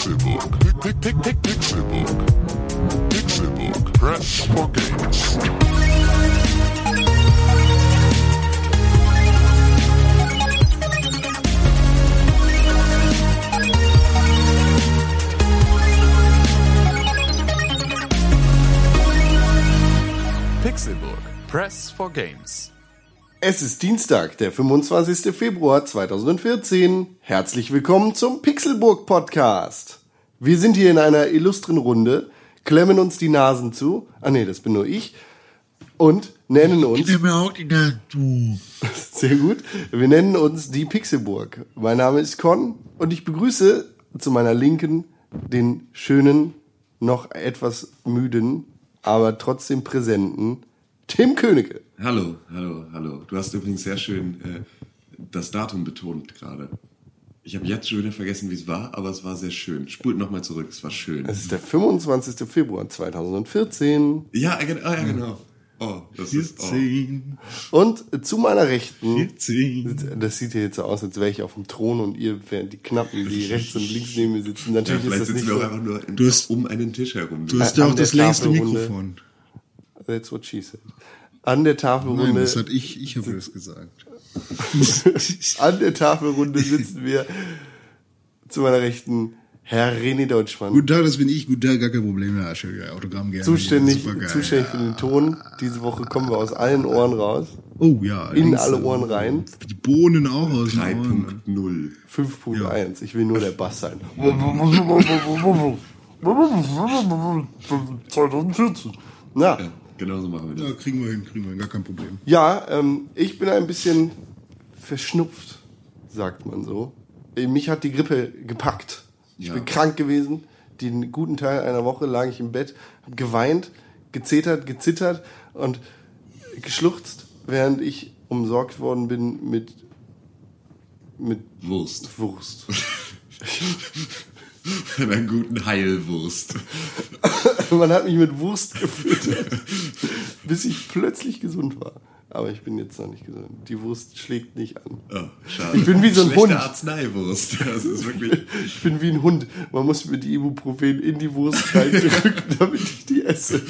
Pixelbook. Pixelbook. Pixelbook. Press for games. Pixelburg. Press for Games. Es ist Dienstag, der 25. Februar 2014. Herzlich willkommen zum Pixelburg Podcast. Wir sind hier in einer illustren Runde, klemmen uns die Nasen zu. Ah nee, das bin nur ich. Und nennen uns. mir auch die Nase zu. Sehr gut. Wir nennen uns die Pixelburg. Mein Name ist Con und ich begrüße zu meiner Linken den schönen, noch etwas müden, aber trotzdem präsenten Tim Königke. Hallo, hallo, hallo. Du hast übrigens sehr schön äh, das Datum betont gerade. Ich habe jetzt schon wieder vergessen, wie es war, aber es war sehr schön. Spult nochmal zurück, es war schön. Es ist der 25. Februar 2014. Ja, äh, gen- ah, ja genau. Oh, das ist. Oh. 14, Und zu meiner Rechten, 14. das sieht ja jetzt so aus, als wäre ich auf dem Thron und ihr wären die Knappen, die rechts und links neben mir sitzen. Ja, Natürlich vielleicht ist das sitzen nicht wir auch so. einfach nur in, Du hast- um einen Tisch herum. Du hast ja auch das längste. Mikrofon. That's what she said. An der Nein, Tafelrunde, das hat ich, ich habe das gesagt. an der Tafelrunde sitzen wir zu meiner Rechten Herr René Deutschmann. Guten Tag, das bin ich. Guten Tag, gar kein Problem. Ja, schön, ja, Autogramm gerne. zuständig, zuständig für den Ton. Diese Woche kommen wir aus allen Ohren raus. Oh ja. In links, alle äh, Ohren rein. Die Bohnen auch aus den Ohren. 3.0. 5.1. Ich will nur der Bass sein. 2014. Na, Ja, genau so machen wir Ja, das. kriegen wir hin, kriegen wir hin, gar kein Problem. Ja, ähm, ich bin ein bisschen verschnupft, sagt man so. Äh, Mich hat die Grippe gepackt. Ich Ja. bin krank gewesen. Den guten Teil einer Woche lag ich im Bett, hab geweint, gezetert, gezittert und geschluchzt, während ich umsorgt worden bin mit, mit Wurst. Wurst. Einer guten Heilwurst. Man hat mich mit Wurst gefüttert, bis ich plötzlich gesund war. Aber ich bin jetzt noch nicht gesund. Die Wurst schlägt nicht an. Oh, schade. Ich bin wie so ein Schlechte Hund. Arzneiwurst. Das ist wirklich. Ich bin wie ein Hund. Man muss mit Ibuprofen in die Wurst reindrücken, damit ich die esse.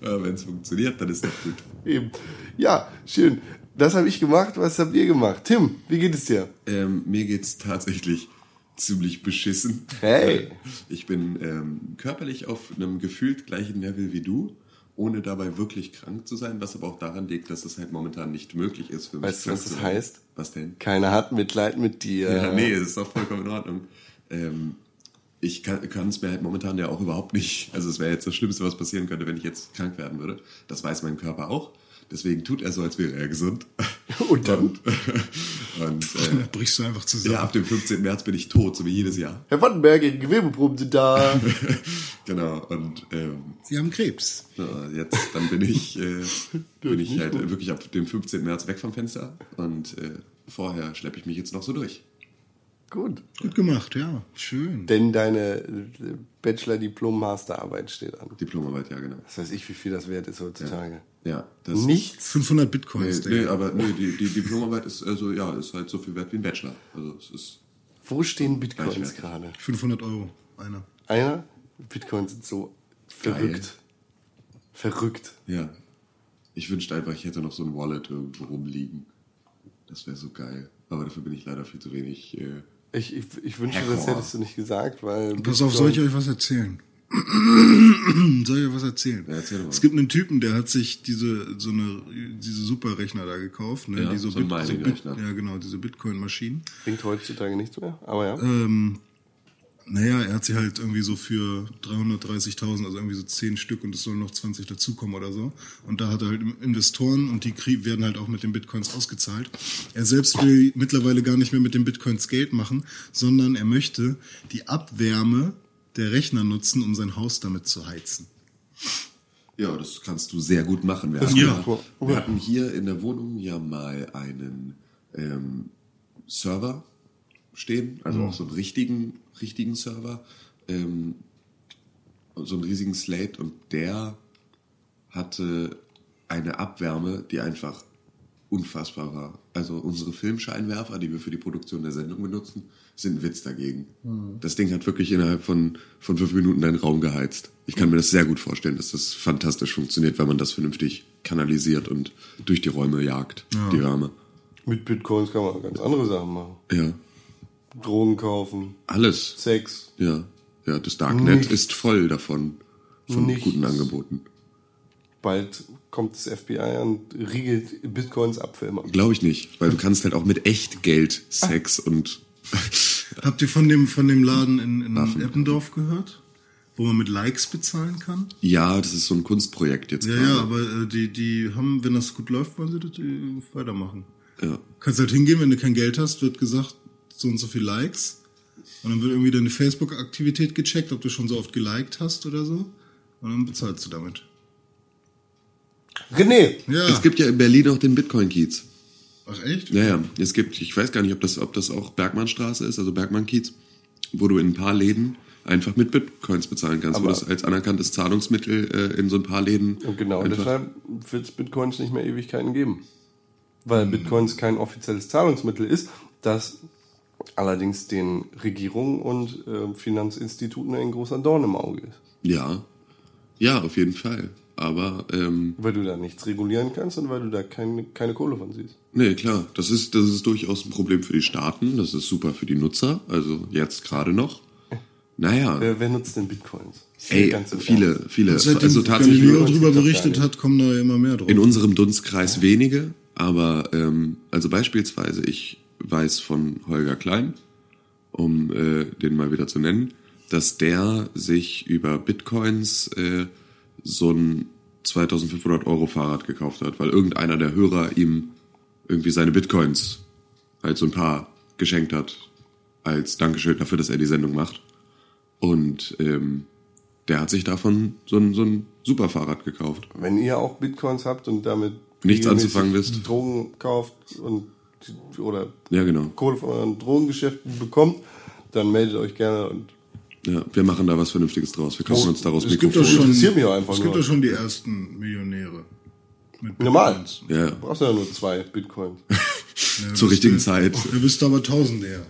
Wenn es funktioniert, dann ist das gut. Eben. Ja, schön. Das habe ich gemacht. Was habt ihr gemacht? Tim, wie geht es dir? Ähm, mir geht's tatsächlich ziemlich beschissen. Hey. Ich bin ähm, körperlich auf einem gefühlt gleichen Level wie du, ohne dabei wirklich krank zu sein, was aber auch daran liegt, dass es halt momentan nicht möglich ist für mich. Weißt du, was das heißt? Was denn? Keiner hat Mitleid mit dir. Ja, nee, es ist auch vollkommen in Ordnung. Ähm, ich kann es mir halt momentan ja auch überhaupt nicht. Also es wäre jetzt das Schlimmste, was passieren könnte, wenn ich jetzt krank werden würde. Das weiß mein Körper auch. Deswegen tut er so, als wäre er gesund. Und dann? Und, und Da äh, brichst du einfach zusammen. ja, ab dem 15. März bin ich tot, so wie jedes Jahr. Herr Wattenberg, Ihre Gewebeproben sind da. Genau. Und ähm, Sie haben Krebs. Ja, jetzt, dann bin ich, äh, bin ich halt wirklich ab dem 15. März weg vom Fenster und äh, vorher schleppe ich mich jetzt noch so durch. Gut. Gut gemacht, ja. Schön. Denn deine äh, Bachelor-Diplom-Masterarbeit steht an. Diplomarbeit, ja genau. Was weiß ich, wie viel das wert ist heutzutage. Ja, das Nichts. 500 Nee, Bitcoins, nee, Digga. aber nee, die, die Diplomarbeit ist also ja ist halt so viel wert wie ein Bachelor. Also es ist Wo stehen Bitcoins gerade? 500 Euro, einer. Einer? Bitcoins sind so verrückt. Verrückt. ja. Ich wünschte einfach, ich hätte noch so ein Wallet irgendwo rumliegen. Das wäre so geil. Aber dafür bin ich leider viel zu wenig. Äh, Ich, ich, ich wünsche, Hacker. das hättest du nicht gesagt, weil. Pass auf, soll ich euch was erzählen? soll ich was erzählen? Ja, erzähl es gibt einen Typen, der hat sich diese so eine diese Superrechner da gekauft, ne? Ja, die so, so Bit, so Bit, ja genau, diese Bitcoin-Maschinen. Klingt heutzutage nichts mehr, aber ja. Ähm, naja, er hat sie halt irgendwie so für 330.000, also irgendwie so 10 Stück und es sollen noch 20 dazukommen oder so. Und da hat er halt Investoren und die werden halt auch mit den Bitcoins ausgezahlt. Er selbst will mittlerweile gar nicht mehr mit den Bitcoins Geld machen, sondern er möchte die Abwärme der Rechner nutzen, um sein Haus damit zu heizen. Ja, das kannst du sehr gut machen. Wir, Das hatten, ja, wir hatten hier in der Wohnung ja mal einen ähm, Server stehen, also auch so einen richtigen, richtigen Server, ähm, so einen riesigen Slate und der hatte eine Abwärme, die einfach unfassbar war. Also unsere Filmscheinwerfer, die wir für die Produktion der Sendung benutzen, sind ein Witz dagegen. Das Ding hat wirklich innerhalb von, von fünf Minuten deinen Raum geheizt. Ich kann mir das sehr gut vorstellen, dass das fantastisch funktioniert, wenn man das vernünftig kanalisiert und durch die Räume jagt, die Wärme. Mit Bitcoins kann man ganz andere Sachen machen. Ja, Drogen kaufen, alles. Sex. Ja, ja, das Darknet Nichts. ist voll davon, von Nichts. guten Angeboten. Bald kommt das FBI und riegelt Bitcoins ab für immer. Glaube ich nicht, weil du kannst halt auch mit Echtgeld Sex und Habt ihr von dem, von dem Laden in, in Eppendorf gehört? Wo man mit Likes bezahlen kann? ja, das ist so ein Kunstprojekt jetzt Ja, gerade. ja, aber äh, die, die haben, wenn das gut läuft, wollen sie das äh, weitermachen. ja. Kannst halt hingehen, wenn du kein Geld hast, wird gesagt, so und so viel Likes. Und dann wird irgendwie deine Facebook-Aktivität gecheckt, ob du schon so oft geliked hast oder so. Und dann bezahlst du damit. René, Ja. Es gibt ja in Berlin auch den Bitcoin-Kiez. Ach echt? Ja, ja. Es gibt, ich weiß gar nicht, ob das, ob das auch Bergmannstraße ist, also Bergmann-Kiez, wo du in ein paar Läden einfach mit Bitcoins bezahlen kannst, wo Aber- das als anerkanntes Zahlungsmittel äh, in so ein paar Läden. und genau deshalb wird es Bitcoins nicht mehr Ewigkeiten geben. Weil Bitcoins kein offizielles Zahlungsmittel ist, das allerdings den Regierungen und äh, Finanzinstituten ein großer Dorn im Auge ist. Ja. Ja, auf jeden Fall. Aber ähm, Weil du da nichts regulieren kannst und weil du da keine, keine Kohle von siehst. Nee, klar, das ist, das ist durchaus ein Problem für die Staaten, das ist super für die Nutzer, also jetzt gerade noch. Naja, Wer, wer nutzt denn Bitcoins? ey, viele, Ernst. viele, Seitdem also tatsächlich Galileo drüber gibt doch berichtet hat, kommen da immer mehr drauf. in unserem Dunstkreis wenige, aber ähm, also beispielsweise, ich weiß von Holger Klein, um äh, den mal wieder zu nennen, dass der sich über Bitcoins äh, so ein 2500 Euro Fahrrad gekauft hat, weil irgendeiner der Hörer ihm irgendwie seine Bitcoins halt so ein paar geschenkt hat als Dankeschön dafür, dass er die Sendung macht. Und ähm, der hat sich davon so ein, so ein super Fahrrad gekauft. Wenn ihr auch Bitcoins habt und damit Nichts anzufangen wisst. Drogen kauft und oder Ja, genau. Kohle von euren Drogengeschäften bekommt, dann meldet euch gerne und Ja, wir machen da was Vernünftiges draus. Wir kaufen uns daraus es gibt doch Mikrofone. schon, mich auch einfach es gibt doch schon die ersten Millionäre. Mit normal. Bitcoins. Ja, Du brauchst ja nur zwei Bitcoins. Ja, zur richtigen du- Zeit. Da bist du aber Tausendär.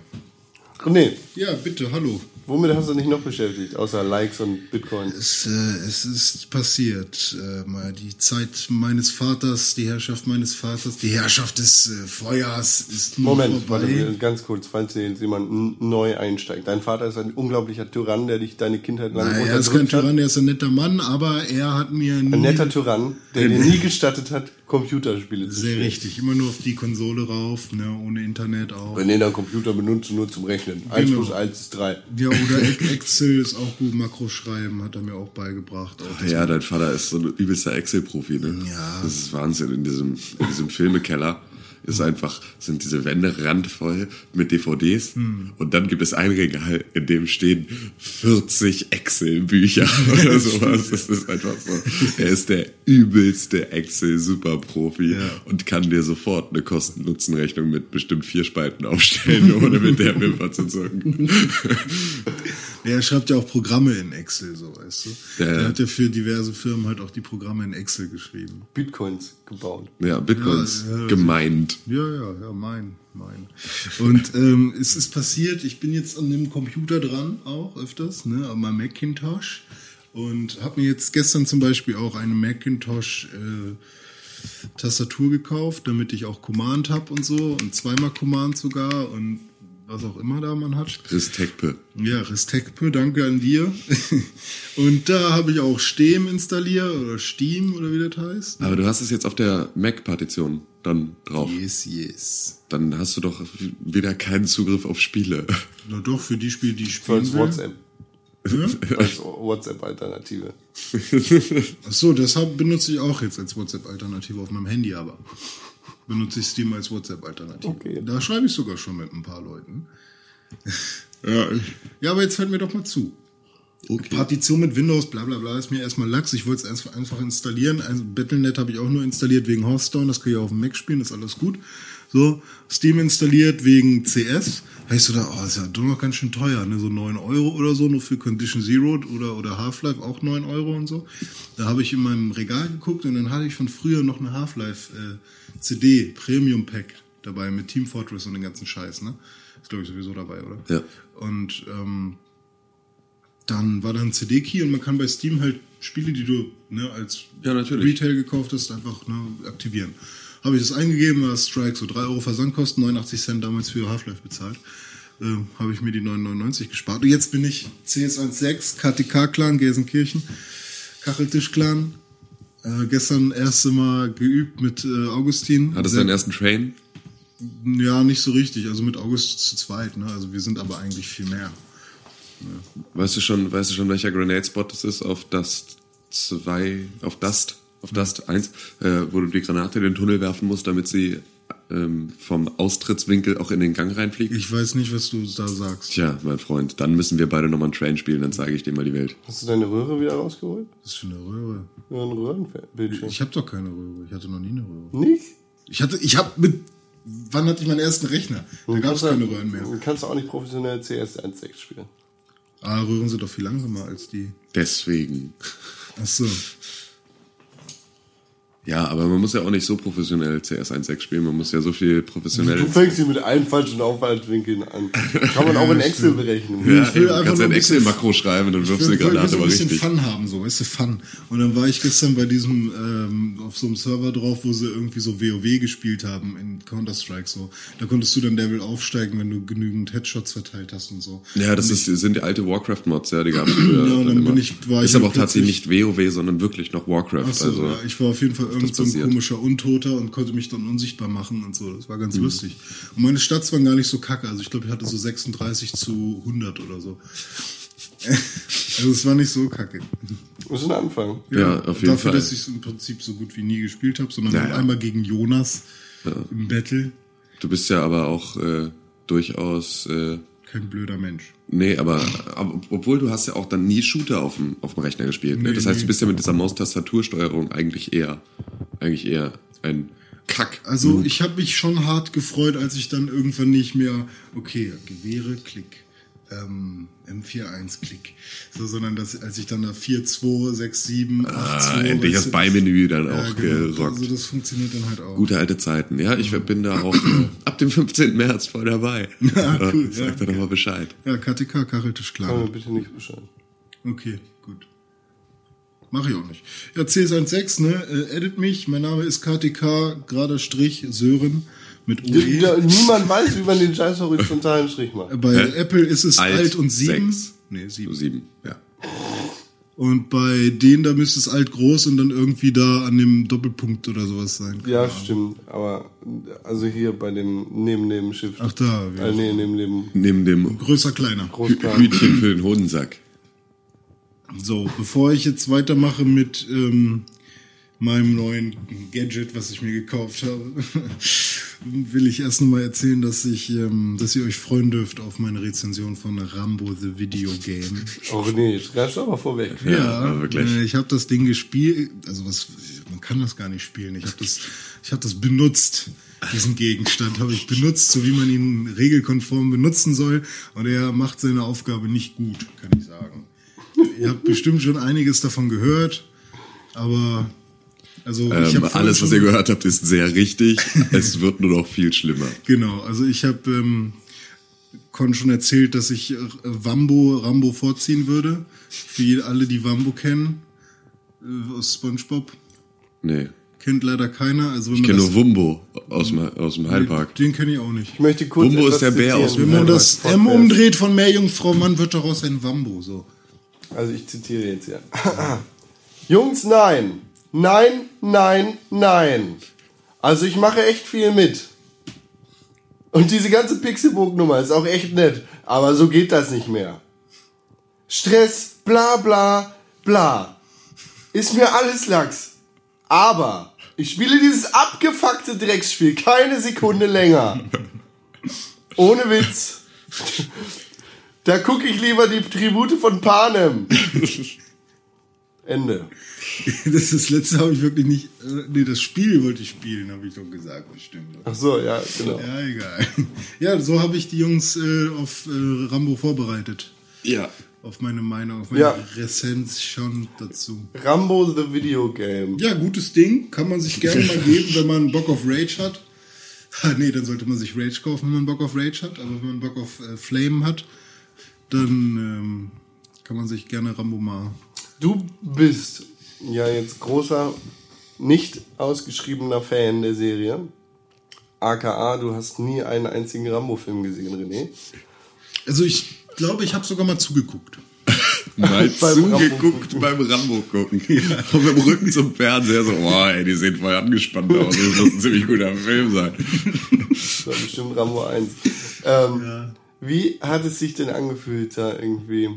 René, Ja, bitte, hallo. womit hast du dich noch beschäftigt, außer Likes und Bitcoins? Es, äh, es ist passiert. Äh, mal die Zeit meines Vaters, die Herrschaft meines Vaters, die Herrschaft des äh, Feuers ist nun Moment, vorbei. warte, ganz kurz, falls hier jetzt jemand neu einsteigt. Dein Vater ist ein unglaublicher Tyrann, der dich deine Kindheit lang Nein, er ist kein. Tyrann, er ist ein netter Mann, aber er hat mir. Ein netter Tyrann, der dir nie gestattet hat, Computerspiele zu Sehr spielen. richtig, immer nur auf die Konsole rauf, ne, ohne Internet auch. René, dein Computer benutzt nur zum Rechnen. 1 Genau. plus 1 ist 3. Ja, oder Ex- Excel ist auch gut, Makros schreiben hat er mir auch beigebracht. Auch das Ja, dein Vater ist so ein übelster Excel-Profi, ne? Ja. Das ist Wahnsinn. In diesem, in diesem Filmekeller ist einfach, sind diese Wände randvoll mit DVDs. Hm. Und dann gibt es ein Regal, in dem stehen 40 Excel-Bücher oder sowas. Das ist einfach so. Er ist der übelste Excel-Superprofi Ja. und kann dir sofort eine Kosten-Nutzen-Rechnung mit bestimmt vier Spalten aufstellen, ohne mit der Wimper zu zucken. Er schreibt ja auch Programme in Excel, so weißt du. Ja, ja. Er hat ja für diverse Firmen halt auch die Programme in Excel geschrieben. Bitcoins gebaut. Ja, Bitcoins Ja, ja. gemeint. Ja, ja, ja, mein, mein. Und ähm, es ist passiert, ich bin jetzt an dem Computer dran, auch öfters, ne, an meinem Macintosh. Und habe mir jetzt gestern zum Beispiel auch eine Macintosh äh, Tastatur gekauft, damit ich auch Command hab und so. Und zweimal Command sogar und was auch immer da man hat. Restekpe. Ja, Restekpe, danke an dir. und da habe ich auch Steam installiert oder Steam oder wie das heißt. Aber du hast es jetzt auf der Mac-Partition dann drauf. Yes, yes. Dann hast du doch wieder keinen Zugriff auf Spiele. Na doch, für die Spiele, die ich So spielen als will. WhatsApp. Ja? Als WhatsApp-Alternative. Ach so, das hab, benutze ich auch jetzt als WhatsApp-Alternative auf meinem Handy, aber benutze ich Steam als WhatsApp-Alternative. Okay. Da schreibe ich sogar schon mit ein paar Leuten. ja, ja, aber jetzt hört mir doch mal zu. Okay. Partition mit Windows, bla bla bla, ist mir erstmal Lachs. Ich wollte es einfach installieren. Also Battle.net habe ich auch nur installiert wegen Hearthstone, das kann ich auch auf dem Mac spielen, ist alles gut. So, Steam installiert wegen CS. Heißt du da, oh, ist ja doch noch ganz schön teuer, ne? So 9 Euro oder so, nur für Condition Zero oder, oder Half-Life auch 9 Euro und so. Da habe ich in meinem Regal geguckt und dann hatte ich von früher noch eine Half-Life äh, CD, Premium Pack dabei mit Team Fortress und den ganzen Scheiß, ne? Ist glaube ich sowieso dabei, oder? Ja. Und ähm, dann war da ein CD-Key und man kann bei Steam halt Spiele, die du ne, als Ja, natürlich. Retail gekauft hast, einfach ne, aktivieren. Habe ich das eingegeben, war Strike so 3 Euro Versandkosten, 89 Cent damals für Half-Life bezahlt. Äh, habe ich mir die 9,99 gespart. Und jetzt bin ich CS16, KTK-Clan, Gelsenkirchen, Kacheltisch-Clan. Äh, gestern erste Mal geübt mit äh, Augustin. Hattest du deinen ersten Train? Ja, nicht so richtig. Also mit August zu zweit. Ne? Also wir sind aber eigentlich viel mehr. Weißt du schon, weißt du schon, welcher Grenade-Spot das ist auf Dust 2, auf Dust, auf Dust 1, äh, wo du die Granate in den Tunnel werfen musst, damit sie ähm, vom Austrittswinkel auch in den Gang reinfliegt? Ich weiß nicht, was du da sagst. Tja, mein Freund, dann müssen wir beide nochmal einen Train spielen, dann zeige ich dir mal die Welt. Hast du deine Röhre wieder rausgeholt? Was ist für eine Röhre? Ja, ein Röhrenbildschirm. Ich habe doch keine Röhre. Ich hatte noch nie eine Röhre. Nicht? Ich hatte, ich habe mit, wann hatte ich meinen ersten Rechner? Da gab es keine Röhren mehr. Du kannst auch nicht professionell CS 1.6 spielen. Ah, Röhren sind doch viel langsamer als die. Deswegen. Ach so. Ja, aber man muss ja auch nicht so professionell CS 1.6 spielen, man muss ja so viel professionell. Du fängst hier mit allen falschen Aufwandwinkeln an. Kann man auch in Excel berechnen. Ja, Ich will ey, du einfach kannst ein ein Excel-Makro schreiben und dann wirfst du die Ich wollte Granate so ein aber bisschen richtig. Fun haben, so, weißt du, Fun. Und dann war ich gestern bei diesem, ähm, auf so einem Server drauf, wo sie irgendwie so WoW gespielt haben in Counter-Strike, so. Da konntest du dann Level aufsteigen, wenn du genügend Headshots verteilt hast und so. Ja, das ist, sind die alte Warcraft-Mods, ja, die gab es früher. Ja, und dann immer. bin ich- war ich ist aber auch dann tatsächlich nicht WoW, sondern wirklich noch Warcraft. Ach so, also, ja, ich war auf jeden Fall irgend so ein passiert. komischer Untoter und konnte mich dann unsichtbar machen und so. Das war Mhm. ganz lustig. Und meine Stats waren gar nicht so kacke. Also ich glaube, ich hatte so 36 zu 100 oder so. also es war nicht so kacke. Das ist ein Anfang. Ja, auf jeden Dafür, Fall. dass ich es im Prinzip so gut wie nie gespielt habe, sondern Ja, nur ja. einmal gegen Jonas im Battle. du bist ja aber auch äh, durchaus. Äh, Kein blöder Mensch. Nee, aber, aber obwohl du hast ja auch dann nie Shooter auf dem, auf dem Rechner gespielt. Ne? Nee, Das heißt, du bist ja mit dieser Maustastatursteuerung eigentlich eher, eigentlich eher ein Kack. Also ich habe mich schon hart gefreut, als ich dann irgendwann nicht mehr, okay, Gewehre, Klick, ähm, M41, Klick, so, sondern dass, als ich dann da 4, 2, 6, 7, 8, ah, 2, endlich das Beimenü dann ja, auch genau. gerockt. Also das funktioniert dann halt auch. Gute alte Zeiten. Ja, ich bin da auch äh, ab dem 15. März voll dabei. Ja, cool, Sag ja. dir doch mal Bescheid. Ja, KTK, Kacheltisch, Kann klar. mir bitte nicht Bescheid. Okay, gut. Mache ich auch nicht. Ja, CS16, ne? Äh, edit mich. Mein Name ist KTK, gerader Strich, Sören mit OE. Ja, Niemand weiß, wie man den scheiß horizontalen Strich macht. Bei Hä? Apple ist es alt, Alt und 7. sechs. Nee, 7. Sieben. Ja. Und bei denen, da müsste es alt groß und dann irgendwie da an dem Doppelpunkt oder sowas sein. Keine Ja, Ahnung. stimmt. Aber also hier bei dem neben dem Schiff. Ach da, Äh, wie nee, neben dem Neben dem größer, kleiner. Großplan. Hütchen für den Hodensack. So, bevor ich jetzt weitermache mit ähm, meinem neuen Gadget, was ich mir gekauft habe, will ich erst nochmal erzählen, dass ich, ähm, dass ihr euch freuen dürft auf meine Rezension von Rambo the Video Game. Oh nee, jetzt greifst du aber vorweg. Ja, aber wirklich. äh, ich habe das Ding gespielt, also was, man kann das gar nicht spielen. Ich habe das, ich habe das benutzt. Diesen Gegenstand habe ich benutzt, so wie man ihn regelkonform benutzen soll. Und er macht seine Aufgabe nicht gut, kann ich sagen. Ihr habt bestimmt schon einiges davon gehört, aber also ich Ähm, alles, was ihr gehört habt, ist sehr richtig. es wird nur noch viel schlimmer. Genau, also ich habe ähm, Con schon erzählt, dass ich Wambo Rambo vorziehen würde. Für alle, die Wambo kennen äh, aus SpongeBob, Nee. kennt leider keiner. Also wenn Ich kenne nur Wumbo aus dem, aus dem Heidepark. Den kenne ich auch nicht. Ich möchte kurz Wumbo ist der Bär zitieren. aus dem Wenn man das M umdreht von Meerjungfrau Mann, wird daraus ein Wambo. So. Also ich zitiere jetzt hier. Jungs, nein. Nein, nein, nein. Also ich mache echt viel mit. Und diese ganze Pixelburg-Nummer ist auch echt nett. Aber so geht das nicht mehr. Stress, bla bla bla. Ist mir alles Lachs. Aber ich spiele dieses abgefuckte Drecksspiel keine Sekunde länger. Ohne Witz. Da gucke ich lieber die Tribute von Panem. Ende. Das, ist das letzte habe ich wirklich nicht. Äh, nee, das Spiel wollte ich spielen, habe ich doch gesagt, bestimmt. Ach so, ja, genau. Ja, egal. Ja, so habe ich die Jungs äh, auf äh, Rambo vorbereitet. Ja. Auf meine Meinung, auf meine Ja. Rezenz schon dazu. Rambo the Video Game. Ja, gutes Ding. Kann man sich gerne mal geben, wenn man Bock auf Rage hat. Ah, nee, dann sollte man sich Rage kaufen, wenn man Bock auf Rage hat. Aber wenn man Bock auf äh, Flame hat, dann ähm, kann man sich gerne Rambo mal. Du bist ja jetzt großer, nicht ausgeschriebener Fan der Serie. AKA, du hast nie einen einzigen Rambo-Film gesehen, René. Also ich glaube, ich habe sogar mal zugeguckt. Mal Beim zugeguckt beim Rambo gucken. Und mit dem Rücken zum Fernseher so, boah, ey, die sehen voll angespannt aus. Das muss ein ziemlich guter Film sein. Das war bestimmt Rambo 1. Ähm, Wie hat es sich denn angefühlt, da irgendwie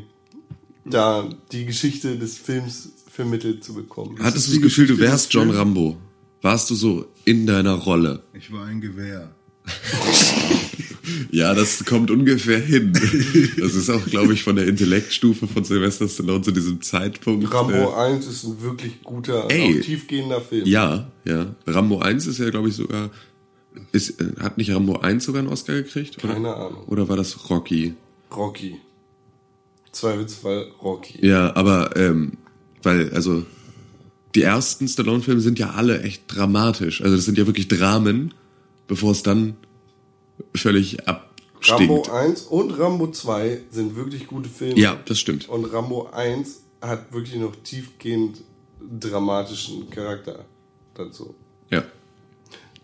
da die Geschichte des Films vermittelt zu bekommen? Hattest du das Gefühl, du wärst John? Rambo? Warst du so in deiner Rolle? Ich war ein Gewehr. Ja, das kommt ungefähr hin. Das ist auch, glaube ich, von der Intellektstufe von Sylvester Stallone zu diesem Zeitpunkt. Rambo äh, 1 ist ein wirklich guter, Ey. auch tiefgehender Film. Ja, ja. Rambo 1 ist ja, glaube ich, sogar. Ist, äh, hat nicht Rambo 1 sogar einen Oscar gekriegt? Oder? Keine Ahnung. Oder war das Rocky? Rocky. Zweifelsfall Rocky. Ja, aber, ähm, weil, also, die ersten Stallone-Filme sind ja alle echt dramatisch. Also, das sind ja wirklich Dramen, bevor es dann völlig Rambo abstinkt. 1 und Rambo 2 sind wirklich gute Filme. Ja, das stimmt. Und Rambo 1 hat wirklich noch tiefgehend dramatischen Charakter dazu. Ja.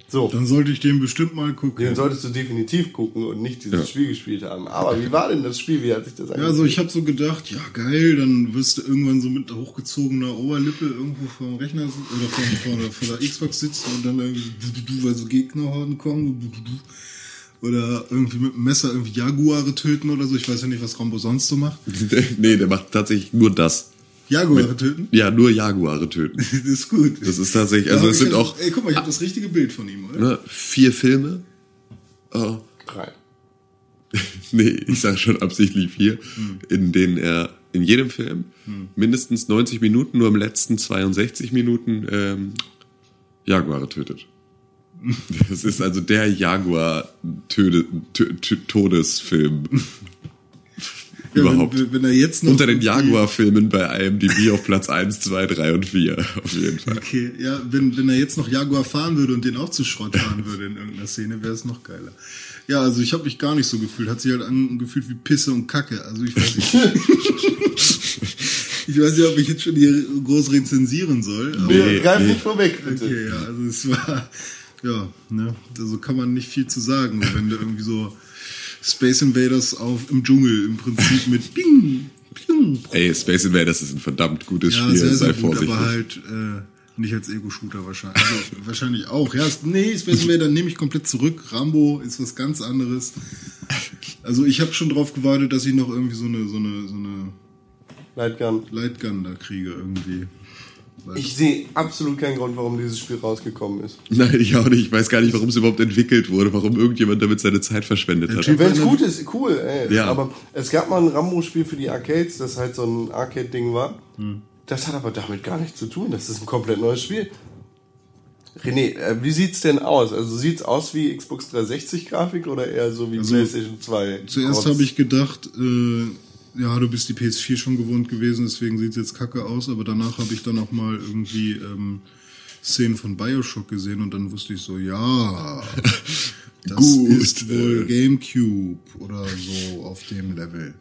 So, Dann sollte ich den bestimmt mal gucken. den solltest du definitiv gucken und nicht dieses Ja. Spiel gespielt haben. Aber wie war denn das Spiel? Wie hat sich das Ja, also ich habe so gedacht, ja geil, dann wirst du irgendwann so mit hochgezogener Oberlippe irgendwo vom Rechner si- oder von, von, der, von der Xbox sitzen und dann irgendwie, du, du, du, weil so Gegnerhorden kommen. Du, du, du. Oder irgendwie mit dem Messer irgendwie Jaguare töten oder so. Ich weiß ja nicht, was Rambo sonst so macht. nee, der macht tatsächlich nur das. Jaguare töten? Ja, nur Jaguare töten. Das ist gut. Das ist tatsächlich, also es sind ja- auch Ey, guck mal, ich habe das richtige Bild von ihm, oder? ne, vier Filme. Oh, Drei. nee, ich sage schon absichtlich vier, Hm. in denen er in jedem Film mindestens 90 Minuten, nur im letzten 62 Minuten ähm, Jaguare tötet. Das ist also der Jaguar-Todesfilm Ja, überhaupt. Wenn, wenn er jetzt noch Unter den Jaguar-Filmen bei IMDb auf Platz 1, 2, 3 und 4. Auf jeden Fall. Okay, ja, wenn, wenn er jetzt noch Jaguar fahren würde und den auch zu Schrott fahren würde in irgendeiner Szene, wäre es noch geiler. Ja, also ich habe mich gar nicht so gefühlt. Hat sich halt angefühlt wie Pisse und Kacke. Also ich weiß nicht. ich weiß nicht, ob ich jetzt schon hier groß rezensieren soll. Aber, Nee, greif nee. nicht vorweg, bitte. Okay, ja, also es war, ja, ne, also kann man nicht viel zu sagen, wenn du irgendwie so Space Invaders auf im Dschungel im Prinzip mit Ping, Ping, Ey, Space Invaders ist ein verdammt gutes ja, Spiel, sehr, sehr sei gut, vorsichtig. aber halt äh, nicht als Ego-Shooter wahrscheinlich. Also, wahrscheinlich auch. Ja, nee, Space Invader nehme ich komplett zurück. Rambo ist was ganz anderes. Also ich habe schon drauf gewartet, dass ich noch irgendwie so eine so eine so eine Lightgun. Lightgun da kriege irgendwie. Ich sehe absolut keinen Grund, warum dieses Spiel rausgekommen ist. Nein, ich auch nicht. Ich weiß gar nicht, warum es überhaupt entwickelt wurde, warum irgendjemand damit seine Zeit verschwendet hat. Wenn es gut ist, cool, ey. Ja. Aber es gab mal ein Rambo-Spiel für die Arcades, das halt so ein Arcade-Ding war. Hm. Das hat aber damit gar nichts zu tun. Das ist ein komplett neues Spiel. René, äh, wie sieht's denn aus? Also sieht's aus wie Xbox 360 Grafik oder eher so wie Also, PlayStation 2? Zuerst habe ich gedacht, äh, ja, du bist die PS4 schon gewohnt gewesen, deswegen sieht es jetzt kacke aus, aber danach habe ich dann auch mal irgendwie ähm, Szenen von Bioshock gesehen und dann wusste ich so, ja, das Gut, ist wohl. Gamecube oder so auf dem Level.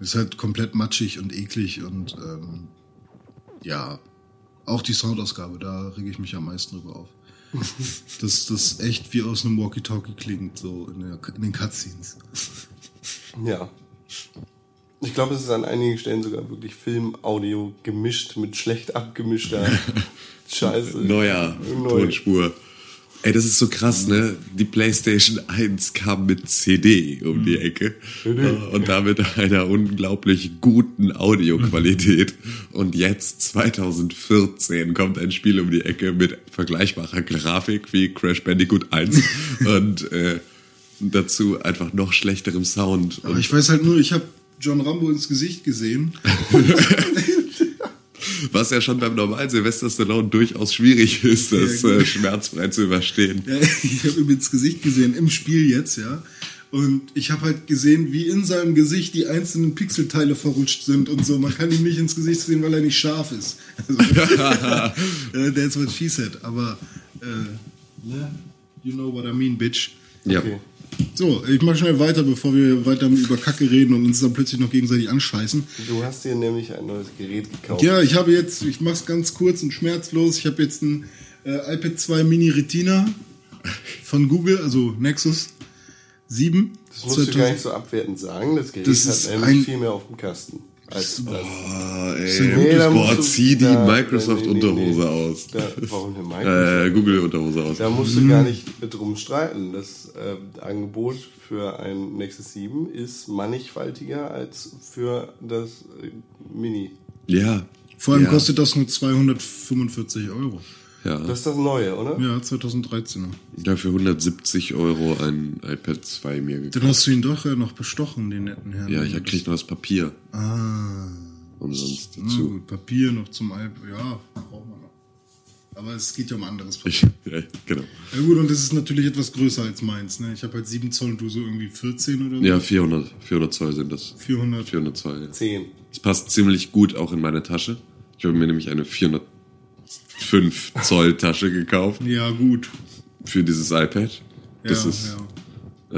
Ist halt komplett matschig und eklig und ähm, ja, auch die Soundausgabe, da rege ich mich am meisten drüber auf. Dass das echt wie aus einem Walkie-Talkie klingt, so in, der, in den Cutscenes. Ja. Ich glaube, es ist an einigen Stellen sogar wirklich Film, Audio gemischt mit schlecht abgemischter Scheiße. Neuer Neu. Tonspur. Ey, das ist so krass, ne? Die PlayStation 1 kam mit CD um die Ecke äh, und damit einer unglaublich guten Audioqualität. Und jetzt, 2014, kommt ein Spiel um die Ecke mit vergleichbarer Grafik wie Crash Bandicoot 1 und äh, dazu einfach noch schlechterem Sound. Aber ich weiß halt nur, ich habe John Rambo ins Gesicht gesehen. Was ja schon beim normalen Silvester Stallone durchaus schwierig ist, das Ja, äh, schmerzfrei zu überstehen. Ja, ich habe ihm ins Gesicht gesehen, im Spiel jetzt, ja. Und ich habe halt gesehen, wie in seinem Gesicht die einzelnen Pixelteile verrutscht sind und so. Man kann ihm nicht ins Gesicht sehen, weil er nicht scharf ist. Also, äh, that's what she said. Aber, äh, ne? you know what I mean, bitch. Ja. So, ich mach schnell weiter, bevor wir weiter über Kacke reden und uns dann plötzlich noch gegenseitig anscheißen. Du hast dir nämlich ein neues Gerät gekauft. Ja, ich habe jetzt, ich mach's ganz kurz und schmerzlos. Ich habe jetzt ein äh, iPad 2 Mini Retina von Google, also Nexus 7. Das musst du gar nicht so abwertend sagen. Das Gerät Das hat ist nämlich ein- viel mehr auf dem Kasten. Als das. Nee, da ey. Musst du- zieh die Microsoft-Unterhose nee, nee, nee. aus. Da, warum eine Microsoft? Äh, Google-Unterhose aus. Da musst du gar nicht drum streiten. Das äh, Angebot für ein Nexus 7 ist mannigfaltiger als für das äh, Mini. Ja. Vor allem ja. kostet das nur 245 Euro. Ja. Das ist das Neue, oder? Ja, 2013. ja, für 170 Euro ein iPad 2 mir gekauft. Dann hast du ihn doch ja noch bestochen, den netten Herrn. Ja, ich krieg noch das Papier Ah, umsonst dazu. gut, Papier noch zum iPad. Ja, brauchen wir noch. Aber es geht ja um anderes Papier. Ich, ja, genau. Ja gut, und das ist natürlich etwas größer als meins. Ne? Ich habe halt 7 Zoll und du so irgendwie 14 oder so. Ja, 400, 400 Zoll sind das. 400. 400 Zoll. Ja. 10. Es passt ziemlich gut auch in meine Tasche. Ich habe mir nämlich eine 405 Zoll Tasche gekauft Ja, gut. für dieses iPad. Das ja, ist, ja.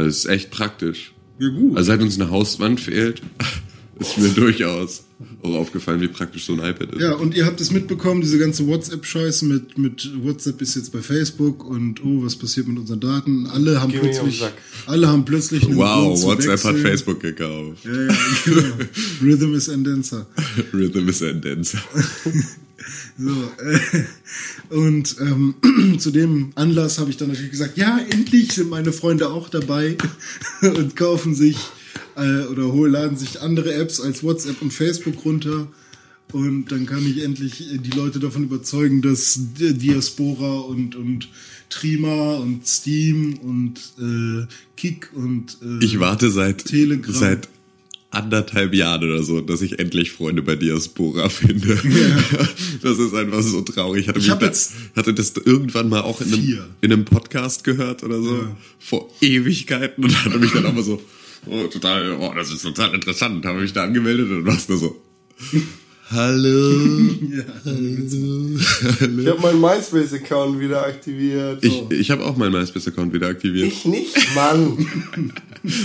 das ist echt praktisch. Ja, gut. Also seit uns eine Hauswand fehlt, ist mir durchaus auch aufgefallen, wie praktisch so ein iPad ist. Ja, und ihr habt es mitbekommen, diese ganze WhatsApp-Scheiße mit, mit WhatsApp ist jetzt bei Facebook und oh, was passiert mit unseren Daten? Alle haben Geh plötzlich, alle haben plötzlich einen Grund Wow, zu WhatsApp hat. Facebook gekauft. Ja, ja, genau. Rhythm is and Dancer. Rhythm is a Dancer. So, äh, und ähm, zu dem Anlass habe ich dann natürlich gesagt, ja, endlich sind meine Freunde auch dabei und kaufen sich äh, oder hol, laden sich andere Apps als WhatsApp und Facebook runter. Und dann kann ich endlich äh, die Leute davon überzeugen, dass Di- Diaspora und, und Trima und Steam und äh, Kik und äh, Ich warte seit, Telegram. seit anderthalb Jahren oder so, dass ich endlich Freunde bei Diaspora finde. Das ist einfach so traurig. Ich hatte, Ich da, jetzt hatte das irgendwann mal auch in einem, in einem Podcast gehört oder so, Ja. vor Ewigkeiten und hatte mich dann auch mal so, oh, total, oh, das ist total interessant, habe mich da angemeldet und warst nur so, hallo, ja, Ich habe meinen MySpace-Account wieder aktiviert. Ich, ich habe auch meinen MySpace-Account wieder aktiviert. Ich nicht, Mann.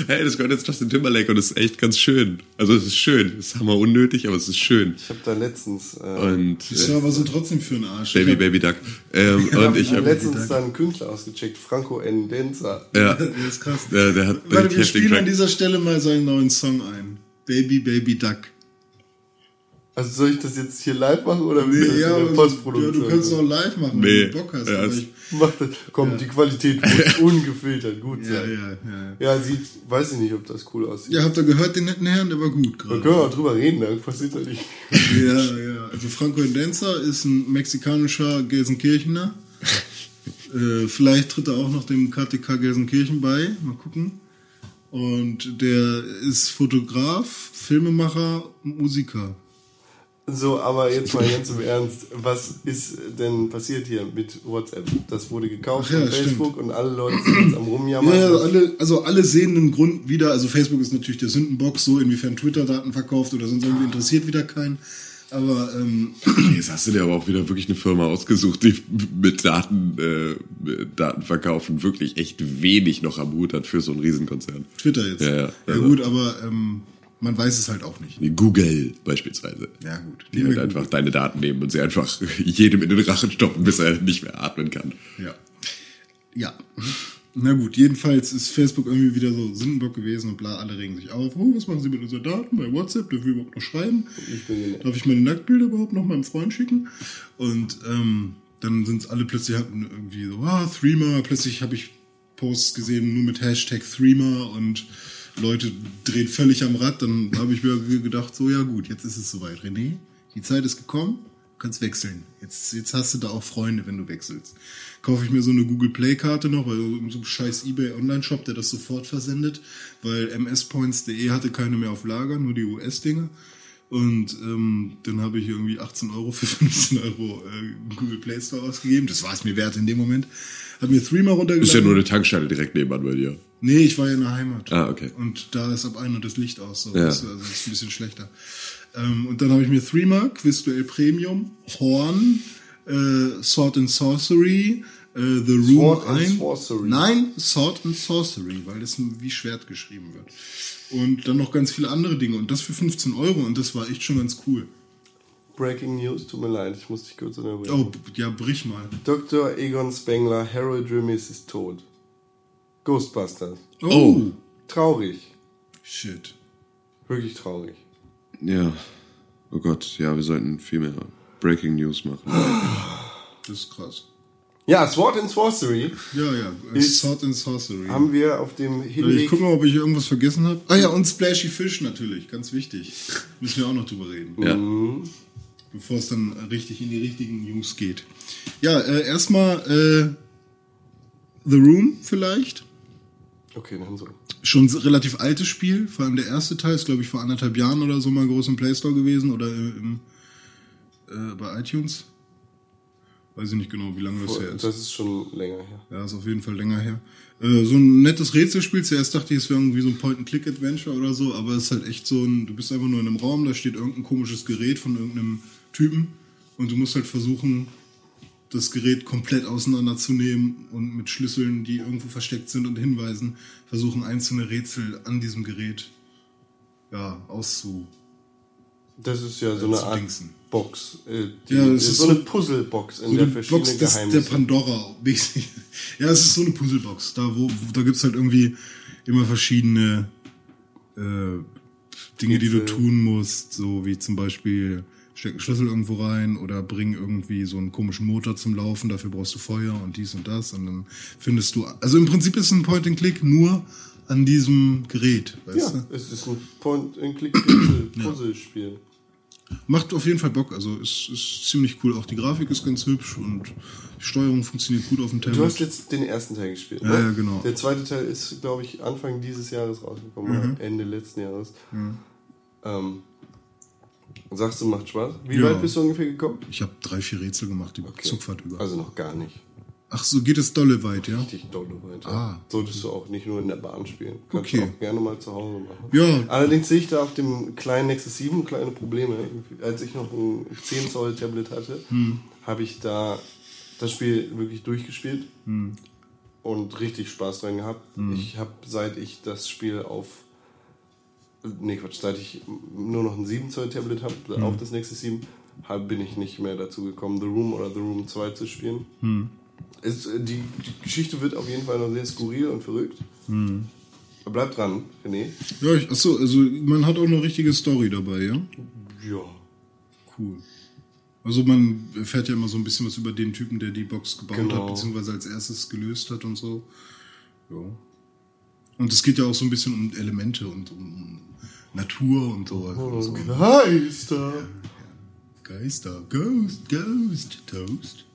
Hey, das gehört jetzt Justin Timberlake und das ist echt ganz schön. Also es ist schön, es ist hammer unnötig, aber es ist schön. Ich habe da letztens, äh, Und die Server sind trotzdem für einen Arsch. Baby Baby Duck. Ähm, und ich habe letztens da einen Künstler ausgecheckt, Franco N. Denzer. ja, Das ist krass. der, der hat Warte, wir spielen Track. an dieser Stelle mal seinen neuen Song ein. Baby, Baby Duck. Also soll ich das jetzt hier live machen oder du das ja, in der ja, Postproduktion? du kannst es auch live machen, Nee. wenn du Bock hast. Ja, ich, Mach das. Komm, die Qualität muss ungefiltert gut ja, sein. ja, ja. Ja, sieht, weiß ich nicht, ob das cool aussieht. Ja, habt ihr gehört, den netten Herrn? Der war gut Da gerade. können wir auch drüber reden, da passiert doch nicht. Ja, ja. Also Franco Endenza ist ein mexikanischer Gelsenkirchener. äh, vielleicht tritt er auch noch dem KTK Gelsenkirchen bei. Mal gucken. Und der ist Fotograf, Filmemacher und Musiker. So, aber jetzt mal ganz im Ernst. Was ist denn passiert hier mit WhatsApp? Das wurde gekauft ja, von Facebook und alle Leute sind jetzt am Rumjammern. Ja, ja, alle, also alle sehen einen Grund wieder. Also Facebook ist natürlich der Sündenbock, so inwiefern Twitter Daten verkauft oder sonst irgendwie interessiert wieder keinen. Aber ähm, Jetzt hast du dir aber auch wieder wirklich eine Firma ausgesucht, die mit Daten, äh, Datenverkaufen wirklich echt wenig noch am Hut hat für so einen Riesenkonzern. Twitter jetzt. Ja, ja. ja Also- gut, aber ähm, man weiß es halt auch nicht. Google beispielsweise. Ja gut. Die halt einfach deine Daten nehmen und sie einfach jedem in den Rachen stoppen, bis er nicht mehr atmen kann. Ja. Ja. Na gut, jedenfalls ist Facebook irgendwie wieder so Sündenbock gewesen und bla, alle regen sich auf. Oh, was machen sie mit unseren Daten bei WhatsApp? Dürfen wir überhaupt noch schreiben? Darf ich meine Nacktbilder überhaupt noch meinem Freund schicken? Und ähm, dann sind alle plötzlich hatten irgendwie so, ah, Threema, plötzlich habe ich Posts gesehen nur mit Hashtag Threema und Leute drehen völlig am Rad. Dann habe ich mir gedacht, so ja gut, jetzt ist es soweit. René, die Zeit ist gekommen. kannst wechseln. Jetzt, jetzt hast du da auch Freunde, wenn du wechselst. Kaufe ich mir so eine Google Play-Karte noch, weil so ein scheiß eBay Online-Shop, der das sofort versendet, weil mspoints.de hatte keine mehr auf Lager, nur die US-Dinge. Und ähm, dann habe ich irgendwie 18 Euro für 15 Euro äh, Google Play Store ausgegeben. Das war es mir wert in dem Moment. Hab mir Threema runtergeladen. Ist ja nur eine Tankstelle direkt nebenan bei dir. Nee, ich war ja in der Heimat. Ah, okay. Und da ist ab 1 Uhr das Licht aus. So. Ja. Das, also das ist ein bisschen schlechter. Ähm, und dann habe ich mir Threema, Quizduell Premium, Horn, äh, Sword and Sorcery, äh, The Room Sword and ein. Sorcery. Nein, Sword and Sorcery, weil das wie Schwert geschrieben wird. Und dann noch ganz viele andere Dinge. Und das für 15 Euro. Und das war echt schon ganz cool. Breaking News, tut mir leid, ich muss dich kurz unterbrechen. Oh, ja, brich mal. Dr. Egon Spengler, Harold Ramis ist tot. Ghostbusters. Oh. Traurig. Shit. Wirklich traurig. Ja. Oh Gott, ja, wir sollten viel mehr Breaking News machen. Das ist krass. Ja, Sword and Sorcery Ja, ja. äh, Ist- Sword and Sorcery. haben wir auf dem Ich Hinweg. guck mal, ob ich irgendwas vergessen habe. Ah ja, und Splashy Fish natürlich, ganz wichtig. Müssen wir auch noch drüber reden. Ja. Bevor es dann richtig in die richtigen News geht. Ja, äh, erstmal äh, The Room vielleicht. Okay, dann so. Schon ein relativ altes Spiel, vor allem der erste Teil ist, glaube ich, vor anderthalb Jahren oder so mal groß im Play Store gewesen oder im, äh, bei iTunes. Weiß ich nicht genau, wie lange das her ist. Das ist schon länger her. Ja, ist auf jeden Fall länger her. Äh, so ein nettes Rätselspiel. Zuerst dachte ich, es wäre irgendwie so ein Point-and-Click-Adventure oder so, aber es ist halt echt so ein, du bist einfach nur in einem Raum, da steht irgendein komisches Gerät von irgendeinem Typen und du musst halt versuchen, das Gerät komplett auseinanderzunehmen und mit Schlüsseln, die irgendwo versteckt sind und Hinweisen, versuchen einzelne Rätsel an diesem Gerät ja, auszu. Das ist ja so eine Art dingsen. Box. Äh, die, Ja, das ist so eine Puzzlebox, in So der eine verschiedene Box des, der Geheimnisse. Pandora. mäßig. Ja, es ist so eine Puzzlebox. Da, wo, wo, da gibt's halt irgendwie immer verschiedene äh, Dinge, die du Rätsel. tun musst. So wie zum Beispiel steck einen Schlüssel irgendwo rein oder bring irgendwie so einen komischen Motor zum Laufen. Dafür brauchst du Feuer und dies und das. Und dann findest du... Also im Prinzip ist es ein Point-and-Click nur an diesem Gerät. Weißt ja, du? es ist ein Point-and-Click-Puzzle-Spiel. Macht auf jeden Fall Bock. Also es ist ziemlich cool. Auch die Grafik ist ganz hübsch und die Steuerung funktioniert gut auf dem Tablet. Du hast jetzt den ersten Teil gespielt, Ja, ne? ja, genau. Der zweite Teil ist, glaube ich, Anfang dieses Jahres rausgekommen, Mhm. Ende letzten Jahres. Ähm, sagst du, macht Spaß? Wie Ja. weit bist du ungefähr gekommen? Ich habe drei, vier Rätsel gemacht, die Zugfahrt über. Also noch gar nicht. Ach so, geht es dolle weit, ja? Richtig dolle weiter. Ah. Solltest du auch nicht nur in der Bahn spielen. Kannst Okay. du auch gerne mal zu Hause machen. Ja. Allerdings sehe ich da auf dem kleinen Nexus 7 kleine Probleme. Als ich noch ein 10 Zoll Tablet hatte, Hm. habe ich da das Spiel wirklich durchgespielt Hm. und richtig Spaß dran gehabt. Ich habe, seit ich das Spiel auf nee Quatsch, seit ich nur noch ein 7 Zoll Tablet habe, Hm. auch das Nexus 7, hab, bin ich nicht mehr dazu gekommen, The Room oder The Room 2 zu spielen. Hm. Es, äh, die Geschichte wird auf jeden Fall noch sehr skurril und verrückt. Hm. Bleib dran, René. Ja, ich, ach so, also man hat auch eine richtige Story dabei, ja? Ja. Cool. Also man erfährt ja immer so ein bisschen was über den Typen, der die Box gebaut Genau. hat, beziehungsweise als erstes gelöst hat und so. Ja. Und es geht ja auch so ein bisschen um Elemente und um Natur und so. Also so. Geister. Geister, Ghost, Ghost, Toast.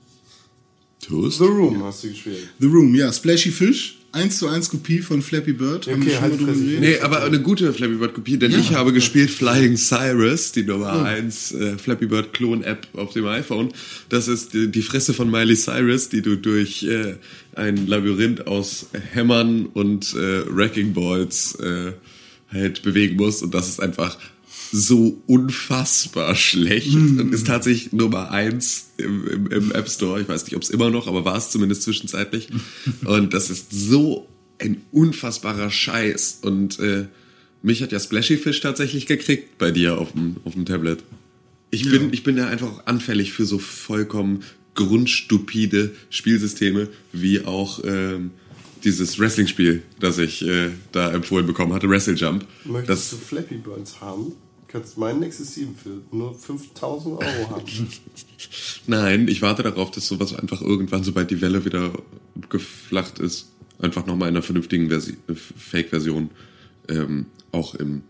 Toast? The Room hast du gespielt. The Room, ja, Splashy Fish, 1 zu 1 Kopie von Flappy Bird. Haben Okay, wir schon halt mal drüber geredet? Nee, aber eine gute Flappy Bird Kopie, denn ich habe gespielt Flying Cyrus, die Nummer 1 äh, Flappy Bird Klon App auf dem iPhone. Das ist die, die Fresse von Miley Cyrus, die du durch äh, ein Labyrinth aus Hämmern und äh, Wrecking Balls äh, halt bewegen musst und das ist einfach so unfassbar schlecht und ist tatsächlich Nummer eins im, im, im App Store. Ich weiß nicht, ob es immer noch, aber war es zumindest zwischenzeitlich. Und das ist so ein unfassbarer Scheiß. Und äh, mich hat ja Splashy Fish tatsächlich gekriegt bei dir auf dem, auf dem Tablet. Ich bin, ich bin ja einfach anfällig für so vollkommen grundstupide Spielsysteme, wie auch ähm, dieses Wrestling-Spiel, das ich äh, da empfohlen bekommen hatte, Wrestle Jump. Möchtest Das, du Flappy Birds haben? Kannst meinen Nexus 7 für nur 5000 Euro haben. Nein, ich warte darauf, dass sowas einfach irgendwann, sobald die Welle wieder geflacht ist, einfach nochmal in einer vernünftigen Versi Fake-Version ähm, auch im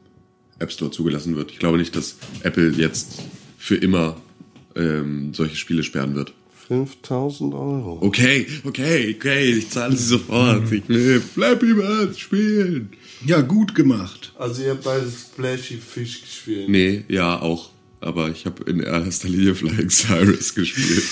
App Store zugelassen wird. Ich glaube nicht, dass Apple jetzt für immer ähm, solche Spiele sperren wird. 5000 Euro. Okay, okay, okay, ich zahle sie sofort. Ich will Flappy Bird spielen. Ja, gut gemacht. Also ihr habt beide Splashy Fish gespielt. Nee, ja, auch. Aber ich habe in erster Linie Flying Cyrus gespielt.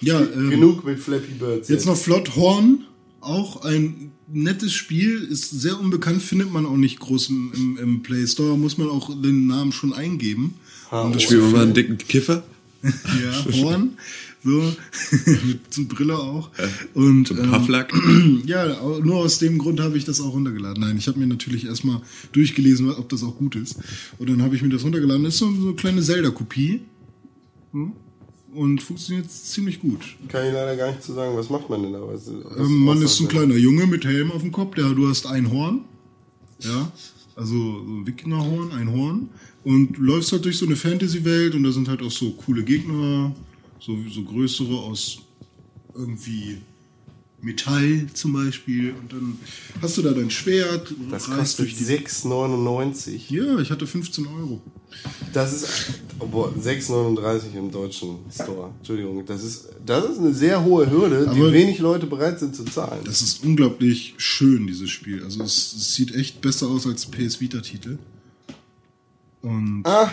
Ja, ähm, Genug mit Flappy Birds. Jetzt noch Flott Horn, auch ein nettes Spiel, ist sehr unbekannt, findet man auch nicht groß im, im, im Play Store, muss man auch den Namen schon eingeben. Und das Spielen wir mal einen dicken Kiffer? ja, Horn, so, mit so Brille auch. Und, ein Pufflack? ja, au- nur aus dem Grund habe ich das auch runtergeladen. Nein, ich habe mir natürlich erstmal durchgelesen, ob das auch gut ist. Und dann habe ich mir das runtergeladen. Das ist so, eine kleine Zelda-Kopie. Hm? Und funktioniert ziemlich gut. Kann ich leider gar nicht zu sagen, was macht man denn da? Was, was Ähm, man ist ein kleiner Junge mit Helm auf dem Kopf. Der, du hast ein Horn. Ja. Also so ein Wikingerhorn, ein Horn. Und du läufst halt durch so eine Fantasy-Welt und da sind halt auch so coole Gegner, so, so größere aus irgendwie Metall zum Beispiel. Und dann hast du da dein Schwert, Das kostet 6,99. Ja, ich hatte 15 Euro. Das ist obwohl, 6,39 im deutschen Store. Entschuldigung. Das ist, das ist eine sehr hohe Hürde, Aber- die wenig Leute bereit sind zu zahlen. Das ist unglaublich schön, dieses Spiel. Also es, es sieht echt besser aus als PS Vita-Titel. Und ah,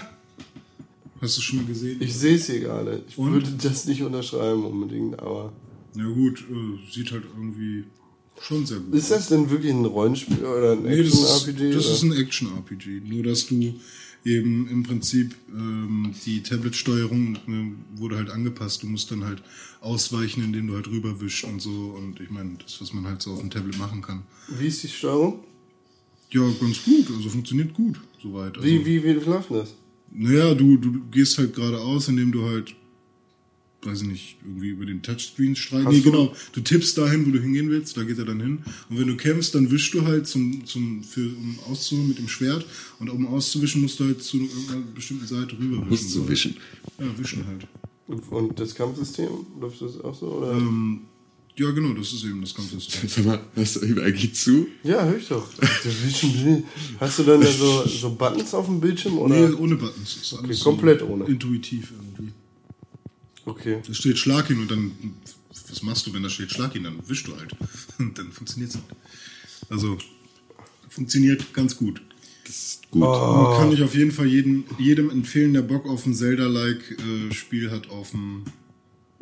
hast du schon mal gesehen? ich sehe es hier gerade. Ich Und? würde das nicht unterschreiben unbedingt, aber. Ja gut, äh, sieht halt irgendwie schon sehr gut Ist das denn wirklich ein Rollenspiel oder ein Nee, das ist, Action-RPG? das ist ein Action-RPG. Nur, dass du eben im Prinzip ähm, die Tablet-Steuerung ne, wurde halt angepasst. Du musst dann halt ausweichen, indem du halt rüberwischst und so. Und ich meine, das, was man halt so auf dem Tablet machen kann. Wie ist die Steuerung? Ja, ganz gut. Also funktioniert gut, soweit. Also, Wie, wie, wie läuft das? Naja, du, du gehst halt geradeaus, indem du halt, weiß ich nicht, irgendwie über den Touchscreen streichst. Nee, du- genau. Du tippst dahin, wo du hingehen willst, da geht er dann hin. Und wenn du kämpfst, dann wischst du halt zum, zum, für, um auszuholen mit dem Schwert. Und um auszuwischen, musst du halt zu irgendeiner bestimmten Seite rüberwischen. Musst du wischen. Ja, wischen halt. Und, und das Kampfsystem, läuft das auch so? Oder? Ähm, ja, genau, das ist eben das Kampfsystem. Sag mal, hörst du ihm eigentlich zu? Ja, hör ich doch. Hast du dann da so, so Buttons auf dem Bildschirm? Oder? Nee, ohne Buttons. Das ist alles Okay, komplett ohne. Intuitiv irgendwie. Okay. Da steht Schlag hin und dann, was machst du, wenn da steht Schlag hin? Dann wischst du halt. Und dann funktioniert's halt. Also, funktioniert ganz gut. Das ist gut. Oh. Kann ich auf jeden Fall jedem, jedem empfehlen, der Bock auf ein Zelda-like äh, Spiel hat auf dem,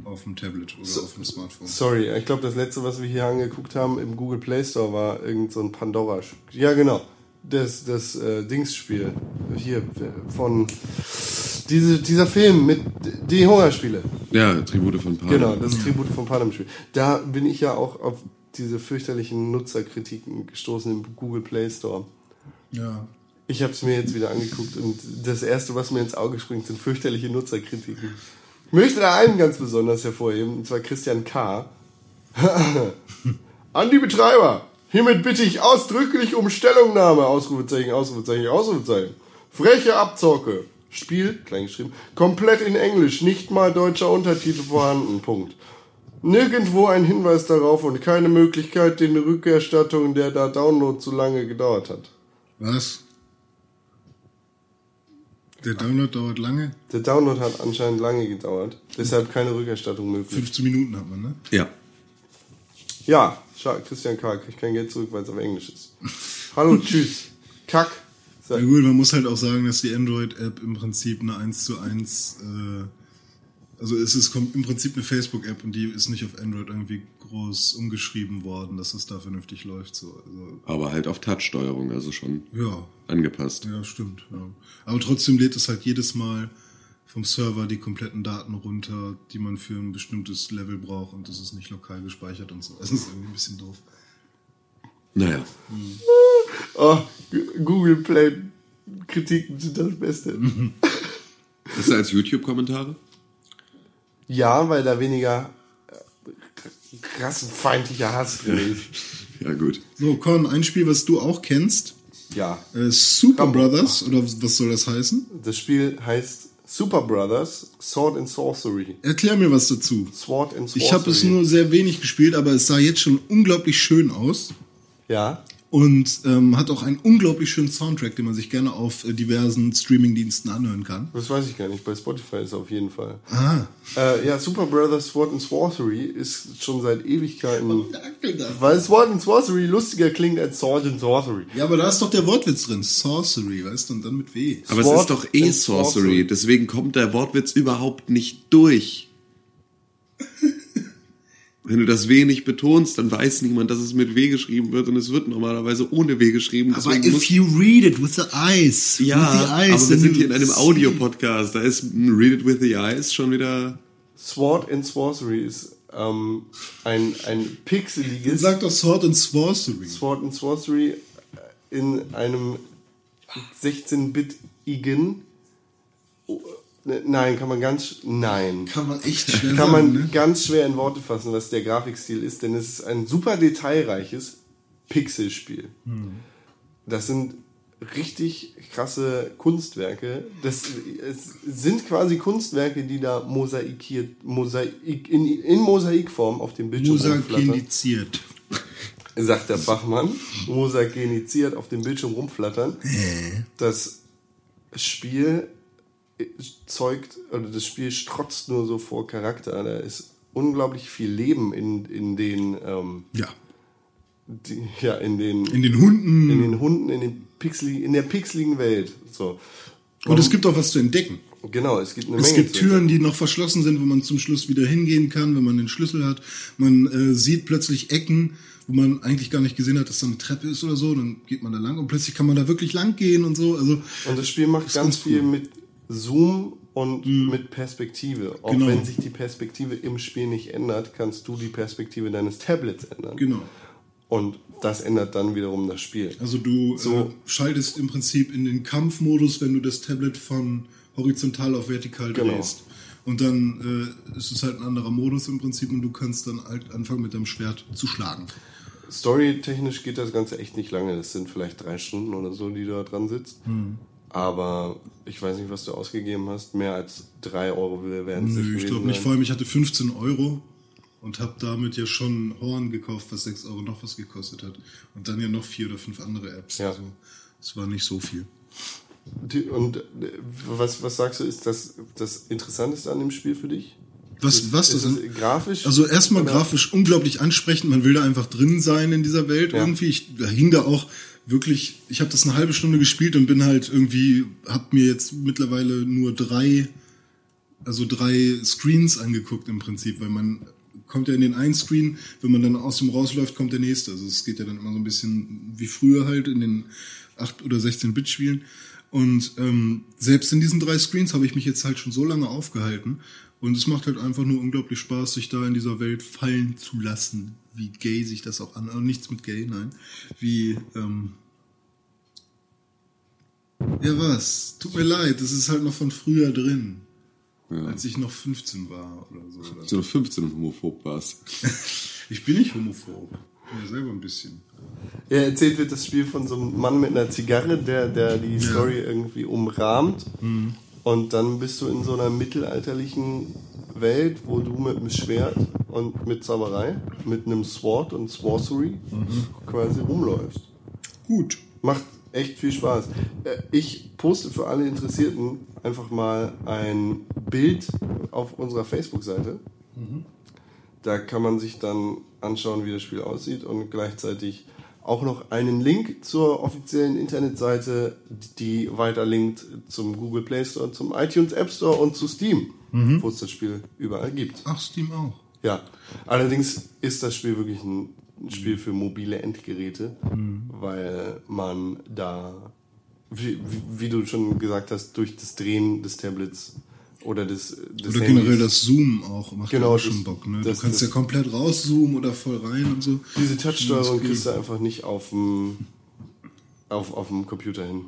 auf dem Tablet oder auf dem Smartphone. Sorry, ich glaube, das letzte, was wir hier angeguckt haben im Google Play Store, war irgend so ein Pandora. Ja, genau. Das, das äh, Dingsspiel. Hier, äh, von. Diese, dieser Film mit die Hungerspiele. Ja, Tribute von Panem. Genau, das Tribute von Panem Spiel. Da bin ich ja auch auf diese fürchterlichen Nutzerkritiken gestoßen im Google Play Store. Ja. Ich habe es mir jetzt wieder angeguckt und das erste, was mir ins Auge springt, sind fürchterliche Nutzerkritiken. Ich möchte da einen ganz besonders hervorheben, und zwar Christian K. An die Betreiber. Hiermit bitte ich ausdrücklich um Stellungnahme. Ausrufezeichen, Ausrufezeichen, Ausrufezeichen. Freche Abzocke. Spiel, klein geschrieben, komplett in Englisch, nicht mal deutscher Untertitel vorhanden. Punkt. Nirgendwo ein Hinweis darauf und keine Möglichkeit den Rückerstattung, der da Download zu lange gedauert hat. Was? Der Download dauert lange. Der Download hat anscheinend lange gedauert, deshalb keine Rückerstattung möglich. 15 Minuten hat man, ne? Ja. Ja, schade, Christian K. kriegt kein Geld zurück, weil es auf Englisch ist. Hallo, tschüss. Kack. Ja gut, man muss halt auch sagen, dass die Android-App im Prinzip eine 1 zu 1, äh, also es ist im Prinzip eine Facebook-App und die ist nicht auf Android irgendwie groß umgeschrieben worden, dass es da vernünftig läuft. So. Also, Aber halt auf Touch-Steuerung, also schon ja, angepasst. ja, stimmt. Ja. Aber trotzdem lädt es halt jedes Mal vom Server die kompletten Daten runter, die man für ein bestimmtes Level braucht und das ist nicht lokal gespeichert und so. Das ist irgendwie ein bisschen doof. Naja. Oh, G- Google Play Kritiken sind das Beste. Ist da als YouTube-Kommentare? Ja, weil da weniger äh, rassenfeindlicher Hass drin ist. Ja, gut. So, Con, ein Spiel, was du auch kennst, Ja, äh, Super Rambo. Brothers, oder was soll das heißen? das Spiel heißt Super Brothers Sword and Sorcery. Erklär mir was dazu. Sword and Sorcery. Ich habe es nur sehr wenig gespielt, aber es sah jetzt schon unglaublich schön aus. Ja, und ähm, hat auch einen unglaublich schönen Soundtrack, den man sich gerne auf äh, diversen Streamingdiensten anhören kann. Das weiß ich gar nicht. Bei Spotify ist es auf jeden Fall. Ah, Äh, ja, Super Brothers Sword and Sorcery ist schon seit Ewigkeiten. Dafür. Weil Sword and Sorcery lustiger klingt als Sword and Sorcery. Ja, aber da ist doch der Wortwitz drin. Sorcery, weißt du, und dann mit W. Aber Sword es ist doch eh Sorcery. deswegen kommt der Wortwitz überhaupt nicht durch. Wenn du das W nicht betonst, dann weiß niemand, dass es mit W geschrieben wird und es wird normalerweise ohne W geschrieben. Aber Deswegen if you read it with the eyes, ja, with the eyes, aber wir sind hier in einem. Audio-Podcast. Da ist Read It With The Eyes schon wieder... Sword and Sorcery ist ähm, ein, ein pixeliges Sag doch Sword and Sorcery. Sword and Sorcery in einem 16-bit-igen. Ne, Nein, kann man ganz. Nein. Kann man echt schwer Kann sagen, man ne? ganz schwer in Worte fassen, was der Grafikstil ist, denn es ist ein super detailreiches Pixelspiel. Das sind richtig krasse Kunstwerke. Das es sind quasi Kunstwerke, die da mosaikiert, Mosaik, in, in Mosaikform auf dem Bildschirm Musakendiziert. sagt der Fachmann, mosagenisiert auf dem Bildschirm rumflattern. Das Spiel zeugt, oder das Spiel strotzt nur so vor Charakter. Da ist unglaublich viel Leben in, in den, ähm, Ja. die, ja, in den, In den Hunden. in den Hunden, in den Pixeli, in der pixeligen Welt. So. Und es gibt auch was zu entdecken. Genau, es gibt eine Es Menge. gibt zu- Türen, die noch verschlossen sind, wo man zum Schluss wieder hingehen kann, wenn man den Schlüssel hat. Man äh, sieht plötzlich Ecken, wo man eigentlich gar nicht gesehen hat, dass da eine Treppe ist oder so. Dann geht man da lang und plötzlich kann man da wirklich lang gehen und so. Also Und das Spiel macht ganz ganz viel cool. Mhm. mit Zoom und mit Perspektive. Auch Genau. wenn sich die Perspektive im Spiel nicht ändert, kannst du die Perspektive deines Tablets ändern. genau. Und das ändert dann wiederum das Spiel. Also du So. äh, schaltest im Prinzip in den Kampfmodus, wenn du das Tablet von horizontal auf vertikal Genau. drehst. Und dann äh, ist es halt ein anderer Modus im Prinzip und du kannst dann halt anfangen mit deinem Schwert zu schlagen. Storytechnisch geht das Ganze echt nicht lange. Das sind vielleicht drei Stunden oder so, die du da dran sitzt. Hm. Aber ich weiß nicht, was du ausgegeben hast. Mehr als drei Euro werden es nicht Nö, ich glaube nicht. Vor allem, ich hatte 15 Euro und habe damit ja schon Horn gekauft, was 6 Euro noch was gekostet hat. Und dann ja noch vier oder fünf andere Apps. Ja. Also es war nicht so viel. Die- Und äh, was, was sagst du, ist das das Interessanteste an dem Spiel für dich? Was, was ist das es grafisch? Also erstmal grafisch unglaublich ansprechend. Man will da einfach drin sein in dieser Welt Ja. irgendwie. Ich da hing da auch wirklich. Ich habe das eine halbe Stunde gespielt und bin halt irgendwie, habe mir jetzt mittlerweile nur drei, also drei Screens angeguckt im Prinzip, weil man kommt ja in den einen Screen, wenn man dann aus dem rausläuft, kommt der nächste. Also es geht ja dann immer so ein bisschen wie früher halt in den 8 oder 16 Bit Spielen. Und ähm, selbst in diesen drei Screens habe ich mich jetzt halt schon so lange aufgehalten. Und es macht halt einfach nur unglaublich Spaß, sich da in dieser Welt fallen zu lassen. Wie gay sich das auch an. Also nichts mit gay, nein. Wie, ähm, ja was? Tut mir leid, das ist halt noch von früher drin. Als ich noch 15 war oder so. Oder So 15 und homophob warst. Ich bin nicht homophob. Ja selber ein bisschen. Ja, erzählt wird das Spiel von so einem Mann mit einer Zigarre, der, der die Story irgendwie umrahmt. Mhm. Und dann bist du in so einer mittelalterlichen Welt, wo du mit einem Schwert und mit Zauberei, mit einem Sword und Sorcery Mhm. quasi rumläufst. Gut. Macht echt viel Spaß. Äh, Ich poste für alle Interessierten einfach mal ein Bild auf unserer Facebook-Seite. Da kann man sich dann anschauen, wie das Spiel aussieht und gleichzeitig auch noch einen Link zur offiziellen Internetseite, die weiterlinkt zum Google Play Store, zum iTunes App Store und zu Steam, wo es das Spiel überall gibt. Ach, Steam auch. Ja, allerdings ist das Spiel wirklich ein Spiel für mobile Endgeräte, weil man da, wie, wie, wie du schon gesagt hast, durch das Drehen des Tablets oder des, des Oder Handys, generell das Zoom auch macht Genau, ja auch das- schon Bock. Ne? das- du kannst das- ja komplett rauszoomen oder voll rein und so. diese Touchsteuerung kriegst du einfach nicht auf dem, auf, auf dem Computer hin.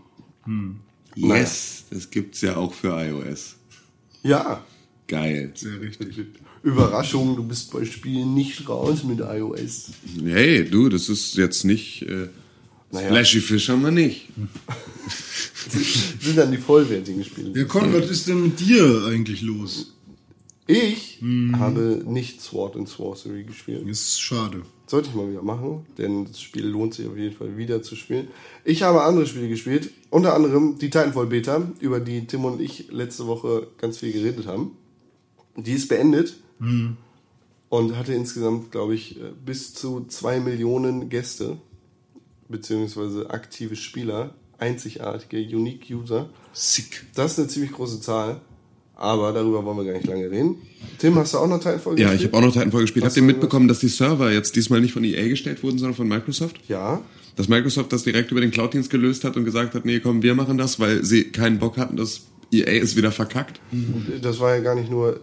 Yes, das gibt's ja auch für iOS. Ja, Geil. Sehr richtig. Überraschung, du bist bei Spielen nicht raus mit iOS. Hey, du, das ist jetzt nicht. Äh, Naja. Splashy Fish haben wir nicht. sind dann die vollwertigen Spiele. Ja, Con, was ist denn mit dir eigentlich los? Ich Mhm. habe nicht Sword and Sorcery gespielt. Das ist schade. Sollte ich mal wieder machen, denn das Spiel lohnt sich auf jeden Fall wieder zu spielen. Ich habe andere Spiele gespielt, unter anderem die Titanfall Beta, über die Tim und ich letzte Woche ganz viel geredet haben. Die ist beendet und hatte insgesamt, glaube ich, äh, bis zu zwei Millionen Gäste, beziehungsweise aktive Spieler, einzigartige, unique User. Sick. Das ist eine ziemlich große Zahl, aber darüber wollen wir gar nicht lange reden. Tim, hast du auch noch Titanfall Ja, gespielt? ich habe auch noch Titanfall gespielt. Habt ihr mitbekommen, dass die Server jetzt diesmal nicht von EA gestellt wurden, sondern von Microsoft? Ja, Dass Microsoft das direkt über den Cloud-Dienst gelöst hat und gesagt hat, nee, komm, wir machen das, weil sie keinen Bock hatten, dass EA ist wieder verkackt. das war ja gar nicht nur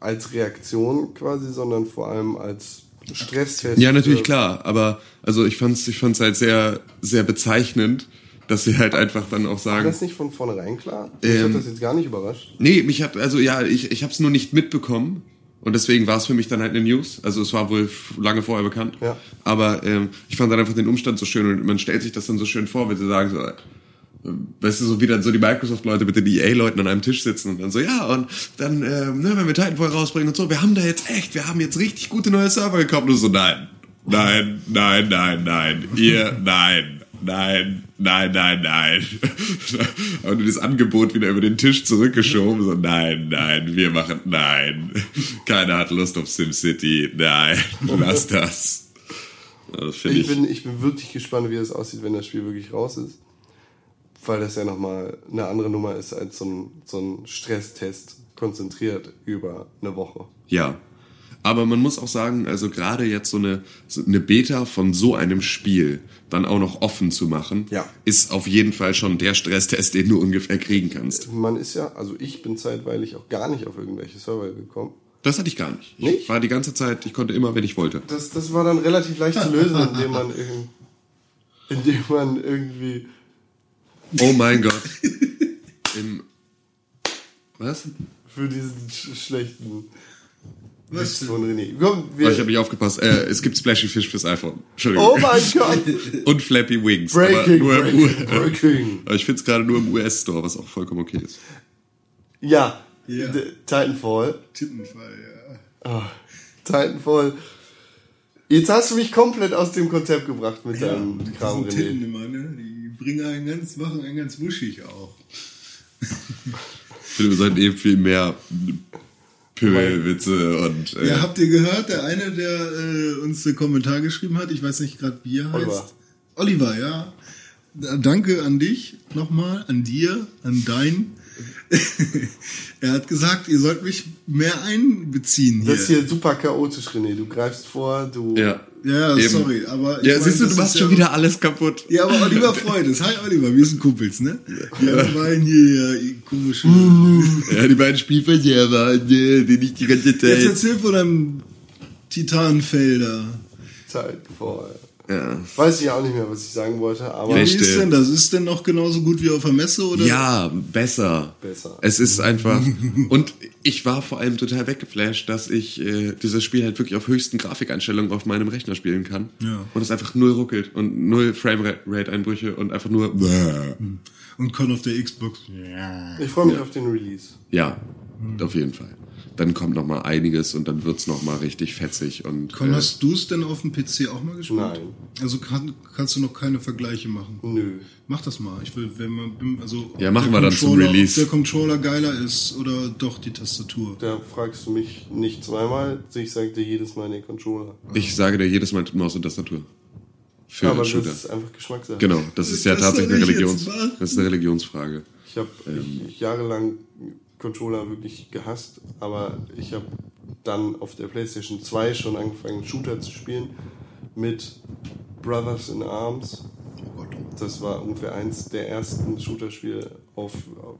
als Reaktion quasi, sondern vor allem als Stresstest. Ja, natürlich klar, aber also ich fand's, ich fand's halt sehr, sehr bezeichnend, dass sie halt einfach dann auch War sagen, das nicht von vornherein klar? Mich Ähm, hat das jetzt gar nicht überrascht. nee, mich hat, also ja, ich, ich hab's nur nicht mitbekommen und deswegen war es für mich dann halt eine News. Also es war wohl lange vorher bekannt. Ja. Aber ähm, ich fand dann einfach den Umstand so schön und man stellt sich das dann so schön vor, wenn sie sagen so, weißt du, so wie dann so die Microsoft-Leute mit den EA-Leuten an einem Tisch sitzen und dann so, ja, und dann, ähm, ne, wenn wir Titanfall rausbringen und so, wir haben da jetzt echt, wir haben jetzt richtig gute neue Server gekauft und so, nein, nein, nein, nein, nein, ihr, nein, nein, nein, nein, nein. Und das Angebot wieder über den Tisch zurückgeschoben, so, nein, nein, wir machen, nein, keiner hat Lust auf SimCity, nein, lass das. Das Ich ich, bin, ich bin wirklich gespannt, wie das aussieht, wenn das Spiel wirklich raus ist. Weil das ja nochmal eine andere Nummer ist als so ein, so ein Stresstest konzentriert über eine Woche. Ja. Aber man muss auch sagen, also gerade jetzt so eine, so eine Beta von so einem Spiel dann auch noch offen zu machen, Ja. ist auf jeden Fall schon der Stresstest, den du ungefähr kriegen kannst. Man ist ja, also ich bin zeitweilig auch gar nicht auf irgendwelche Server gekommen. Das hatte ich gar nicht. Ich Nicht? war die ganze Zeit, ich konnte immer, wenn ich wollte. Das, das war dann relativ leicht zu lösen, indem man, indem man irgendwie Oh mein Gott. Im, was? für diesen sch schlechten Was von René. Komm, wir, Oh, ich habe nicht aufgepasst. Äh, es gibt Splashy Fish fürs iPhone. Entschuldigung. oh mein Gott! Und Flappy Wings. Breaking, aber breaking, breaking. Aber ich finde es gerade nur im US-Store, was auch vollkommen okay ist. Ja, Ja. D- Titanfall. Tippenfall, ja. Ah, Titanfall. Jetzt hast du mich komplett aus dem Konzept gebracht mit deinem Die Kram, sind Titten René. immer, ne? Die bringen einen ganz, machen einen ganz wuschig auch. Ich finde, wir sollten eben viel mehr Pimmelwitze und äh, Ja, habt ihr gehört, der eine, der äh, uns den Kommentar geschrieben hat, ich weiß nicht gerade, wie er heißt. Oliver. Oliver, ja. Da- Danke an dich nochmal, an dir, an dein. er hat gesagt, ihr sollt mich mehr einbeziehen hier. Das ist hier super chaotisch, René. Du greifst vor, du. ja. Ja, Eben. sorry, aber. Ja, mein, siehst du, du machst ist schon ja- wieder alles kaputt. Ja, aber Oliver freut es. Hi Oliver, wir sind Kumpels, ne? Ja, wir waren hier ja, komische. Ja, die beiden Spielverderber, die, die nicht die ganze Jetzt Zeit. erzähl von deinem Titanfelder. Titanfall. Ja. Weiß ich auch nicht mehr, was ich sagen wollte, aber Wie Rechte. ist denn das? Ist denn noch genauso gut wie auf der Messe oder? ja, besser. Besser. Es ist einfach. Und ich war vor allem total weggeflasht, dass ich äh, dieses Spiel halt wirklich auf höchsten Grafikeinstellungen auf meinem Rechner spielen kann. Ja. Und es einfach null ruckelt und null Framerate-Einbrüche und einfach nur. Und Con auf der Xbox. Ja. ich freue mich auf den Release. Ja, auf jeden Fall. Dann kommt noch mal einiges und dann wird's noch mal richtig fetzig und. Con, äh, hast du es denn auf dem PC auch mal gespielt? Nein. Also kann, kannst du noch keine Vergleiche machen? Nö. Mach das mal. Ich will, wenn man, also Ja, machen wir dann zum Controller- Release. Ob der Controller geiler ist oder doch die Tastatur. Da fragst du mich nicht zweimal. Ich sag dir jedes Mal den Controller. ich sage dir jedes Mal Maus und Tastatur. Für aber den Shooter. das ist einfach Geschmackssache. Genau, das ist ja Das tatsächlich eine Religions, das ist eine Religionsfrage. Ich habe jahrelang Controller wirklich gehasst, aber ich habe dann auf der PlayStation 2 schon angefangen, Shooter zu spielen mit Brothers in Arms. Das war ungefähr eins der ersten Shooter-Spiele auf,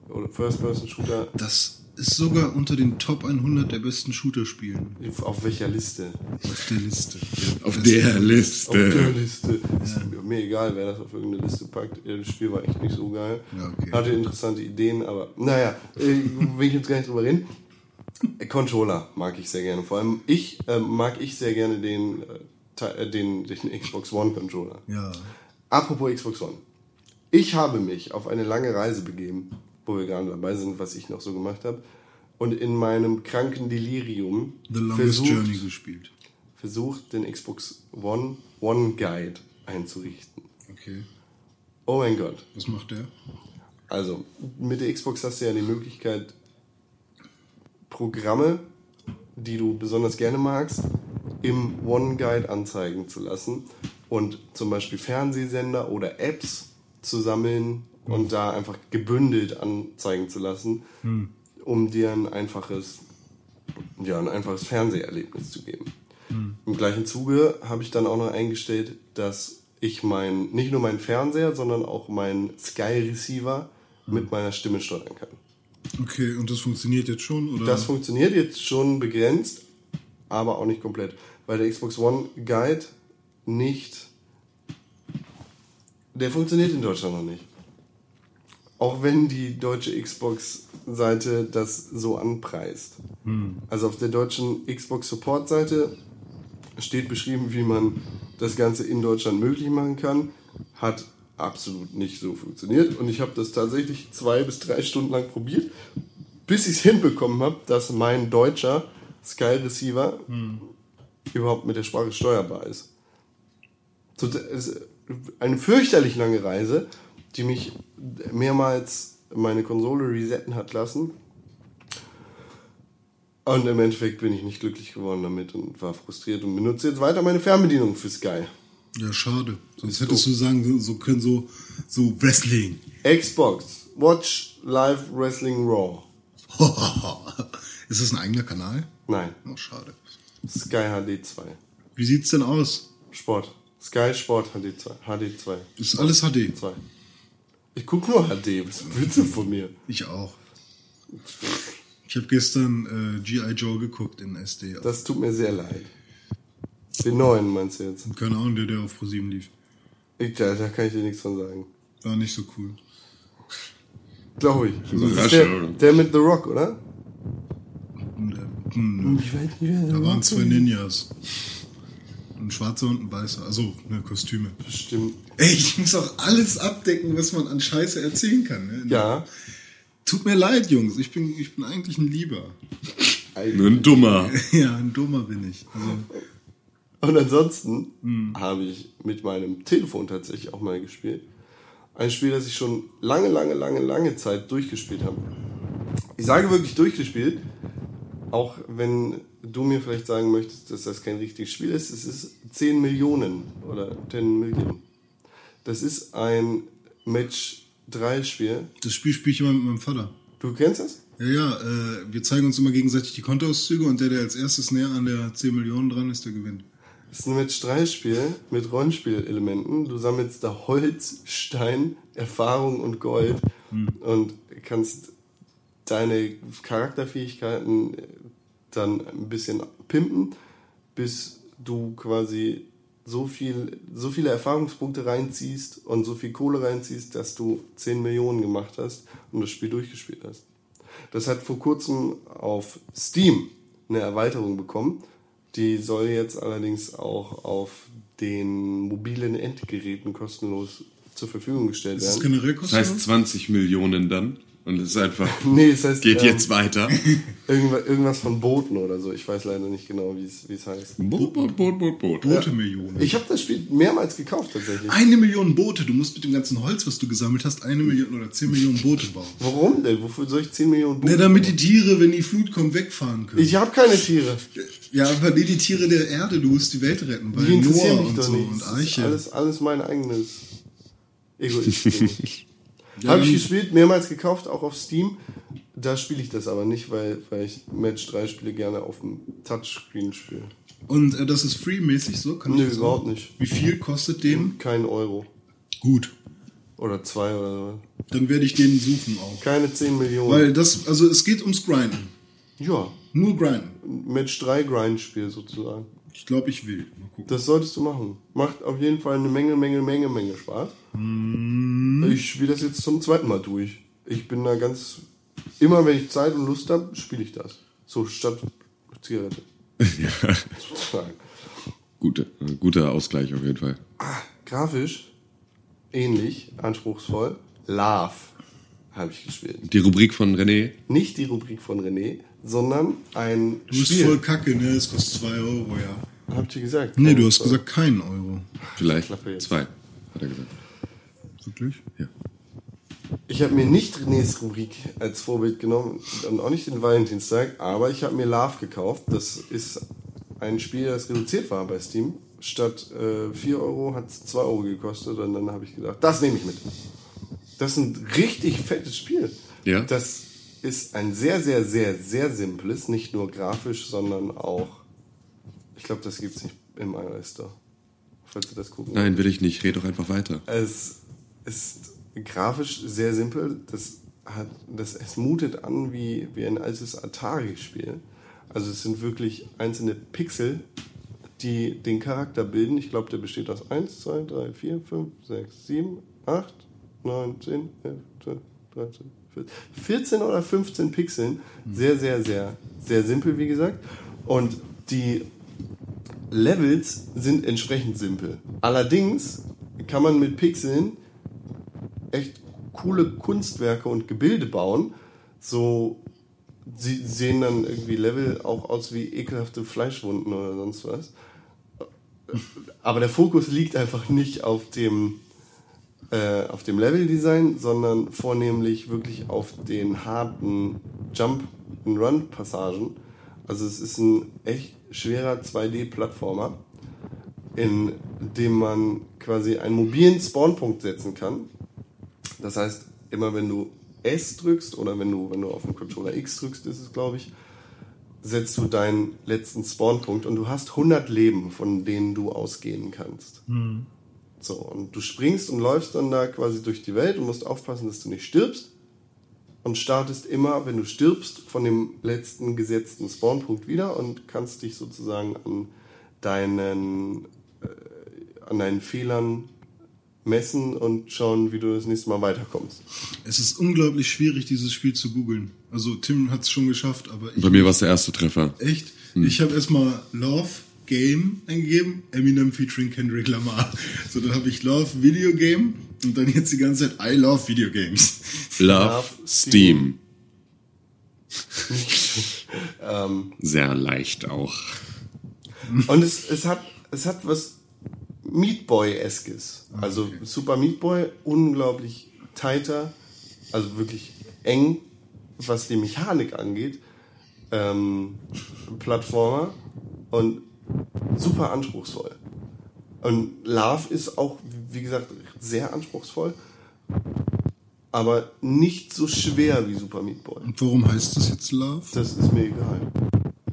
oder First-Person-Shooter. Das ist sogar unter den Top 100 der besten Shooter-Spielen Auf welcher Liste? auf der Liste. Auf der Auf der Liste. Liste. Ist mir egal, wer das auf irgendeine Liste packt. Das Spiel war echt nicht so geil. Ja, okay. Hatte interessante Ideen, aber naja, äh, will ich jetzt gar nicht drüber reden. Controller mag ich sehr gerne. Vor allem ich äh, mag ich sehr gerne den, äh, äh, den, den Xbox One Controller. Ja. Apropos Xbox One. Ich habe mich auf eine lange Reise begeben, wo wir gerade dabei sind, was ich noch so gemacht habe. Und in meinem kranken Delirium The versucht, Journey gespielt. versucht, den Xbox One One Guide einzurichten. Okay. Oh mein Gott. Was macht der? Also, mit der Xbox hast du ja die Möglichkeit, Programme, die du besonders gerne magst, im One Guide anzeigen zu lassen und zum Beispiel Fernsehsender oder Apps zu sammeln und da einfach gebündelt anzeigen zu lassen, um dir ein einfaches, ja, ein einfaches Fernseherlebnis zu geben. Im gleichen Zuge habe ich dann auch noch eingestellt, dass ich mein, nicht nur meinen Fernseher, sondern auch meinen Sky Receiver mit meiner Stimme steuern kann. Okay, und das funktioniert jetzt schon? Oder? Das funktioniert jetzt schon begrenzt, aber auch nicht komplett, weil der Xbox One Guide nicht. Der funktioniert in Deutschland noch nicht. Auch wenn die deutsche Xbox-Seite das so anpreist. Also auf der deutschen Xbox Support-Seite steht beschrieben, wie man das Ganze in Deutschland möglich machen kann. Hat absolut nicht so funktioniert. Und ich habe das tatsächlich zwei bis drei Stunden lang probiert, bis ich es hinbekommen habe, dass mein deutscher Sky Receiver überhaupt mit der Sprache steuerbar ist. So, das ist eine fürchterlich lange Reise, die mich mehrmals meine Konsole resetten hat lassen. Und im Endeffekt bin ich nicht glücklich geworden damit und war frustriert und benutze jetzt weiter meine Fernbedienung für Sky. Ja, schade. Sonst hättest du sagen so können so, so Wrestling. Xbox, Watch Live Wrestling Raw. Ist das ein eigener Kanal? Nein, Oh, schade. Sky HD 2. Wie sieht's denn aus? Sport. Sky Sport HD 2. HD 2. Ist alles HD? 2. Ich guck nur HD. Was willst du von mir? Ich auch. Ich habe gestern äh, G.I. Joe geguckt in SD. Das tut mir sehr leid. Den neuen meinst du jetzt? Keine Ahnung, der, der auf ProSieben lief. Ich, da, da kann ich dir nichts von sagen. War nicht so cool. Glaube ich. Das ist der, der mit The Rock, oder? Und, äh, hm, Ich weiß nicht, wer da waren zwei Ninjas. Ein schwarzer und ein weißer. Also, ne, Kostüme. Bestimmt. Ey, ich muss auch alles abdecken, was man an Scheiße erzählen kann. Ne? Ja. Tut mir leid, Jungs. Ich bin, ich bin eigentlich ein Lieber. Ein dummer. ja, ein Dummer bin ich. Also, Und ansonsten habe ich mit meinem Telefon tatsächlich auch mal gespielt. Ein Spiel, das ich schon lange, lange, lange, lange Zeit durchgespielt habe. Ich sage wirklich durchgespielt, auch wenn du mir vielleicht sagen möchtest, dass das kein richtiges Spiel ist. Es ist 10 Millionen oder 10 Millionen. Das ist ein Match 3 Spiel. das Spiel spiele ich immer mit meinem Vater. Du kennst das? Ja, ja, äh, wir zeigen uns immer gegenseitig die Kontoauszüge und der, der als erstes näher an der 10 Millionen dran ist, der gewinnt. Es ist ein Match-3-Spiel mit Rollenspielelementen. Du sammelst da Holz, Stein, Erfahrung und Gold und kannst deine Charakterfähigkeiten dann ein bisschen pimpen, bis du quasi so viel, so viele Erfahrungspunkte reinziehst und so viel Kohle reinziehst, dass du 10 Millionen gemacht hast und das Spiel durchgespielt hast. Das hat vor kurzem auf Steam eine Erweiterung bekommen. Die soll jetzt allerdings auch auf den mobilen Endgeräten kostenlos zur Verfügung gestellt Ist das werden. generell Das kostenlos? heißt 20 Millionen dann. Und es ist einfach. Nee, das heißt, Geht ähm, jetzt weiter. Irgendwas, von Booten oder so. Ich weiß leider nicht genau, wie es wie es heißt. Boot, Boot, Boot, Boot, Boot. Boote-Millionen. Ich habe das Spiel mehrmals gekauft tatsächlich. Eine Million Boote. Du musst mit dem ganzen Holz, was du gesammelt hast, eine Million oder 10 Millionen Boote bauen. Warum denn? Wofür soll ich 10 Millionen Ne, Boote? damit die Tiere, wenn die Flut kommt, wegfahren können. ich habe keine Tiere. ja, aber nee, die Tiere der Erde, du musst die Welt retten. Weil Die interessieren Noah mich und doch so nicht. und Das ist Eiche. alles, alles mein eigenes Egoismus. Habe ich dann- gespielt, mehrmals gekauft, auch auf Steam. Da spiele ich das aber nicht, weil, weil ich Match 3 Spiele gerne auf dem Touchscreen spiele. Und äh, das ist free-mäßig so? Kann ich Nö, das überhaupt sagen? nicht. Wie viel kostet den? Kein Euro. Gut. Oder zwei oder so. Dann werde ich den suchen auch. Keine 10 Millionen. Weil das, also es geht ums Grinden. ja, Nur Grinden. Match 3 Grind-Spiel sozusagen. Ich glaube, ich will. Mal gucken. Das solltest du machen. Macht auf jeden Fall eine Menge, Menge, Menge, Menge Spaß. Ich spiele das jetzt zum zweiten Mal durch. Ich bin da ganz. Immer wenn ich Zeit und Lust habe, spiele ich das. So statt Zigarette. Sozusagen. Gute, äh, guter Ausgleich auf jeden Fall. Grafisch ähnlich, anspruchsvoll. Love habe ich gespielt. Die Rubrik von René. Nicht die Rubrik von René, sondern ein Du bist Spiel. voll kacke, ne? Es kostet 2 Euro, ja. Habt ihr gesagt? Nee, du hast gesagt keinen Euro. Vielleicht zwei, hat er gesagt. Wirklich? Ja. Ich habe mir nicht Renés Rubrik als Vorbild genommen und auch nicht den Valentinstag, aber ich habe mir Love gekauft. Das ist ein Spiel, das reduziert war bei Steam. Statt äh, 4 Euro hat es 2 Euro gekostet und dann habe ich gedacht, das nehme ich mit. Das ist ein richtig fettes Spiel. Ja. Das ist ein sehr, sehr, sehr, sehr simples, nicht nur grafisch, sondern auch, ich glaube, das gibt es nicht im iOS Store. Falls ihr das gucken Nein, will ich nicht. Red doch einfach weiter. es ist grafisch sehr simpel. Das hat, das, es mutet an wie, wie ein altes Atari-Spiel. Also es sind wirklich einzelne Pixel, die den Charakter bilden. Ich glaube, der besteht aus 1, 2, 3, 4, 5, 6, 7, 8, 9, 10, 11, 12, 13, 14, 14 oder 15 Pixeln. Sehr, sehr, sehr, sehr simpel, wie gesagt. Und die Levels sind entsprechend simpel. Allerdings kann man mit Pixeln echt coole Kunstwerke und Gebilde bauen. So sie sehen dann irgendwie Level auch aus wie ekelhafte Fleischwunden oder sonst was. Aber der Fokus liegt einfach nicht auf dem äh, auf dem Leveldesign, sondern vornehmlich wirklich auf den harten Jump-and-Run-Passagen. Also es ist ein echt schwerer 2D-Plattformer, in dem man quasi einen mobilen Spawnpunkt setzen kann. Das heißt, immer wenn du S drückst oder wenn du, wenn du auf den Controller X drückst, ist es glaube ich, setzt du deinen letzten Spawnpunkt und du hast 100 Leben, von denen du ausgehen kannst. So, und du springst und läufst dann da quasi durch die Welt und musst aufpassen, dass du nicht stirbst. Und startest immer, wenn du stirbst, von dem letzten gesetzten Spawnpunkt wieder und kannst dich sozusagen an deinen, äh, an deinen Fehlern messen und schauen, wie du das nächste Mal weiterkommst. Es ist unglaublich schwierig, dieses Spiel zu googeln. Also Tim hat es schon geschafft, aber ich Bei mir war es der erste Treffer. echt. Ich habe erstmal Love Game eingegeben, Eminem featuring Kendrick Lamar. So, dann habe ich Love Video Game und dann jetzt die ganze Zeit I Love Video Games. Love, Love, Steam. Ähm, Sehr leicht auch. Und es, es, hat, es hat was Meat Boy-eskes. Also Super Meat Boy, unglaublich tighter, also wirklich eng, was die Mechanik angeht. Ähm, Plattformer und super anspruchsvoll. Und Love ist auch, wie gesagt, sehr anspruchsvoll, aber nicht so schwer wie Super Meat Boy. Und warum heißt das jetzt Love? Das ist mir egal.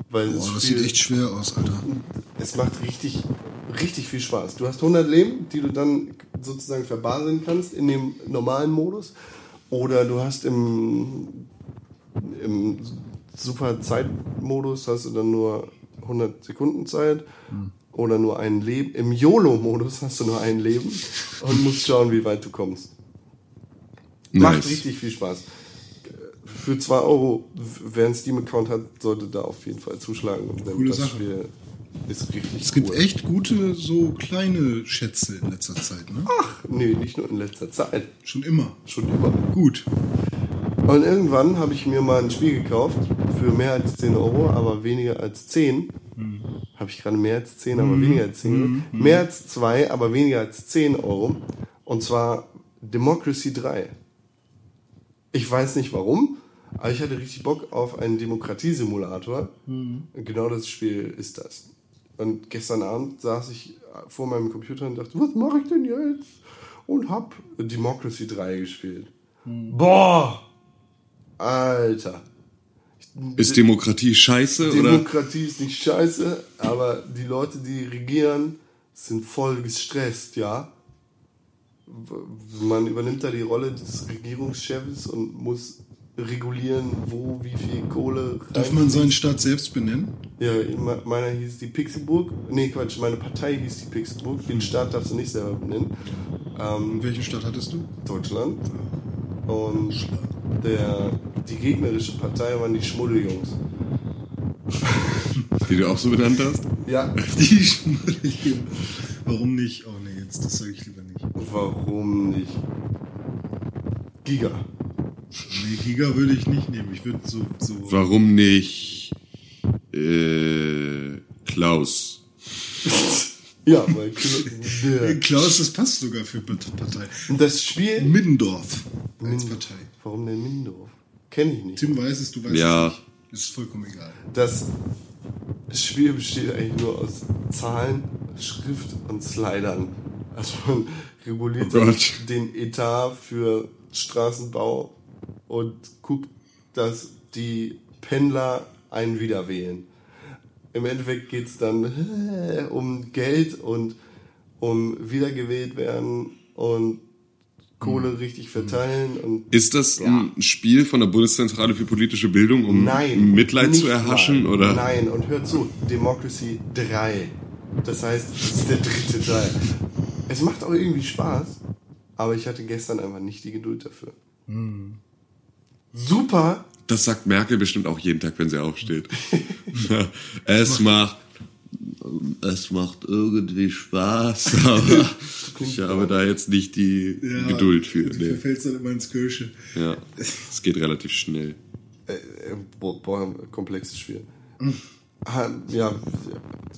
Weil Boah, das sieht echt schwer aus, Alter. es macht richtig, richtig viel Spaß. Du hast 100 Leben, die du dann sozusagen verbaseln kannst in dem normalen Modus. Oder du hast im, im super Zeitmodus hast du dann nur 100 Sekunden Zeit. Oder nur ein Leben. Im YOLO-Modus hast du nur ein Leben und musst schauen, wie weit du kommst. Macht Nice. richtig viel Spaß. Für 2 Euro, wer einen Steam-Account hat, sollte da auf jeden Fall zuschlagen. Coole das Sache. Spiel ist richtig Es gibt cool. echt gute, so kleine Schätze in letzter Zeit, ne? Ach, nee, nicht nur in letzter Zeit. Schon immer. Schon immer. Gut. Und irgendwann habe ich mir mal ein Spiel gekauft für mehr als 10 Euro, aber weniger als 10. Habe ich gerade mehr als 10, aber weniger als 10. Mehr als 2, aber weniger als 10 Euro. Und zwar Democracy 3. Ich weiß nicht warum, aber ich hatte richtig Bock auf einen Demokratiesimulator. Genau das Spiel ist das. Und gestern Abend saß ich vor meinem Computer und dachte, was mache ich denn jetzt? Und hab Democracy 3 gespielt. Boah! Alter. Ist Demokratie scheiße oder? Demokratie ist nicht scheiße, aber die Leute, die regieren, sind voll gestresst, ja. Man übernimmt da die Rolle des Regierungschefs und muss regulieren, wo wie viel Kohle Darf man seinen Staat selbst benennen? Ja, me- meiner hieß die Pixelburg. Nee, Quatsch, meine Partei hieß die Pixelburg. Den Staat darfst du nicht selber benennen. Ähm, welchen Staat hattest du? Deutschland. Und der, die gegnerische Partei waren die Schmuddeljungs. Die du auch so benannt hast? Ja, Die Schmuddeljungen. Warum nicht? Oh nee, jetzt, das sage ich lieber nicht. warum nicht? Giga. Nee, Giga würde ich nicht nehmen. Ich würde so, so. Warum nicht äh, Klaus? ja, weil Klaus, das passt sogar für Partei. Und das Spiel. Middendorf als Partei. Warum denn Mindorf? Kenne ich nicht. Tim weiß es, du weißt Ja. es nicht. Ist vollkommen egal. Das Spiel besteht eigentlich nur aus Zahlen, Schrift und Slidern. Also man reguliert Oh den Etat für Straßenbau und guckt, dass die Pendler einen wieder wählen. Im Endeffekt geht es dann um Geld und um wiedergewählt werden und Kohle richtig verteilen und Ist das ein Spiel von der Bundeszentrale für politische Bildung, um Nein. Mitleid zu erhaschen? mal. Oder? Nein, und hör zu, Democracy 3. Das heißt, das ist der dritte Teil. Es macht auch irgendwie Spaß, aber ich hatte gestern einfach nicht die Geduld dafür. Hm. Super, Das sagt Merkel bestimmt auch jeden Tag, wenn sie aufsteht. es macht, es macht irgendwie Spaß, aber ich habe da jetzt nicht die Geduld für. Du Nee. verfällst dann immer ins Kirsche. Ja, es geht relativ schnell. äh, boah, boah, komplexes Spiel. Ah, Ja,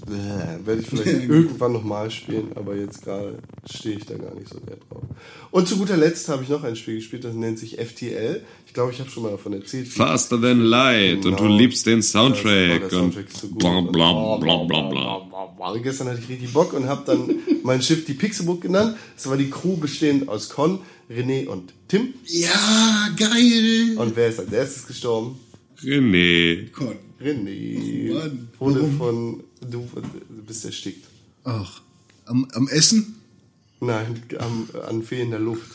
äh, werde ich vielleicht irgendwann nochmal spielen, aber jetzt gerade stehe ich da gar nicht so sehr drauf. Und zu guter Letzt habe ich noch ein Spiel gespielt, das nennt sich FTL. Ich glaube, ich habe schon mal davon erzählt. Faster than light und du Genau. liebst den Ja, Soundtrack der und Soundtrack ist so gut. bla Und bla bla bla bla. bla. Gestern hatte ich richtig Bock und habe dann mein Schiff die Pixelbook genannt. Das war die Crew bestehend aus Con, René und Tim. Ja, geil! Und wer ist als erstes gestorben? René. Con. René. Mann, Wurde warum? von. Du bist erstickt. Ach, am, am Essen? Nein, am, an fehlender Luft.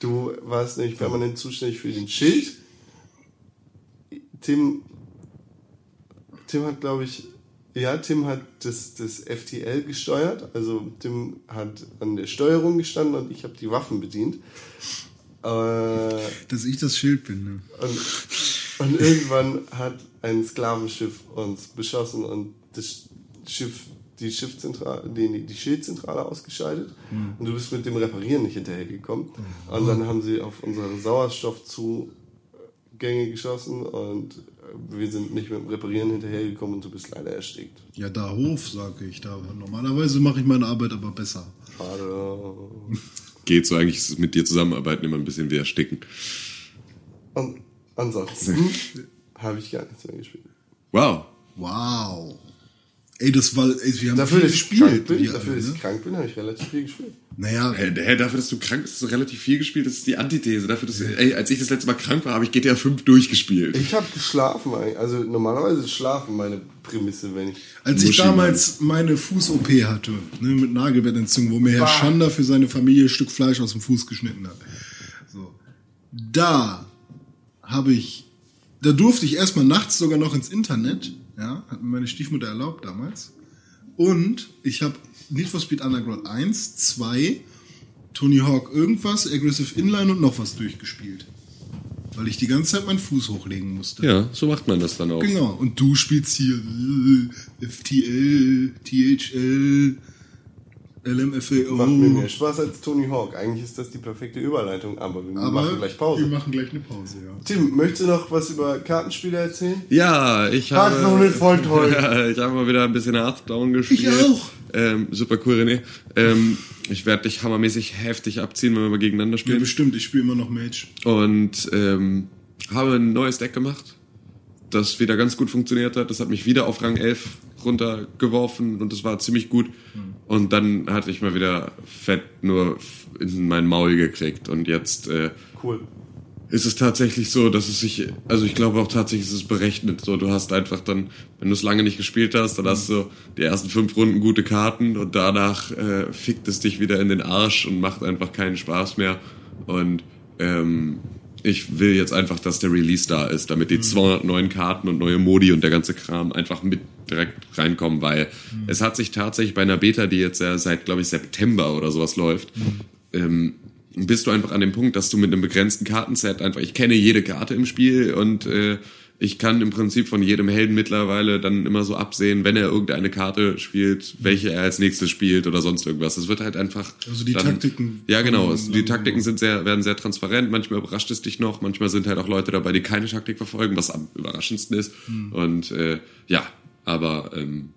Du warst nämlich permanent zuständig für den Schild. Tim, Tim hat, glaube ich, ja, Tim hat das, das FTL gesteuert. Also Tim hat an der Steuerung gestanden und ich habe die Waffen bedient. Äh, Dass ich das Schild bin, ne? und, und irgendwann hat ein Sklavenschiff uns beschossen und das Schiff, die Schiffzentrale, die, die Schildzentrale ausgeschaltet. Und du bist mit dem Reparieren nicht hinterhergekommen. Und dann haben sie auf unsere Sauerstoffzugänge geschossen und wir sind nicht mit dem Reparieren hinterhergekommen und du bist leider erstickt. Ja, da Hof, sage ich. Da, normalerweise mache ich meine Arbeit aber besser. Schade. Geht so eigentlich ist es mit dir zusammenarbeiten immer ein bisschen wie ersticken. Und ansonsten habe ich gar nichts mehr gespielt. Wow. Wow. Ey, das war, ey, wir haben Dafür, viel dass ich krank gespielt. bin, wir dafür, alle, dass ne? ich krank bin, habe ich relativ viel gespielt. Naja, Hä, hä, dafür, dass du krank bist, hast du relativ viel gespielt. Das ist die Antithese. Dafür, dass, ey, als ich das letzte Mal krank war, habe ich GTA 5 durchgespielt. Ich habe geschlafen eigentlich. Also normalerweise ist Schlafen meine Prämisse, wenn ich. als ich damals meine Fuß-OP hatte, ne, mit Nagelbettentzündung, wo mir Herr Schander für seine Familie ein Stück Fleisch aus dem Fuß geschnitten hat. So. Da habe ich, da durfte ich erstmal nachts sogar noch ins Internet, ja, hat mir meine Stiefmutter erlaubt damals. Und ich habe Need for Speed Underground 1, 2, Tony Hawk irgendwas, Aggressive Inline und noch was durchgespielt. Weil ich die ganze Zeit meinen Fuß hochlegen musste. Ja, so macht man das dann auch. Genau, und du spielst hier äh, FTL, THL, LMFAO. Macht mir mehr Spaß als Tony Hawk. Eigentlich ist das die perfekte Überleitung, aber wir Aber machen gleich wir Pause. machen gleich eine Pause, ja. Tim, möchtest du noch was über Kartenspiele erzählen? Ja, ich Hat habe. noch nicht voll toll. Ja, ich habe mal wieder ein bisschen Hearthstone gespielt. Ich auch. Ähm, super cool, René. Ähm, ich werde dich hammermäßig heftig abziehen, wenn wir mal gegeneinander Ja, spielen. bestimmt, ich spiele immer noch Mage. Und ähm, habe ein neues Deck gemacht, das wieder ganz gut funktioniert hat. Das hat mich wieder auf Rang 11 runtergeworfen und das war ziemlich gut. Und dann hatte ich mal wieder fett nur in mein Maul gekriegt. Und jetzt äh, Cool. ist es tatsächlich so, dass es sich, also ich glaube auch tatsächlich ist es berechnet. So, du hast einfach dann, wenn du es lange nicht gespielt hast, dann hast du die ersten fünf Runden gute Karten und danach äh, fickt es dich wieder in den Arsch und macht einfach keinen Spaß mehr. Und ähm, ich will jetzt einfach, dass der Release da ist, damit die 200 neuen Karten und neue Modi und der ganze Kram einfach mit direkt reinkommen, weil es hat sich tatsächlich bei einer Beta, die jetzt ja seit, glaube ich, September oder sowas läuft, ähm, bist du einfach an dem Punkt, dass du mit einem begrenzten Kartenset einfach, ich kenne jede Karte im Spiel und äh, ich kann im Prinzip von jedem Helden mittlerweile dann immer so absehen, wenn er irgendeine Karte spielt, welche er als nächstes spielt oder sonst irgendwas. Es wird halt einfach. Also die dann, Taktiken Ja, genau. Es, die Taktiken sind sehr, werden sehr transparent. Manchmal überrascht es dich noch. Manchmal sind halt auch Leute dabei, die keine Taktik verfolgen, was am überraschendsten ist. Und äh, ja, aber ähm,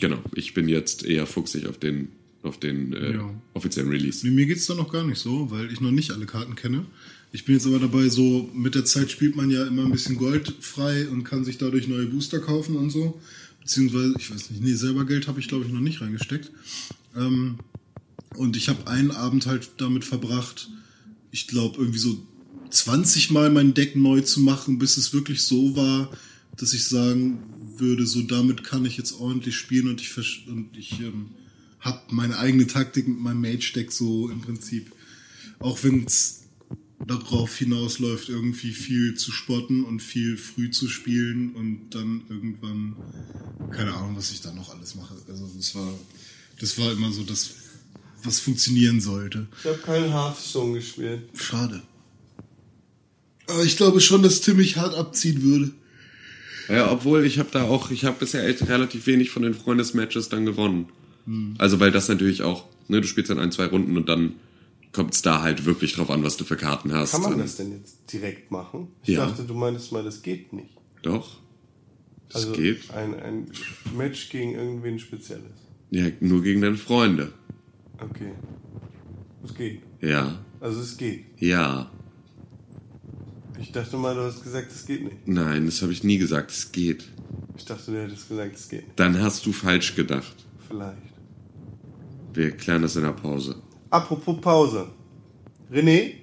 Genau, ich bin jetzt eher fuchsig auf den, auf den äh, Ja. offiziellen Release. Nee, Mir geht's da noch gar nicht so, weil ich noch nicht alle Karten kenne. Ich bin jetzt aber dabei, so mit der Zeit spielt man ja immer ein bisschen Gold frei und kann sich dadurch neue Booster kaufen und so. Beziehungsweise, ich weiß nicht, nee, selber Geld habe ich glaube ich noch nicht reingesteckt. Ähm, und ich habe einen Abend halt damit verbracht, ich glaube irgendwie so 20 Mal mein Deck neu zu machen, bis es wirklich so war, dass ich sagen würde, so damit kann ich jetzt ordentlich spielen und ich, und ich ähm, habe meine eigene Taktik mit meinem Mage-Deck so im Prinzip, auch wenn es darauf hinausläuft, irgendwie viel zu spotten und viel früh zu spielen und dann irgendwann, keine Ahnung, was ich da noch alles mache. Also das war, das war immer so das, was funktionieren sollte. Ich habe keinen Hearthstone gespielt. Schade. Aber ich glaube schon, dass Tim mich hart abziehen würde. Ja, obwohl ich habe da auch, ich habe bisher echt relativ wenig von den Freundesmatches dann gewonnen. Also weil das natürlich auch, ne, du spielst dann ein, zwei Runden und dann kommt es da halt wirklich drauf an, was du für Karten hast. Kann man das denn jetzt direkt machen? Ich Ja. dachte, du meintest mal, das geht nicht. Doch. Das Also geht. Ein, ein Match gegen irgendwen Spezielles. Ja, nur gegen deine Freunde. Okay. Es geht. Ja. Also es geht. Ja. Ich dachte mal, du hast gesagt, es geht nicht. Nein, das habe ich nie gesagt. Es geht. Ich dachte, du hättest gesagt, es geht nicht. Dann hast du falsch gedacht. Vielleicht. Wir klären das in der Pause. Apropos Pause. René?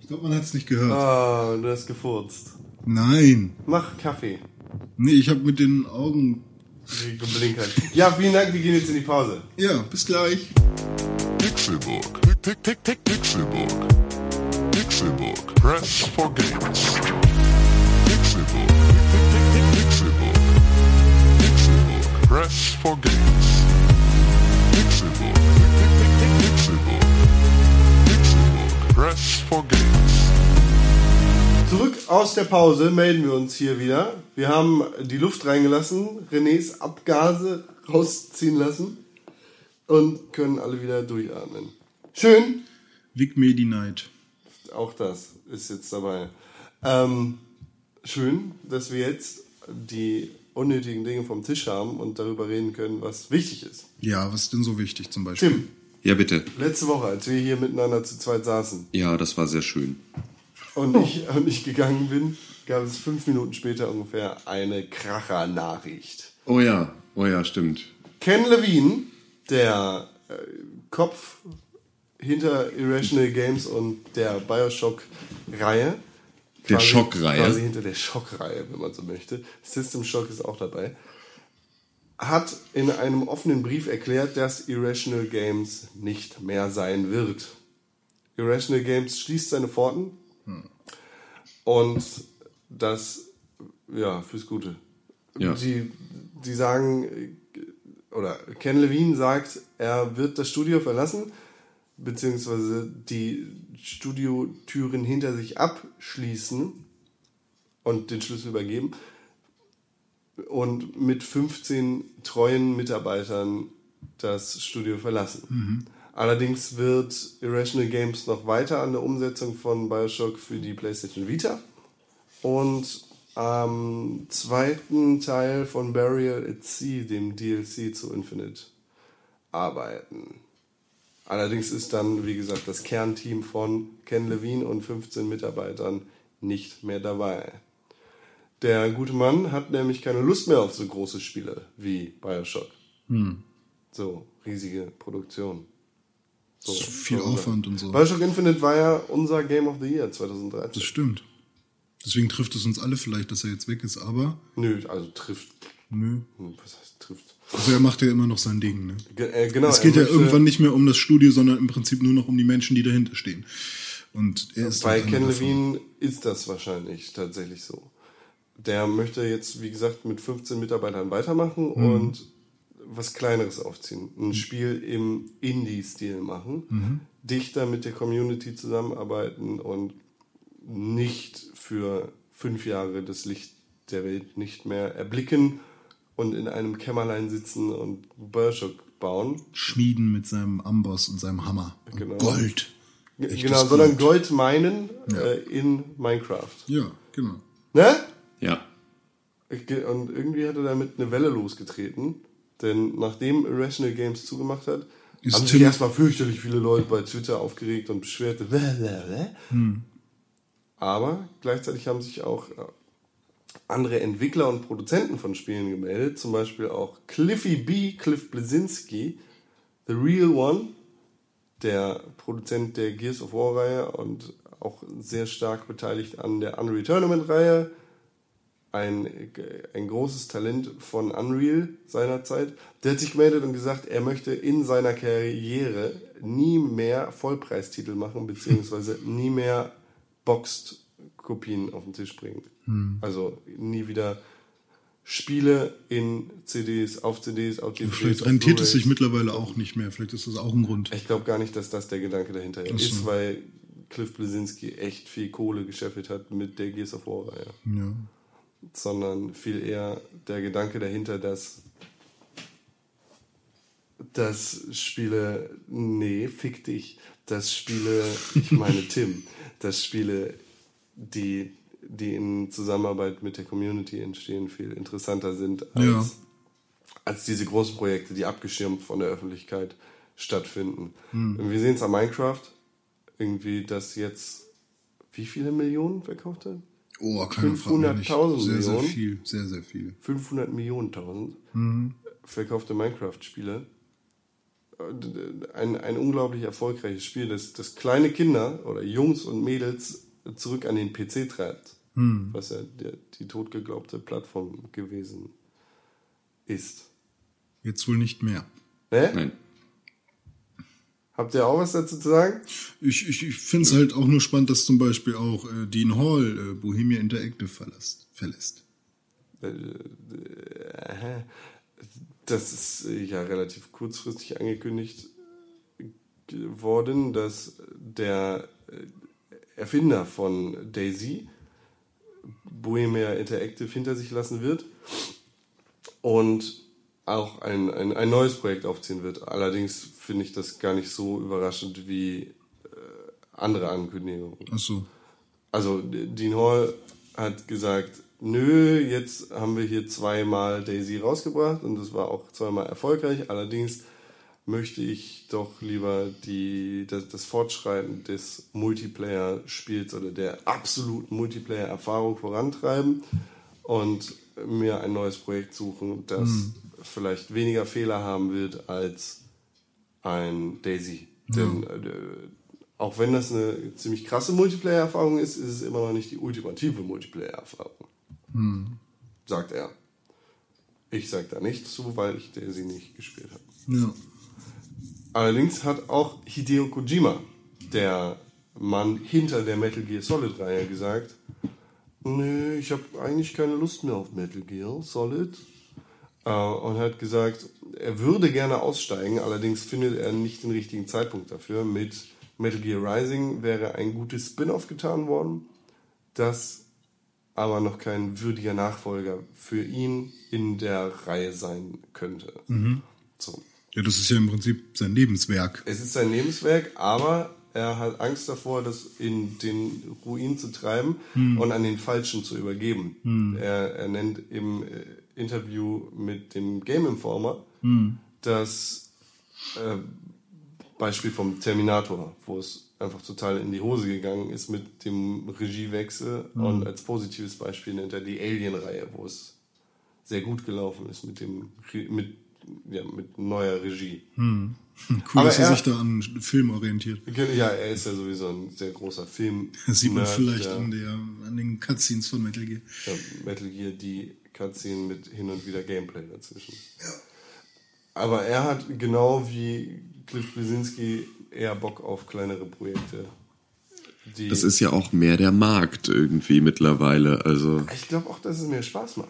Ich glaube, man hat es nicht gehört. Ah, du hast gefurzt. Nein. Mach Kaffee. Nee, ich habe mit den Augen. Geblinkert. Ja, vielen Dank. Wir gehen jetzt in die Pause. Ja, bis gleich. Pixelbook. Pick, pick, pick, pick, Pixelbook. Pixelbook. Press for games. Pixelbook. Pixelbook. Press for games. Press for games. Zurück aus der Pause melden wir uns hier wieder. Wir haben die Luft reingelassen, Renés Abgase rausziehen lassen und können alle wieder durchatmen. Schön, Vic Medi Night. auch das ist jetzt dabei. Ähm, schön, dass wir jetzt die unnötigen Dinge vom Tisch haben und darüber reden können, was wichtig ist. Ja, was ist denn so wichtig zum Beispiel? Tim, Ja, bitte. letzte Woche, als wir hier miteinander zu zweit saßen Ja, das war sehr schön. und ich, und ich gegangen bin, gab es fünf Minuten später ungefähr eine Kracher-Nachricht. Oh ja, oh ja, stimmt. Ken Levine, der äh, Kopf hinter Irrational Games und der Bioshock-Reihe. Der Schock-Reihe. Quasi hinter der Schock-Reihe, wenn man so möchte. System Shock ist auch dabei. Hat in einem offenen Brief erklärt, dass Irrational Games nicht mehr sein wird. Irrational Games schließt seine Pforten und das, ja, fürs Gute. Ja. Die, die sagen, oder Ken Levine sagt, er wird das Studio verlassen, beziehungsweise die Studiotüren hinter sich abschließen und den Schlüssel übergeben und mit 15 treuen Mitarbeitern das Studio verlassen. Allerdings wird Irrational Games noch weiter an der Umsetzung von Bioshock für die PlayStation Vita und am zweiten Teil von Burial at Sea, dem DLC zu Infinite, arbeiten. Allerdings ist dann, wie gesagt, das Kernteam von Ken Levine und 15 Mitarbeitern nicht mehr dabei. Der gute Mann hat nämlich keine Lust mehr auf so große Spiele wie Bioshock. So riesige Produktion. So, Viel so- Aufwand und so. Bioshock Infinite war ja unser Game of the Year 2013. Das stimmt. Deswegen trifft es uns alle vielleicht, dass er jetzt weg ist, aber Nö, also trifft. nö. Hm, Was heißt trifft? Also er macht ja immer noch sein Ding, ne? Ge äh, genau, es geht ja irgendwann nicht mehr um das Studio, sondern im Prinzip nur noch um die Menschen, die dahinter stehen. Und er ist Bei Ken. Levine ist das wahrscheinlich tatsächlich so. Der möchte jetzt, wie gesagt, mit 15 Mitarbeitern weitermachen Mhm. und was Kleineres aufziehen. Ein Spiel im Indie-Stil machen, Mhm. dichter mit der Community zusammenarbeiten und nicht für fünf Jahre das Licht der Welt nicht mehr erblicken und in einem Kämmerlein sitzen und Bioshock bauen. Schmieden mit seinem Amboss und seinem Hammer. Und Genau. Gold. Echtes genau, sondern Gold. Meinen äh, in Minecraft. Ja, genau. Ne? Ja. Und irgendwie hat er damit eine Welle losgetreten. Denn nachdem Irrational Games zugemacht hat, Ist haben sich Tim- erstmal fürchterlich viele Leute bei Twitter aufgeregt und beschwert. Aber gleichzeitig haben sich auch äh, andere Entwickler und Produzenten von Spielen gemeldet. Zum Beispiel auch Cliffy B, Cliff Blazinski, The Real One, der Produzent der Gears of War Reihe und auch sehr stark beteiligt an der Unreal Tournament Reihe. Ein, ein großes Talent von Unreal seinerzeit. Der hat sich gemeldet und gesagt, er möchte in seiner Karriere nie mehr Vollpreistitel machen, beziehungsweise nie mehr Boxed-Kopien auf den Tisch bringen. Also nie wieder Spiele in CDs, auf CDs, auf DVDs. Vielleicht rentiert es sich mittlerweile auch nicht mehr. Vielleicht ist das auch ein Grund. Ich glaube gar nicht, dass das der Gedanke dahinter so. ist, weil Cliff Blazinski echt viel Kohle gescheffelt hat mit der Gears of War Reihe. Ja. Sondern viel eher der Gedanke dahinter, dass dass Spiele, nee, fick dich, dass Spiele, ich meine Tim, dass Spiele, die, die in Zusammenarbeit mit der Community entstehen, viel interessanter sind als, Ja. als diese großen Projekte, die abgeschirmt von der Öffentlichkeit stattfinden. Hm. Wir sehen es an Minecraft, irgendwie, dass jetzt wie viele Millionen verkauft hat? Oh, keine Frage. nicht. 500.000 Sehr, sehr Millionen. viel. Sehr, sehr viel. 500 Millionen tausend Mhm. verkaufte Minecraft-Spiele. Ein, ein unglaublich erfolgreiches Spiel, das, das kleine Kinder oder Jungs und Mädels zurück an den PC treibt. Mhm. Was ja der, die totgeglaubte Plattform gewesen ist. Jetzt wohl nicht mehr. Ne? Nein. Habt ihr auch was dazu zu sagen? Ich, ich, ich finde es halt auch nur spannend, dass zum Beispiel auch äh, Dean Hall äh, Bohemia Interactive verlässt. verlässt. Das ist äh, ja relativ kurzfristig angekündigt worden, dass der äh, Erfinder von Daisy Bohemia Interactive hinter sich lassen wird und auch ein, ein, ein neues Projekt aufziehen wird. Allerdings finde ich das gar nicht so überraschend wie äh, andere Ankündigungen. Achso. Also Dean Hall hat gesagt, nö, jetzt haben wir hier zweimal Daisy rausgebracht und das war auch zweimal erfolgreich. Allerdings möchte ich doch lieber die, das, das Fortschreiten des Multiplayer-Spiels oder der absoluten Multiplayer-Erfahrung vorantreiben und mir ein neues Projekt suchen, das vielleicht weniger Fehler haben wird als ein Daisy. Denn äh, auch wenn das eine ziemlich krasse Multiplayer-Erfahrung ist, ist es immer noch nicht die ultimative Multiplayer-Erfahrung. Sagt er. Ich sag da nichts zu, weil ich Daisy nicht gespielt habe. Ja. Allerdings hat auch Hideo Kojima, der Mann hinter der Metal Gear Solid-Reihe, gesagt, nö, ich habe eigentlich keine Lust mehr auf Metal Gear Solid. Äh, und hat gesagt, er würde gerne aussteigen, allerdings findet er nicht den richtigen Zeitpunkt dafür. Mit Metal Gear Rising wäre ein gutes Spin-off getan worden, das aber noch kein würdiger Nachfolger für ihn in der Reihe sein könnte. So. ja, das ist ja im Prinzip sein Lebenswerk. Es ist sein Lebenswerk, aber er hat Angst davor, das in den Ruin zu treiben und an den Falschen zu übergeben. Er, er nennt im äh, Interview mit dem Game Informer das äh, Beispiel vom Terminator, wo es einfach total in die Hose gegangen ist mit dem Regiewechsel und als positives Beispiel nennt er die Alien-Reihe, wo es sehr gut gelaufen ist mit dem mit, ja, mit neuer Regie. Cool, Aber dass er, er- sich da an Film orientiert. Ja, er ist ja sowieso ein sehr großer Film. Das sieht man vielleicht der, an, der, an den Cutscenes von Metal Gear. der Metal Gear, die Cutscene mit hin und wieder Gameplay dazwischen. Aber er hat genau wie Cliff Blesinski eher Bock auf kleinere Projekte. Die Das ist ja auch mehr der Markt irgendwie mittlerweile. Also, ich glaube auch, dass es mir Spaß macht.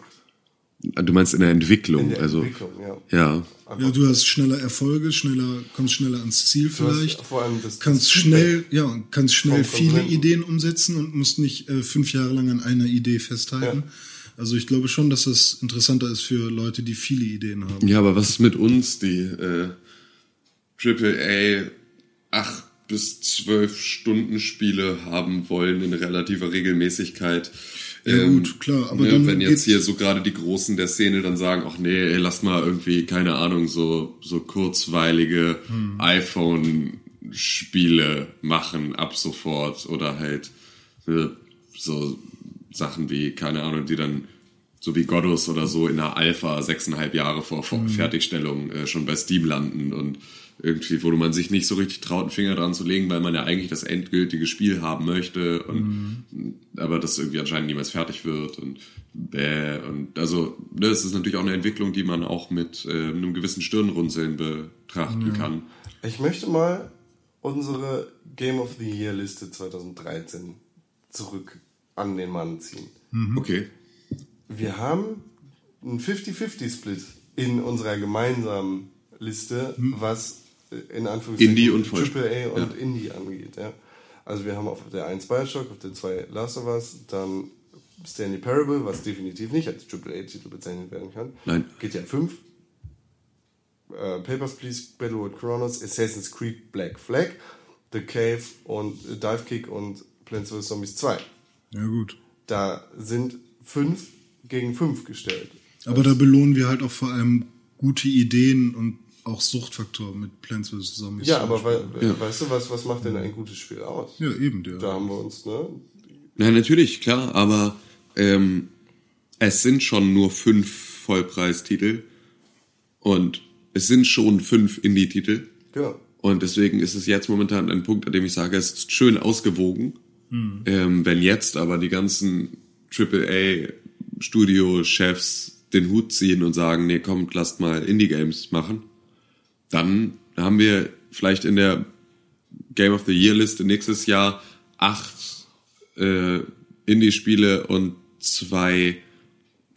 du meinst in der Entwicklung. In der also, Entwicklung, ja. ja. Ja, du hast schneller Erfolge, schneller, kommst schneller ans Ziel Du hast vielleicht. vor allem das- kannst das schnell, ja, kannst schnell viele. Ideen umsetzen und musst nicht äh, fünf Jahre lang an einer Idee festhalten. Also ich glaube schon, dass das interessanter ist für Leute, die viele Ideen haben. Ja, aber was ist mit uns, die äh, AAA 8 bis 12 Stunden Spiele haben wollen in relativer Regelmäßigkeit? Ja, gut, klar, aber ne, dann wenn jetzt hier so gerade die Großen der Szene dann sagen, ach nee, ey, lass mal irgendwie, keine Ahnung, so, so kurzweilige Hm. iPhone-Spiele machen ab sofort oder halt ne, so Sachen wie, keine Ahnung, die dann so wie Godus oder so in der Alpha sechseinhalb Jahre vor, vor Fertigstellung äh, schon bei Steam landen und irgendwie, wo man sich nicht so richtig traut, einen Finger dran zu legen, weil man ja eigentlich das endgültige Spiel haben möchte und aber das irgendwie anscheinend niemals fertig wird und bäh, und also ne, das ist natürlich auch eine Entwicklung, die man auch mit äh, einem gewissen Stirnrunzeln betrachten kann. Ich möchte mal unsere Game of the Year Liste 2013 zurück an den Mann ziehen. Okay. Wir haben einen 50-50-Split in unserer gemeinsamen Liste, was äh, in Anführungszeichen Indie und. AAA und Ja. Indie angeht. Ja. Also wir haben auf der 1 Bioshock, auf der 2 Last of Us, dann Stanley Parable, was definitiv nicht als AAA-Titel bezeichnet werden kann. Nein. GTA 5, äh, Papers, Please, Battleworld Chronos, Assassin's Creed Black Flag, The Cave und äh, Dive Kick und Plants vs. Zombies 2. Ja, gut. Da sind 5 gegen 5 gestellt. Aber da belohnen wir halt auch vor allem gute Ideen und auch Suchtfaktor mit Plants vs. Zombies. Ja, aber Beispiel. wei weißt du, was, was macht denn ein gutes Spiel aus? Ja, eben, der. Da haben wir uns, ne? Ja, natürlich, klar, aber ähm, es sind schon nur fünf Vollpreistitel und es sind schon fünf Indie-Titel. Genau. Und deswegen ist es jetzt momentan ein Punkt, an dem ich sage, es ist schön ausgewogen. Ähm, wenn jetzt aber die ganzen AAA-Studio-Chefs den Hut ziehen und sagen, nee, kommt, lasst mal Indie-Games machen, dann haben wir vielleicht in der Game of the Year Liste nächstes Jahr acht äh, Indie-Spiele und zwei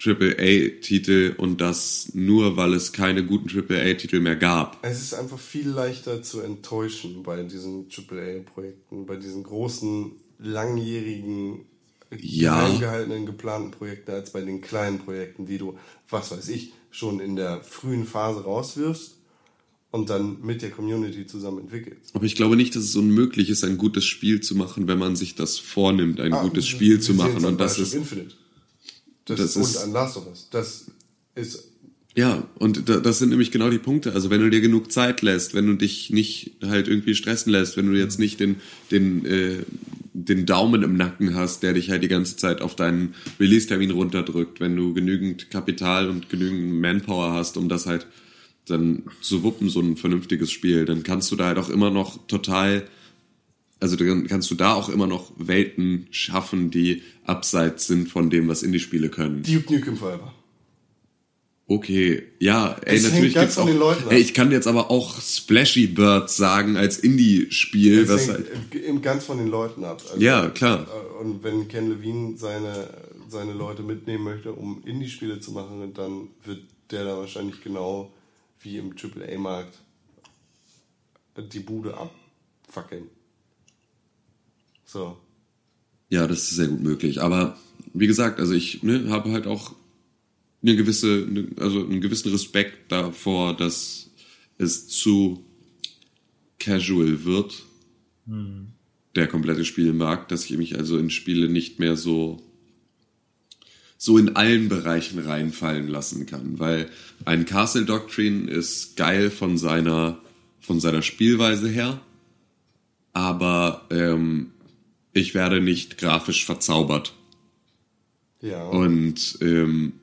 AAA-Titel und das nur, weil es keine guten AAA-Titel mehr gab. Es ist einfach viel leichter zu enttäuschen bei diesen AAA-Projekten, bei diesen großen, langjährigen, Ja. geheim gehaltenen, geplanten Projekten, als bei den kleinen Projekten, die du, was weiß ich, schon in der frühen Phase rauswirfst und dann mit der Community zusammen entwickelst. Aber ich glaube nicht, dass es unmöglich ist, ein gutes Spiel zu machen, wenn man sich das vornimmt, ein Ah, gutes Spiel zu machen. Und das ist, Infinite. Das, das und ist- an Last of Us. Das ist ja, und da- das sind nämlich genau die Punkte. Also wenn du dir genug Zeit lässt, wenn du dich nicht halt irgendwie stressen lässt, wenn du jetzt nicht den, den, äh, den Daumen im Nacken hast, der dich halt die ganze Zeit auf deinen Release-Termin runterdrückt, wenn du genügend Kapital und genügend Manpower hast, um das halt dann zu wuppen, so ein vernünftiges Spiel, dann kannst du da halt auch immer noch total also dann kannst du da auch immer noch Welten schaffen, die abseits sind von dem, was Indie-Spiele können. Duke Nukem Forever. Okay, ja, ey, hängt natürlich ganz gibt's von auch. den Leuten ab. Ey, ich kann jetzt aber auch Splashy Birds sagen als Indie-Spiel, Das hängt halt. ganz von den Leuten ab. Also, Ja, klar. äh, Und wenn Ken Levine seine, seine Leute mitnehmen möchte, um Indie-Spiele zu machen, dann wird der da wahrscheinlich genau wie im AAA-Markt die Bude abfackeln. So. Ja, das ist sehr gut möglich. Aber wie gesagt, also ich ne, habe halt auch eine gewisse, also einen gewissen Respekt davor, dass es zu casual wird, der komplette Spielmarkt, dass ich mich also in Spiele nicht mehr so so in allen Bereichen reinfallen lassen kann, weil ein Castle Doctrine ist geil von seiner von seiner Spielweise her, aber ähm, ich werde nicht grafisch verzaubert. Ja. Und ähm,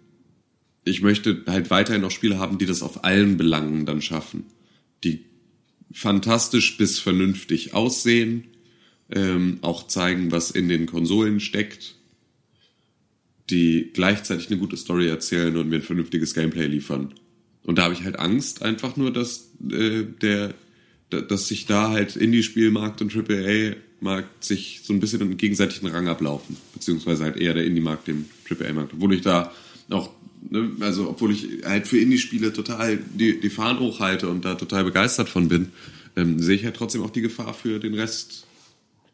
ich möchte halt weiterhin noch Spiele haben, die das auf allen Belangen dann schaffen. Die fantastisch bis vernünftig aussehen, ähm, auch zeigen, was in den Konsolen steckt, die gleichzeitig eine gute Story erzählen und mir ein vernünftiges Gameplay liefern. Und da habe ich halt Angst einfach nur, dass äh, der, da- dass sich da halt Indie-Spielmarkt und AAA-Markt sich so ein bisschen im gegenseitigen Rang ablaufen. Beziehungsweise halt eher der Indie-Markt dem AAA-Markt. Obwohl ich da auch, ne, also obwohl ich halt für Indie-Spiele total die, die Fahnen hochhalte und da total begeistert von bin, ähm, sehe ich halt trotzdem auch die Gefahr für den Rest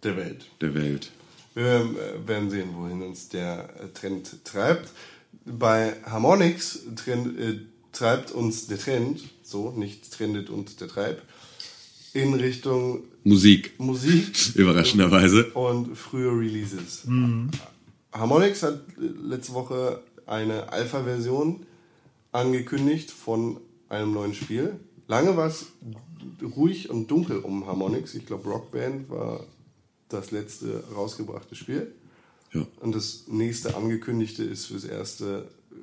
der Welt. der Welt. Wir äh, werden sehen, wohin uns der äh, Trend treibt. Bei Harmonix trend, äh, treibt uns der Trend, so, nicht trendet und der Treib, in Richtung Musik, Musik überraschenderweise. und frühe Releases. Harmonix hat letzte Woche eine Alpha-Version angekündigt von einem neuen Spiel. Lange war es ruhig und dunkel um Harmonix. Ich glaube, Rockband war das letzte rausgebrachte Spiel. Ja. Und das nächste angekündigte ist fürs erste äh,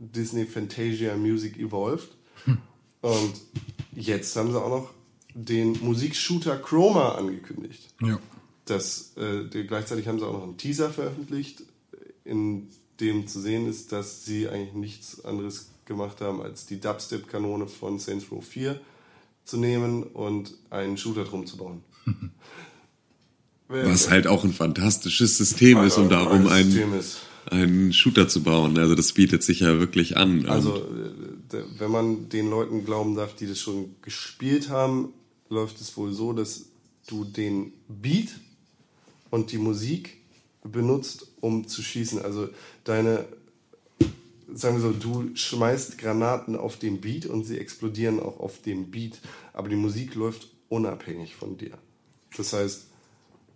Disney Fantasia Music Evolved. Und jetzt haben sie auch noch den Musikshooter Chroma angekündigt. Ja. Das, äh, gleichzeitig haben sie auch noch einen Teaser veröffentlicht, in dem zu sehen ist, dass sie eigentlich nichts anderes gemacht haben, als die Dubstep-Kanone von Saints Row 4 zu nehmen und einen Shooter drum zu bauen. Was halt auch ein fantastisches System ist, um darum ein einen, einen Shooter zu bauen. Also das bietet sich ja wirklich an. Also, äh, wenn man den Leuten glauben darf, die das schon gespielt haben, läuft es wohl so, dass du den Beat und die Musik benutzt, um zu schießen. Also deine, sagen wir so, du schmeißt Granaten auf den Beat und sie explodieren auch auf dem Beat, aber die Musik läuft unabhängig von dir. Das heißt,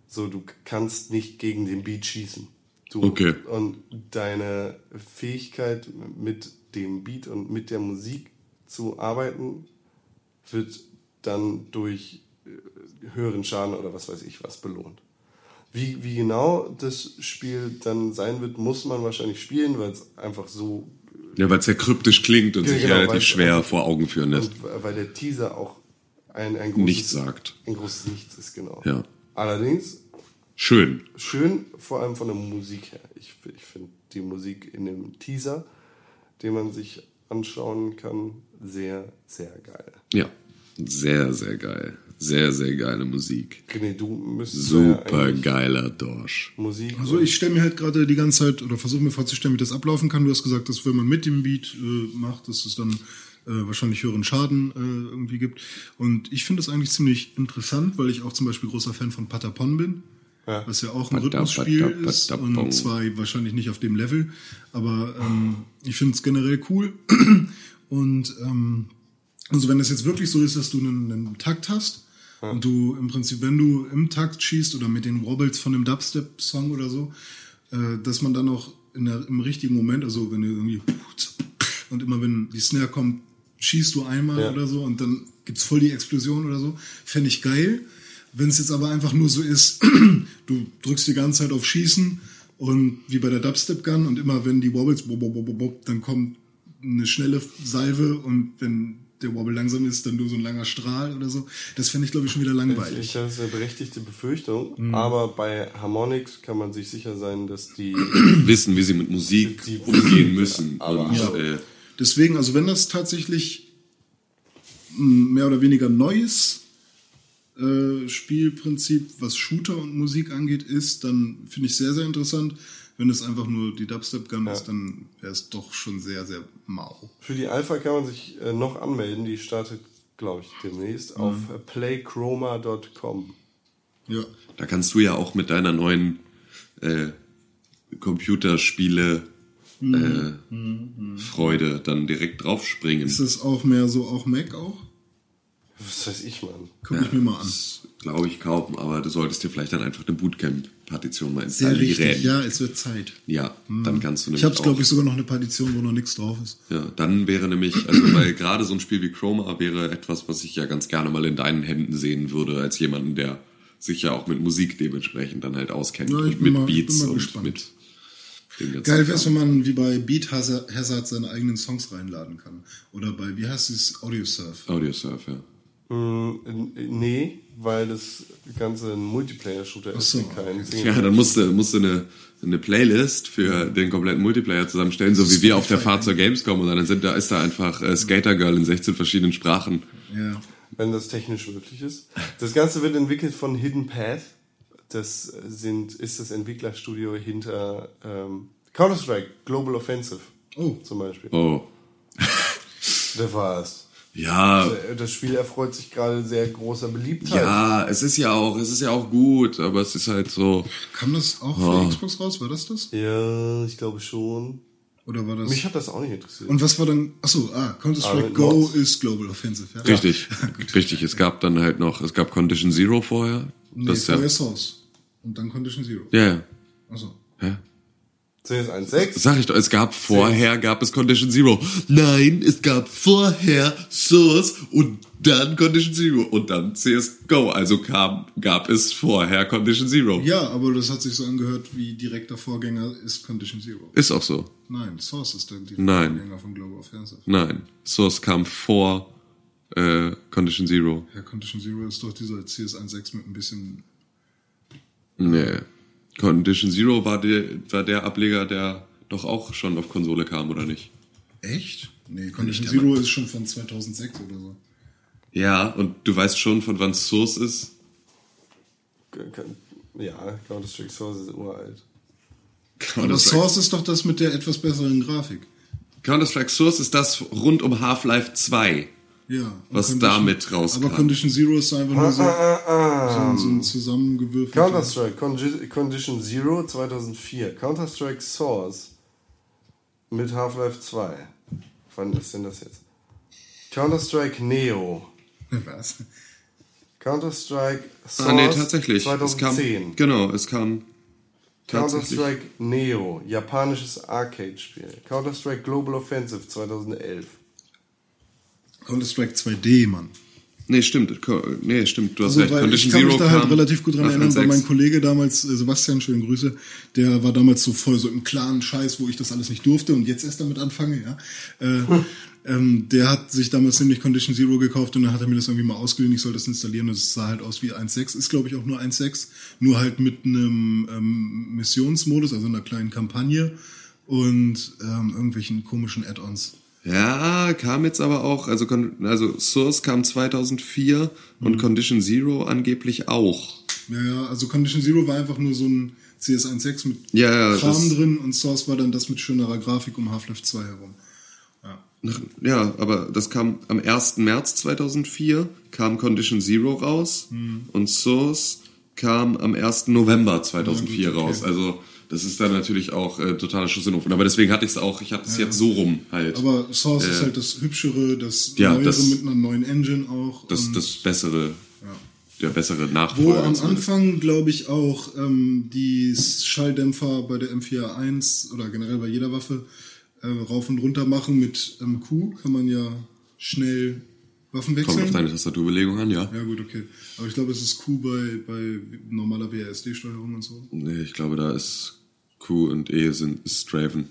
so du kannst nicht gegen den Beat schießen. Du, Okay. Und deine Fähigkeit mit dem Beat und mit der Musik zu arbeiten wird dann durch äh, höheren Schaden oder was weiß ich was belohnt. Wie, wie genau das Spiel dann sein wird, muss man wahrscheinlich spielen, weil es einfach so ja, weil es ja kryptisch klingt und Ja, sich genau, relativ schwer vor Augen führen lässt. weil der Teaser auch ein, ein großes Nichts sagt. Ein großes Nichts ist, genau. Ja. Allerdings Schön. schön, vor allem von der Musik her. Ich, ich finde die Musik in dem Teaser, den man sich anschauen kann, sehr, sehr geil. Ja. Sehr, sehr geil. Sehr, sehr geile Musik. René, du müsstest Super geiler Dorsch. Musik. Also ich stelle mir halt gerade die ganze Zeit oder versuche mir vorzustellen, wie das ablaufen kann. Du hast gesagt, dass wenn man mit dem Beat äh, macht, dass es dann äh, wahrscheinlich höheren Schaden äh, irgendwie gibt. Und ich finde das eigentlich ziemlich interessant, weil ich auch zum Beispiel großer Fan von Patapon bin. Ja. Was ja auch ein Rhythmusspiel ist und zwar wahrscheinlich nicht auf dem Level, aber ähm, ich finde es generell cool. Und ähm, also wenn das jetzt wirklich so ist, dass du einen, einen Takt hast und du im Prinzip, wenn du im Takt schießt oder mit den Wobbles von einem Dubstep-Song oder so, äh, dass man dann auch in der, im richtigen Moment, also wenn du irgendwie und immer wenn die Snare kommt, schießt du einmal Ja. oder so und dann gibt's voll die Explosion oder so, fände ich geil. Wenn es jetzt aber einfach nur so ist, du drückst die ganze Zeit auf Schießen und wie bei der Dubstep Gun und immer wenn die Wobbles, bob, bob, bob, bob, bob, dann kommt eine schnelle Salve und wenn der Wobble langsam ist, dann nur so ein langer Strahl oder so. Das fände ich, glaube ich, schon wieder langweilig. Ich, das ist eine berechtigte Befürchtung, Mhm. aber bei Harmonix kann man sich sicher sein, dass die Wissen, wie sie mit Musik Die- umgehen müssen. Aber- und, Ja. äh, Deswegen, also wenn das tatsächlich ein mehr oder weniger neues äh, Spielprinzip, was Shooter und Musik angeht, ist, dann finde ich sehr, sehr interessant. Wenn es einfach nur die Dubstep-Gun ist, dann wäre es doch schon sehr, sehr mau. für die Alpha kann man sich äh, noch anmelden. Die startet, glaube ich, demnächst auf Mhm. äh, playchroma.com. Ja. da kannst du ja auch mit deiner neuen äh, Computerspiele äh, Freude dann direkt draufspringen. Ist das auch mehr so, auch Mac auch? Was weiß ich, Mann. Guck ich mir mal an. Glaube ich kaum, aber du solltest dir vielleicht dann einfach eine Bootcamp-Partition mal Sehr installieren. richtig, ja, es wird Zeit. Ja, dann kannst du nämlich Ich habe, glaube ich, sogar noch eine Partition, wo noch nichts drauf ist. Ja, dann wäre nämlich, also weil gerade so ein Spiel wie Chroma wäre etwas, was ich ja ganz gerne mal in deinen Händen sehen würde, als jemanden, der sich ja auch mit Musik dementsprechend dann halt auskennt Ja, ich und bin mit mal- Beats bin mal und gespannt. mit Geil wäre es, wenn man wie bei Beat Hazard seine eigenen Songs reinladen kann. Oder bei, wie heißt es, Audiosurf. Audiosurf, ja. Mm, nee, weil das Ganze ein Multiplayer-Shooter ist so, kein Single. Ja, dann musst du, musst du eine, eine Playlist für den kompletten Multiplayer zusammenstellen, so wie wir auf der Fahrt zur Gamescom und dann sind da ist da einfach äh, Skater Girl in 16 verschiedenen Sprachen. Ja. wenn das technisch möglich ist. Das Ganze wird entwickelt von Hidden Path. Das sind, ist das Entwicklerstudio hinter ähm, Counter-Strike, Global Offensive Oh. zum Beispiel. Oh. Das war's. Ja, Das Spiel erfreut sich gerade sehr großer Beliebtheit. ja, es ist ja auch, es ist ja auch gut, aber es ist halt so, Kam das auch für Oh. Xbox raus? War das das? Ja, ich glaube schon. Oder war das? Mich hat das auch nicht interessiert. Und was war dann? Achso, ah, Counter-Strike mit Go Mods. ist Global Offensive, ja? richtig, richtig. Es gab dann halt noch, es gab Condition Zero vorher. Nee, das ist ja, vorher Source. Und dann Condition Zero. ja, ja. Achso. ja. CS16? Sag ich doch, es gab vorher, gab es Condition Zero. Nein, es gab vorher Source und dann Condition Zero und dann CSGO. Also kam, gab es vorher Condition Zero. Ja, aber das hat sich so angehört wie direkter Vorgänger ist Condition Zero. Ist auch so. Nein, Source ist der direkte Nein. Vorgänger von Global Offensive. Nein, Source kam vor äh, Condition Zero. Ja, Condition Zero ist doch dieser CS16 mit ein bisschen. Nee. Condition Zero war der, war der Ableger, der doch auch schon auf Konsole kam, oder nicht? Echt? Nee, Condition Zero ist schon von 2006 oder so. Ja, und du weißt schon, von wann Source ist? Ja, Counter-Strike Source ist uralt. Aber Source ist doch das mit der etwas besseren Grafik. Counter-Strike Source ist das rund um Half-Life 2. Ja. Was damit rauskam. Aber Condition Zero ist einfach nur so, Ah, so, ein- so ein zusammengewürfelter. Counter-Strike Condition Zero 2004. Counter-Strike Source mit Half-Life 2. Wann ist denn das jetzt? Counter-Strike Neo. Was? Counter-Strike Source Ah, nee, tatsächlich. Es 2010. kam, genau, es kam tatsächlich. Counter-Strike Neo, japanisches Arcade-Spiel. Counter-Strike Global Offensive 2011. Counter-Strike 2D, Mann. Nee, stimmt. Nee, stimmt, du hast Also, recht. Condition ich kann Zero mich da halt relativ gut dran erinnern, weil 1.6. mein Kollege damals, äh, Sebastian, schöne Grüße, der war damals so voll so im klaren Scheiß, wo ich das alles nicht durfte und jetzt erst damit anfange, ja. Äh, ähm, der hat sich damals nämlich Condition Zero gekauft und dann hat er mir das irgendwie mal ausgeliehen, ich soll das installieren und es sah halt aus wie 1.6, ist glaube ich auch nur 1.6, nur halt mit einem ähm, Missionsmodus, also einer kleinen Kampagne und ähm, irgendwelchen komischen Add-ons. Ja, kam jetzt aber auch, also, also Source kam 2004 Mhm. und Condition Zero angeblich auch. Ja, ja, also Condition Zero war einfach nur so ein CS1.6 mit Ja, ja, Kram drin und Source war dann das mit schönerer Grafik um Half-Life 2 herum. Ja. Nach- Ja, aber das kam am 1. März 2004, kam Condition Zero raus Mhm. und Source kam am 1. November 2004 Ja, gut, okay. raus. Also das ist dann natürlich auch äh, totaler Schuss in den Ofen. Aber deswegen hatte ich es auch, ich hatte es jetzt so rum halt. Aber Source ist halt das hübschere, das ja, neuere das- mit einer neuen Engine auch. das, das bessere, der bessere wo Nachfolger. am zumindest. Anfang, glaube ich, auch ähm, die Schalldämpfer bei der M41 oder generell bei jeder Waffe äh, rauf und runter machen mit ähm, Q, kann man ja schnell Waffen Kommt auf wechseln. deine Tastaturbelegung an, ja. Ja gut, okay. Aber ich glaube, es ist Q bei, bei normaler WASD-Steuerung und so. Nee, ich glaube, da ist Q und E sind ist Straven.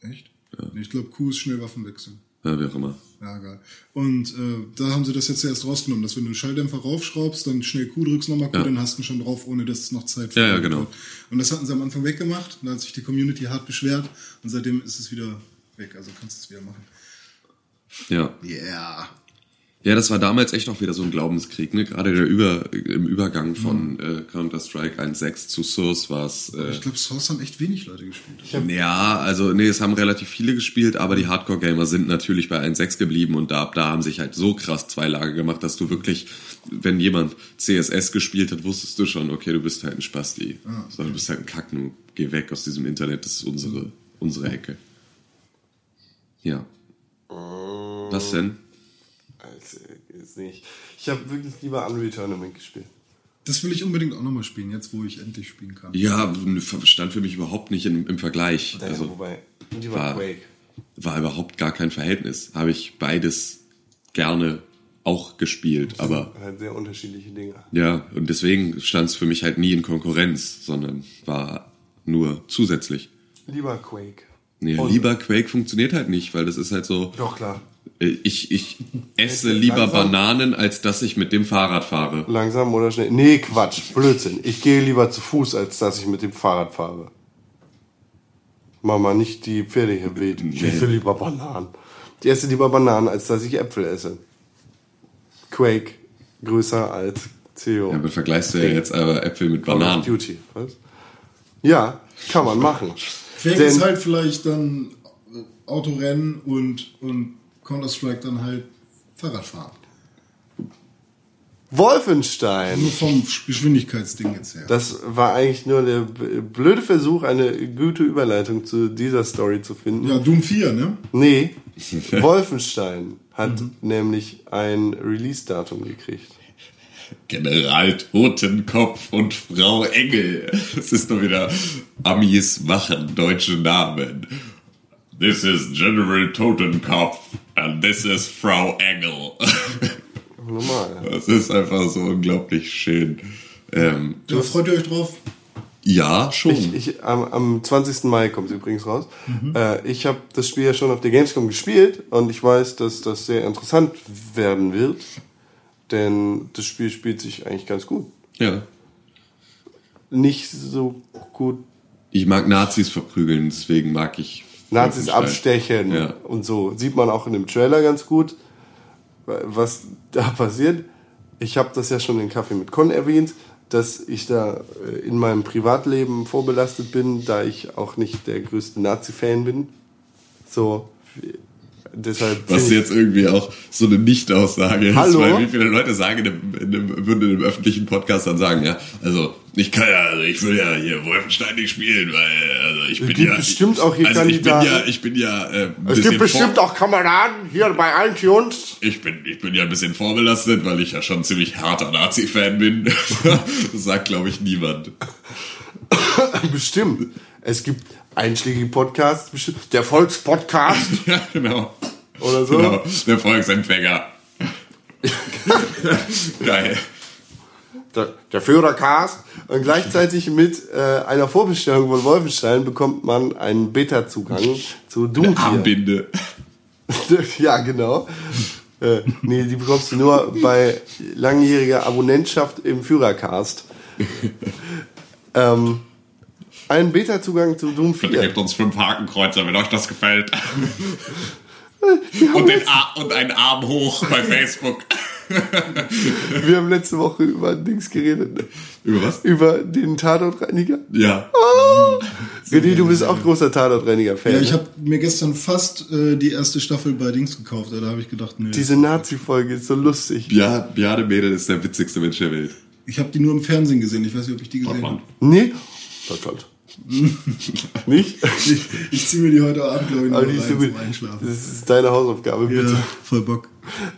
Echt? Nee, ich glaube, Q ist schnell Waffen wechseln. Ja, wie auch immer. Ja, geil. Und äh, da haben sie das jetzt erst rausgenommen, dass wenn du den Schalldämpfer raufschraubst, dann schnell Q drückst, nochmal Q, Ja. dann hast du ihn schon drauf, ohne dass es noch Zeit Ja, ja, verbraucht genau. wird. Und das hatten sie am Anfang weggemacht, da hat sich die Community hart beschwert und seitdem ist es wieder weg, also kannst du es wieder machen. Ja. Yeah. Ja, das war damals echt auch wieder so ein Glaubenskrieg, ne? Gerade der Über, im Übergang von äh, Counter-Strike 1.6 zu Source war es. Äh, Ich glaube, Source haben echt wenig Leute gespielt. ja, also nee, es haben relativ viele gespielt, aber die Hardcore-Gamer sind natürlich bei 1.6 geblieben und da, ab da haben sich halt so krass zwei Lager gemacht, dass du wirklich, wenn jemand CSS gespielt hat, wusstest du schon, okay, du bist halt ein Spasti. So, du bist halt ein Kacknu. Geh weg aus diesem Internet, das ist unsere, unsere Ecke. Ja. Was denn? Also, ist nicht. Ich habe wirklich lieber Unreal Tournament gespielt. Das will ich unbedingt auch nochmal spielen, jetzt wo ich endlich spielen kann. Ja, stand für mich überhaupt nicht im, im Vergleich. Naja, Also wobei, lieber war- Quake. war überhaupt gar kein Verhältnis. Habe ich beides gerne auch gespielt, aber Halt sehr unterschiedliche Dinge. ja, und deswegen stand es für mich halt nie in Konkurrenz, sondern war nur zusätzlich. Lieber Quake. Nee, Und- lieber Quake funktioniert halt nicht, weil das ist halt so, Doch, klar. Äh, ich, ich esse Langsam. lieber Bananen, als dass ich mit dem Fahrrad fahre. Langsam oder schnell. Nee, Quatsch. Blödsinn. Ich gehe lieber zu Fuß, als dass ich mit dem Fahrrad fahre. Mama, nicht die Pferde hier wild. Ich esse lieber Bananen. Ich esse lieber Bananen, als dass ich Äpfel esse. Quake größer als CEO. Ja, aber vergleichst du ja jetzt aber Äpfel mit Call of Bananen. Duty. Was? Ja, kann man machen. Quake Denn- ist halt vielleicht dann Autorennen und, und Counter-Strike dann halt Fahrradfahren. Wolfenstein. Nur vom Geschwindigkeitsding jetzt her. Das war eigentlich nur der blöde Versuch, eine gute Überleitung zu dieser Story zu finden. Ja, Doom 4, ne? Nee, Wolfenstein hat nämlich ein Release-Datum gekriegt. General Totenkopf und Frau Engel. Es ist nur wieder Amis machen deutsche Namen. This is General Totenkopf and this is Frau Engel. Normal. Das ist einfach so unglaublich schön. Ähm, Da freut ihr euch drauf? ja, schon. Ich, ich, am, am 20. Mai kommt es übrigens raus. Äh, ich habe das Spiel ja schon auf der Gamescom gespielt und ich weiß, dass das sehr interessant werden wird. Denn das Spiel spielt sich eigentlich ganz gut. ja. Nicht so gut Ich mag Nazis verprügeln, deswegen mag ich Nazis abstechen Ja. und so. Sieht man auch in dem Trailer ganz gut, was da passiert. Ich habe das ja schon in Kaffee mit Con erwähnt, dass ich da äh, in meinem Privatleben vorbelastet bin, da ich auch nicht der größte Nazi-Fan bin. So, deshalb. Was jetzt irgendwie auch so eine Nicht-Aussage ist, weil wie viele Leute sagen in einem, in einem, würden in einem öffentlichen Podcast dann sagen, ja, also ich kann ja, also ich will ja hier Wolfenstein nicht spielen, weil also ich bin ja bestimmt auch hier also ich bin ja, ich bin ja äh, es gibt bestimmt auch Kameraden hier bei iTunes. ich bin ich bin ja ein bisschen vorbelastet, weil ich ja schon ziemlich harter Nazi-Fan bin. das sagt glaube ich niemand. Bestimmt. Es gibt einschlägige Podcasts, bestimmt. Der Volkspodcast ja genau. Oder so. Genau, der Volksempfänger. Geil. der, der Führercast. Und gleichzeitig mit äh, einer Vorbestellung von Wolfenstein bekommt man einen Beta-Zugang zu Doom 4. Armbinde. ja, genau. Äh, nee, die bekommst du nur bei langjähriger Abonnentschaft im Führercast. ähm, einen Beta-Zugang zu Doom 4. Gebt uns fünf Hakenkreuzer, wenn euch das gefällt. Und, und einen Arm hoch bei Facebook. Wir haben letzte Woche über Dings geredet. Über was? Über den Tatortreiniger. Ja. René, du bist auch großer Tatortreiniger-Fan. Ja, ich ne? habe mir gestern fast äh, die erste Staffel bei Dings gekauft. Da habe ich gedacht, nee. Diese Nazi-Folge ist so lustig. Bia, Biade Mädel ist der witzigste Mensch der Welt. Ich habe die nur im Fernsehen gesehen. Ich weiß nicht, ob ich die gesehen habe. Nee? Deutschland. Nicht? Ich, ich ziehe mir die heute Abend, glaube ich, noch rein zum Einschlafen. Das ist deine Hausaufgabe, bitte. Ja, voll Bock.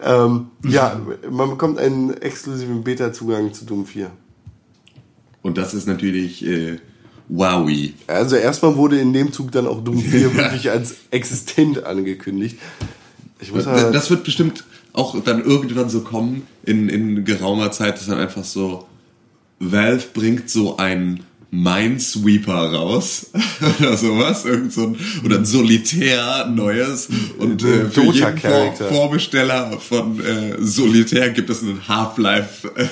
Ähm, ja, man bekommt einen exklusiven Beta-Zugang zu Doom 4. Und das ist natürlich äh, Wowie. Also erstmal wurde in dem Zug dann auch Doom 4 wirklich als existent angekündigt. Ich muss aber, Das wird bestimmt auch dann irgendwann so kommen in, in geraumer Zeit, dass dann einfach so Valve bringt so ein Minesweeper raus oder sowas, irgend so ein, oder ein Solitär neues und äh, für jeden Vor. Vorbesteller von äh, Solitär gibt es einen Half-Life äh,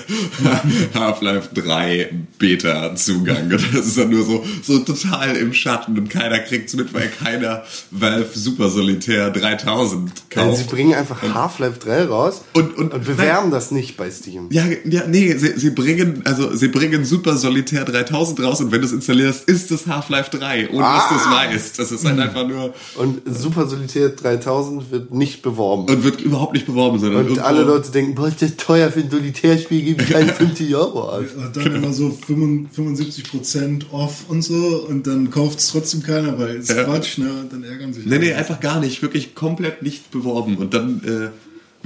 Half-Life 3 Beta Zugang und das ist dann nur so so total im Schatten und keiner kriegt's mit, weil keiner Valve Super Solitär 3000 also kauft. sie bringen einfach Half-Life 3 raus Und- und- bewerben das nicht bei Steam. Ja, ja, nee, sie, sie bringen, also sie bringen Super Solitär 3000 raus und wenn du es installierst, ist es Half-Life 3, ohne dass du es weißt. Das ist halt einfach nur Und Super Solitär 3000 wird nicht beworben. und wird überhaupt nicht beworben, sondern Und irgendwo- alle Leute denken, boah, ist das teuer für ein Solitärspiel, geben keine 50 Euro aus. Und dann immer so 75% off und so und dann kauft es trotzdem keiner, weil es Ja. Quatsch, ne? Und dann ärgern sich Nee, nee, alle. einfach gar nicht, wirklich komplett nicht beworben und dann äh,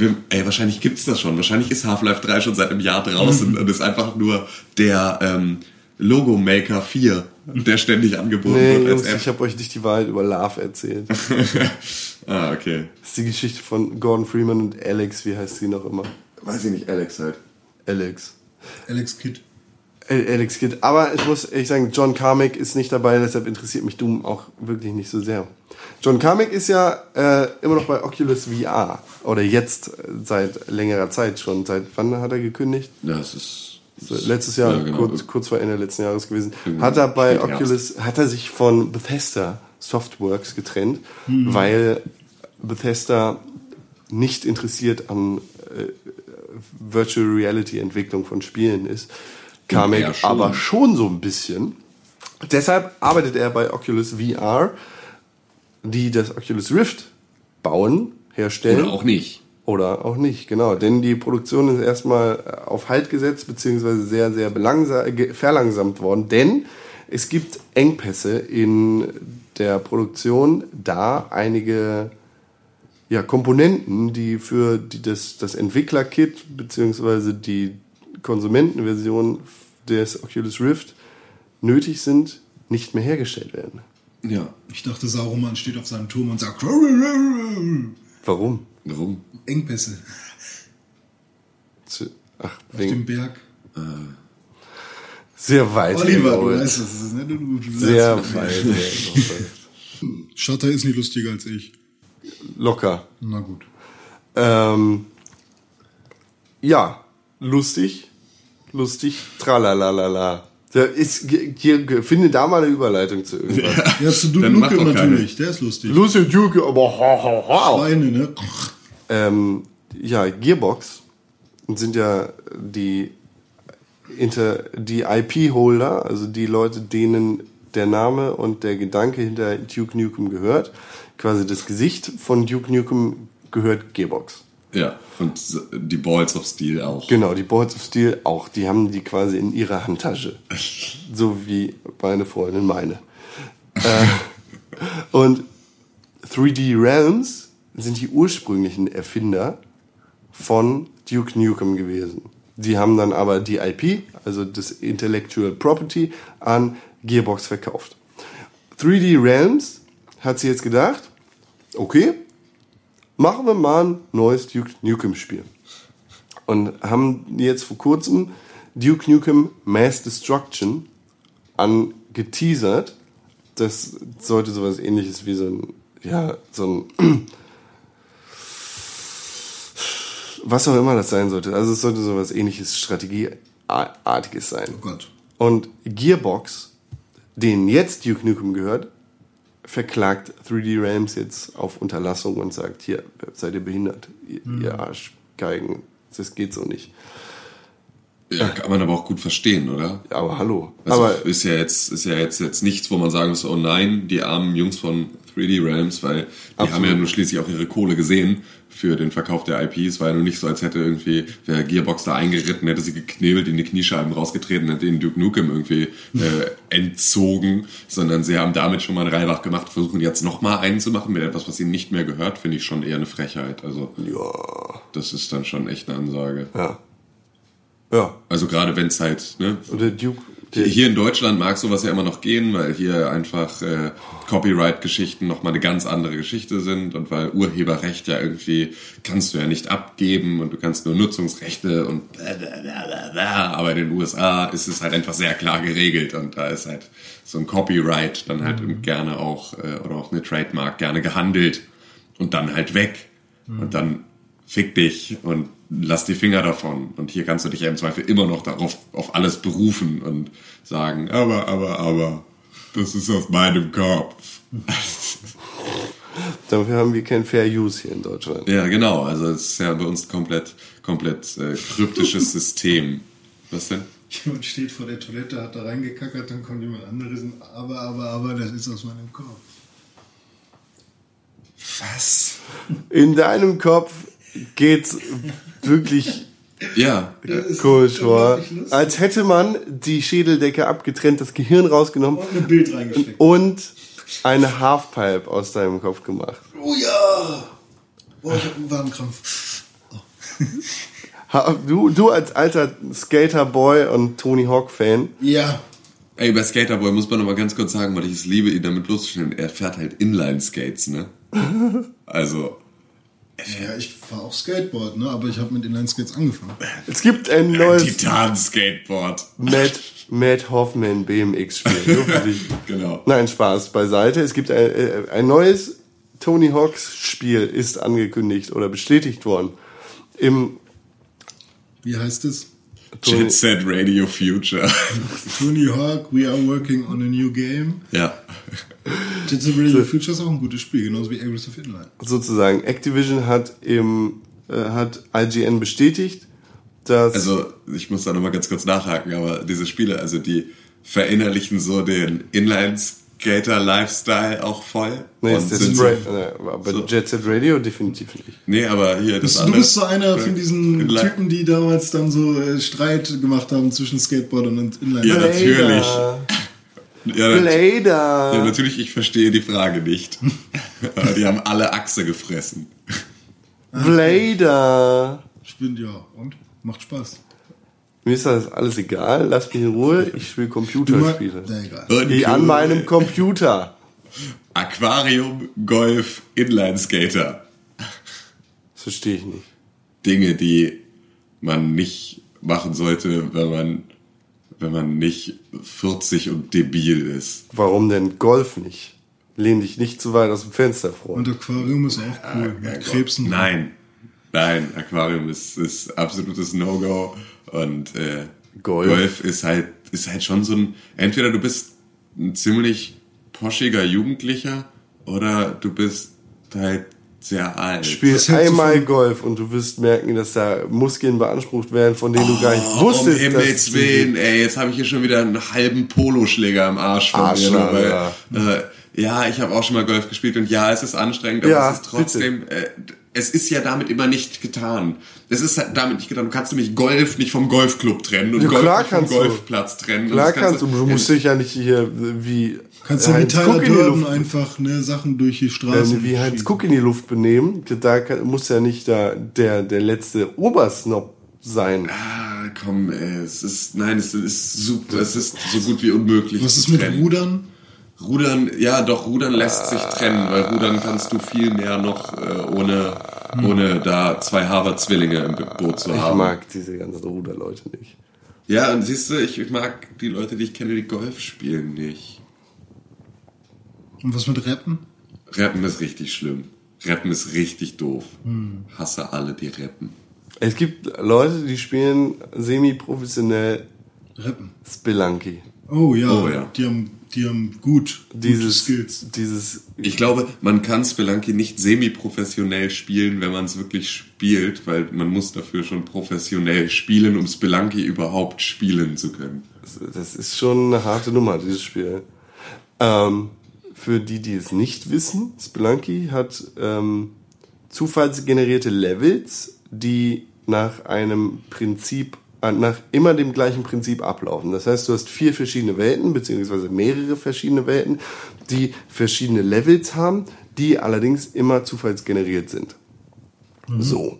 wir, ey, wahrscheinlich gibt's das schon. Wahrscheinlich ist Half-Life 3 schon seit einem Jahr draußen und ist einfach nur der ähm, Logo Maker 4, der ständig angeboten Nee, wird Jungs, als App. ich habe euch nicht die Wahrheit über Love erzählt. Das ah, okay. ist die Geschichte von Gordon Freeman und Alex, wie heißt sie noch immer? Weiß ich nicht, Alex halt. Alex. Alex Kidd. Al- Alex Kidd. Aber ich muss ehrlich sagen, John Carmack ist nicht dabei, deshalb interessiert mich Doom auch wirklich nicht so sehr. John Carmack ist ja äh, immer noch bei Oculus VR. Oder jetzt äh, seit längerer Zeit schon. Seit wann hat er gekündigt? Ja, es ist. Letztes Jahr, Ja, genau. kurz, kurz vor Ende letzten Jahres gewesen. Irgendwie Hat er bei. Oculus, hat er sich von Bethesda Softworks getrennt, weil Bethesda nicht interessiert an äh, Virtual Reality Entwicklung von Spielen ist. er Carmack schon. aber schon so ein bisschen. Deshalb arbeitet er bei Oculus VR, die das Oculus Rift bauen, herstellen. Oder auch nicht. Oder auch nicht, genau. Denn die Produktion ist erstmal äh, auf Halt gesetzt, beziehungsweise sehr, sehr verlangsamt worden. Denn es gibt Engpässe in der Produktion, da einige ja, Komponenten, die für die, das, das Entwickler-Kit, beziehungsweise die Konsumentenversion des Oculus Rift nötig sind, nicht mehr hergestellt werden. Ja. Ich dachte, Sauroman steht auf seinem Turm und sagt Warum? Warum? Engpässe Zu- Ach, auf wegen, dem Berg. sehr weit. Oliver, du weißt, was das ist, ne? Du, du, du Sehr sagst- weit. Shutter ist nicht lustiger als ich. Locker. Na gut. Ähm, ja, lustig, lustig, tralalala. Da ist, hier, finde da mal eine Überleitung zu irgendwas. Ja, zu Duke Nukem natürlich, der ist lustig. Lustig, Duke, aber ha, ha, ha. Schweine, ne? Ähm, ja, Gearbox sind ja die, Inter, die IP-Holder, also die Leute, denen der Name und der Gedanke hinter Duke Nukem gehört. Quasi das Gesicht von Duke Nukem gehört Gearbox. Ja. Und die Balls of Steel auch. Genau, die Boards of Steel auch. Die haben die quasi in ihrer Handtasche. So wie meine Freundin meine. äh, und 3D Realms sind die ursprünglichen Erfinder von Duke Nukem gewesen. Die haben dann aber die IP, also das Intellectual Property, an Gearbox verkauft. 3D Realms hat sie jetzt gedacht, okay, machen wir mal ein neues Duke Nukem Spiel. Und haben jetzt vor kurzem Duke Nukem Mass Destruction angeteasert. Das sollte sowas ähnliches wie so ein, ja, so ein, was auch immer das sein sollte. Also es sollte sowas ähnliches Strategieartiges sein. Oh Gott. Und Gearbox, denen jetzt Duke Nukem gehört, verklagt 3D Realms jetzt auf Unterlassung und sagt, hier, seid ihr behindert, ihr, ihr Arschgeigen, das geht so nicht. Ja, kann man aber auch gut verstehen, oder? Aber hallo. Also aber ist ja jetzt ist ja jetzt jetzt nichts, wo man sagen muss, oh nein, die armen Jungs von 3D Realms, weil die Absolut. haben ja nun schließlich auch ihre Kohle gesehen für den Verkauf der IPs. War ja nun nicht so, als hätte irgendwie der Gearbox da eingeritten, hätte sie geknebelt, in die Kniescheiben rausgetreten, hätte den Duke Nukem irgendwie äh, entzogen, sondern sie haben damit schon mal einen Reibach gemacht, versuchen jetzt noch mal einen zu machen mit etwas, was ihnen nicht mehr gehört, finde ich schon eher eine Frechheit. Also ja, das ist dann schon echt eine Ansage. ja. Ja, Also gerade wenn es halt, ne, und der Duke, der, hier in Deutschland mag sowas ja immer noch gehen, weil hier einfach äh, Copyright-Geschichten nochmal eine ganz andere Geschichte sind und weil Urheberrecht ja irgendwie kannst du ja nicht abgeben und du kannst nur Nutzungsrechte und bla bla bla bla bla. aber in den USA ist es halt einfach sehr klar geregelt und da ist halt so ein Copyright dann halt gerne auch äh, oder auch eine Trademark gerne gehandelt und dann halt weg. Und dann fick dich und lass die Finger davon. Und hier kannst du dich ja im Zweifel immer noch darauf auf alles berufen und sagen, aber, aber, aber, das ist aus meinem Kopf. dafür haben wir kein Fair Use hier in Deutschland. Ja, genau. Also es ist ja bei uns komplett, komplett äh, kryptisches System. Was denn? Jemand steht vor der Toilette, hat da reingekackert, dann kommt jemand anderes und aber, aber, aber, das ist aus meinem Kopf. Was? In deinem Kopf geht's wirklich Ja, komisch unglaublich lustig. Als hätte man die Schädeldecke abgetrennt, das Gehirn rausgenommen Und ein Bild reingesteckt. und eine Halfpipe aus deinem Kopf gemacht. Oh ja! Boah, ich hab einen Warnkrampf. Ha- Du, du als alter Skaterboy und Tony Hawk-Fan, Ja. ey, bei Skaterboy muss man noch mal ganz kurz sagen, weil ich es liebe, ihn damit loszustellen. Er fährt halt Inline-Skates, ne? Also, Ja, ich fahr auch Skateboard, ne? Aber ich habe mit Inline-Skates angefangen. es gibt ein neues Titan-Skateboard. Matt, Matt Hoffman BMX-Spiel. Genau. Nein, Spaß beiseite. Es gibt ein, äh, ein neues Tony Hawks Spiel ist angekündigt oder bestätigt worden. Im Wie heißt es? Jet Set Radio Future. Tony Hawk, we are working on a new game. ja. Jet Set Radio Future ist auch ein gutes Spiel, genauso wie Aggressive Inline. sozusagen Activision hat im äh, hat IGN bestätigt, dass Also, ich muss da nochmal ganz kurz nachhaken, aber diese Spiele, also die verinnerlichen so den Inline-Skater-Lifestyle auch voll. nee, und ist Spray, so, äh, aber so- Jet Set Radio definitiv nicht. nee, aber hier das Du andere. bist so einer von diesen Typen, die damals dann so äh, Streit gemacht haben zwischen Skateboardern und Inline. Ja, natürlich. Blader. Ja, nat- Blader. ja, natürlich, ich verstehe die Frage nicht. die haben alle Achse gefressen. Blader. Ich bin, ja, und? Macht Spaß. Mir ist das alles egal, lass mich in Ruhe, ich spiele Computerspiele. Die an meinem Computer. Aquarium, Golf, Inlineskater. Das verstehe ich nicht. Dinge, die man nicht machen sollte, wenn man, wenn man nicht 40 und debil ist. Warum denn Golf nicht? Lehn dich nicht zu weit aus dem Fenster vor. Und Aquarium ist auch cool. mit Krebsen. Nein, nein, Aquarium ist, ist absolutes No-Go und äh, Golf. Golf. ist halt ist halt schon so ein entweder du bist ein ziemlich poschiger Jugendlicher oder du bist halt sehr alt. Spiel Was hältst du einmal Golf und du wirst merken, dass da Muskeln beansprucht werden, von denen du gar nicht wusstest. um Himmels dass Willen, ey, jetzt habe ich hier schon wieder einen halben Poloschläger im Arsch von mir. nur Arschloch, Weil, äh, ja, ich habe auch schon mal Golf gespielt und ja, es ist anstrengend, aber Ja, es ist trotzdem, äh, es ist ja damit immer nicht getan. Es ist halt damit nicht getan. Du kannst nämlich Golf nicht vom Golfclub trennen und Ja, Golf nicht vom kannst du. Golfplatz trennen. Klar Und das kannst du, du musst dich ja nicht hier wie Kannst du wie Heinz Tyler Durden einfach ne, Sachen durch die Straße äh, wie Heinz Cook in die Luft benehmen. Da kann, muss ja nicht da der, der letzte Obersnob sein. Ah, komm, ey, es ist, nein, es ist super, es ist so gut wie unmöglich. Was ist mit trennen. Rudern? Rudern, ja, doch, Rudern lässt sich trennen, weil Rudern kannst du viel mehr noch äh, ohne, ohne da zwei Harvard-Zwillinge im Boot zu Ich haben. mag diese ganzen Ruderleute nicht. Ja, und siehst du, ich, ich mag die Leute, die ich kenne, die Golf spielen nicht. Und was mit Rappen? Rappen ist richtig schlimm. Rappen ist richtig doof. Hasse alle, die rappen. Es gibt Leute, die spielen semi-professionell Rappen. Spelunky. Oh ja, Oh ja. Die, haben, die haben gut, Dieses, Skills. dieses, Ich glaube, man kann Spelunky nicht semi-professionell spielen, wenn man es wirklich spielt, weil man muss dafür schon professionell spielen, um Spelunky überhaupt spielen zu können. das ist schon eine harte Nummer, dieses Spiel. Ähm, für die, die es nicht wissen, Spelunky hat ähm, zufallsgenerierte Levels, die nach einem Prinzip, nach immer dem gleichen Prinzip ablaufen. Das heißt, du hast vier verschiedene Welten, beziehungsweise mehrere verschiedene Welten, die verschiedene Levels haben, die allerdings immer zufallsgeneriert sind. So.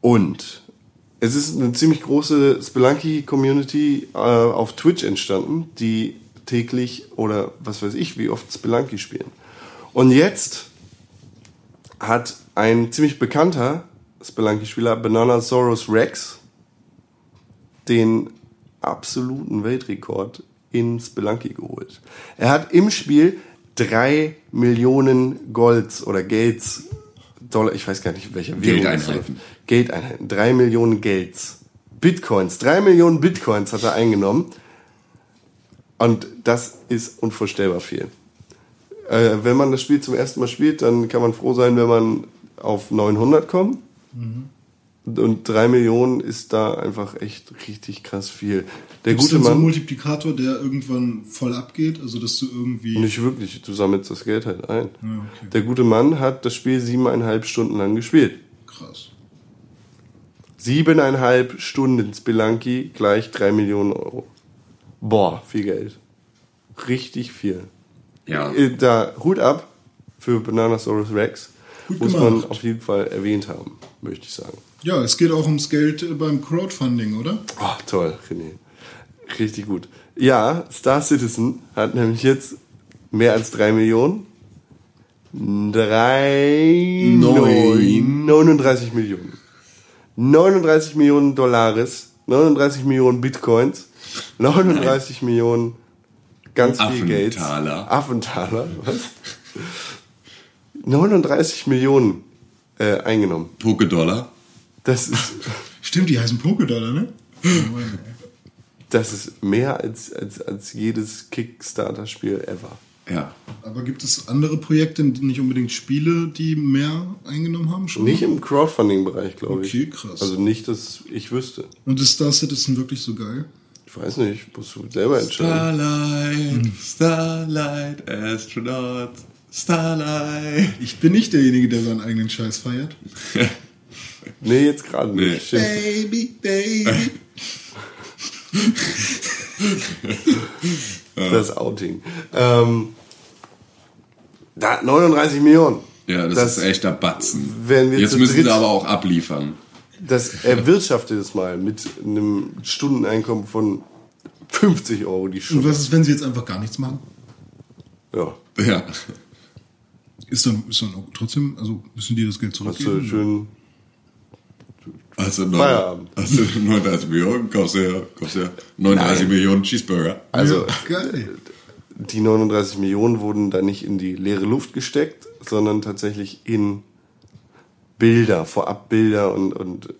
Und es ist eine ziemlich große Spelunky-Community äh, auf Twitch entstanden, die täglich oder was weiß ich, wie oft Spelunky spielen. Und jetzt hat ein ziemlich bekannter Spelunky-Spieler, Bananasaurus Rex, den absoluten Weltrekord in Spelunky geholt. Er hat im Spiel drei Millionen Golds oder Gelds, Dollar, ich weiß gar nicht, welcher Geldeinheiten. Geldeinheiten, drei Millionen Gelds. Bitcoins, drei Millionen Bitcoins hat er eingenommen. Und das ist unvorstellbar viel. Äh, wenn man das Spiel zum ersten Mal spielt, dann kann man froh sein, wenn man auf 900 kommt. Und drei Millionen ist da einfach echt richtig krass viel. Der Gibt es gute denn so einen Mann, Multiplikator, der irgendwann voll abgeht? Also, dass du irgendwie. nicht wirklich, du sammelst das Geld halt ein. Ja, okay. Der gute Mann hat das Spiel siebeneinhalb Stunden lang gespielt. Krass. Siebeneinhalb Stunden Spelunky gleich drei Millionen Euro. Boah, viel Geld. Richtig viel. Ja. Äh, Da Hut ab für Bananasaurus Rex. Gut muss gemacht. man auf jeden Fall erwähnt haben, möchte ich sagen. Ja, es geht auch ums Geld äh, beim Crowdfunding, oder? Oh, toll, René. Richtig gut. Ja, Star Citizen hat nämlich jetzt mehr als drei Millionen. Drei, Neun. 39 Millionen. 39 Millionen Dollars, 39 Millionen Bitcoins, 39 Millionen ganz viel Geld. Affentaler. Affentaler, was? 39 Millionen äh, eingenommen. Poké-Dollar. Das ist, Stimmt, die heißen Pokédollar, ne? das ist mehr als, als, als jedes Kickstarter-Spiel ever. Ja. Aber gibt es andere Projekte, nicht unbedingt Spiele, die mehr eingenommen haben schon? Nicht im Crowdfunding-Bereich, glaube ich. Okay, krass. Also nicht, dass ich wüsste. Und ist Star Citizen wirklich so geil? Ich weiß nicht, musst du selber entscheiden. Starlight, Starlight, Astronaut, Starlight. Ich bin nicht derjenige, der seinen eigenen Scheiß feiert. Nee, jetzt gerade Nee. nicht. Stimmt. Baby, baby. Das Outing. Ähm, da, 39 Millionen. Ja, das, Das ist echter Batzen. Jetzt müssen dritt- sie aber auch abliefern. das erwirtschaftet es mal mit einem Stundeneinkommen von 50 Euro die Und Stunde. was ist, wenn sie jetzt einfach gar nichts machen? Ja, Ja. Ist dann, ist dann auch trotzdem, also müssen die das Geld hast du zurückgeben? schön. Also, neun, Feierabend. also 39 Millionen, kaufst du ja, kaufst ja 39 Nein. Millionen Cheeseburger. Also, Ja, geil. die 39 Millionen wurden da nicht in die leere Luft gesteckt, sondern tatsächlich in Bilder, Vorabbilder und, und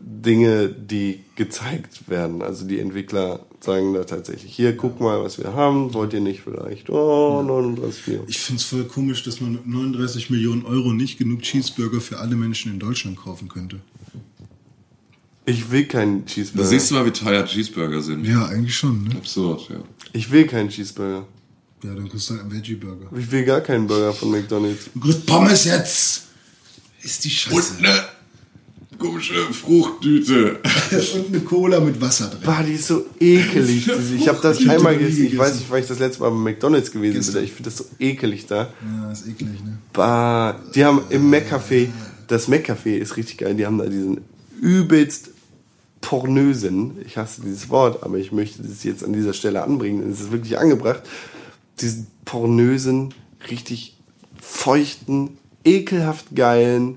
Dinge, die gezeigt werden. Also die Entwickler sagen da tatsächlich, hier, guck mal, was wir haben, wollt ihr nicht vielleicht? Oh, 39 Millionen. Ich finde es voll komisch, dass man mit 39 Millionen Euro nicht genug Cheeseburger für alle Menschen in Deutschland kaufen könnte. Ich will keinen Da Cheeseburger. siehst du mal, wie teuer Cheeseburger sind. Ja, eigentlich schon, ne? Absurd, ja. Ich will keinen Cheeseburger. Ja, dann kriegst du halt einen Veggie-Burger. Ich will gar keinen Burger von McDonald's. Du kriegst Pommes jetzt! Ist die Scheiße. Und eine komische Fruchttüte. Und eine Cola mit Wasser drin. Bah, die ist so ekelig. Ich habe das einmal gegessen. Ich weiß nicht, wann ich das letzte Mal bei McDonald's gewesen Gestern. bin. Ich finde das so ekelig da. Ja, ist eklig, ne? Bah, die haben im Mac-Café, das Mac-Café ist richtig geil, die haben da diesen übelst pornösen, ich hasse dieses Wort, aber ich möchte das jetzt an dieser Stelle anbringen, denn es ist wirklich angebracht, diesen pornösen, richtig feuchten, ekelhaft geilen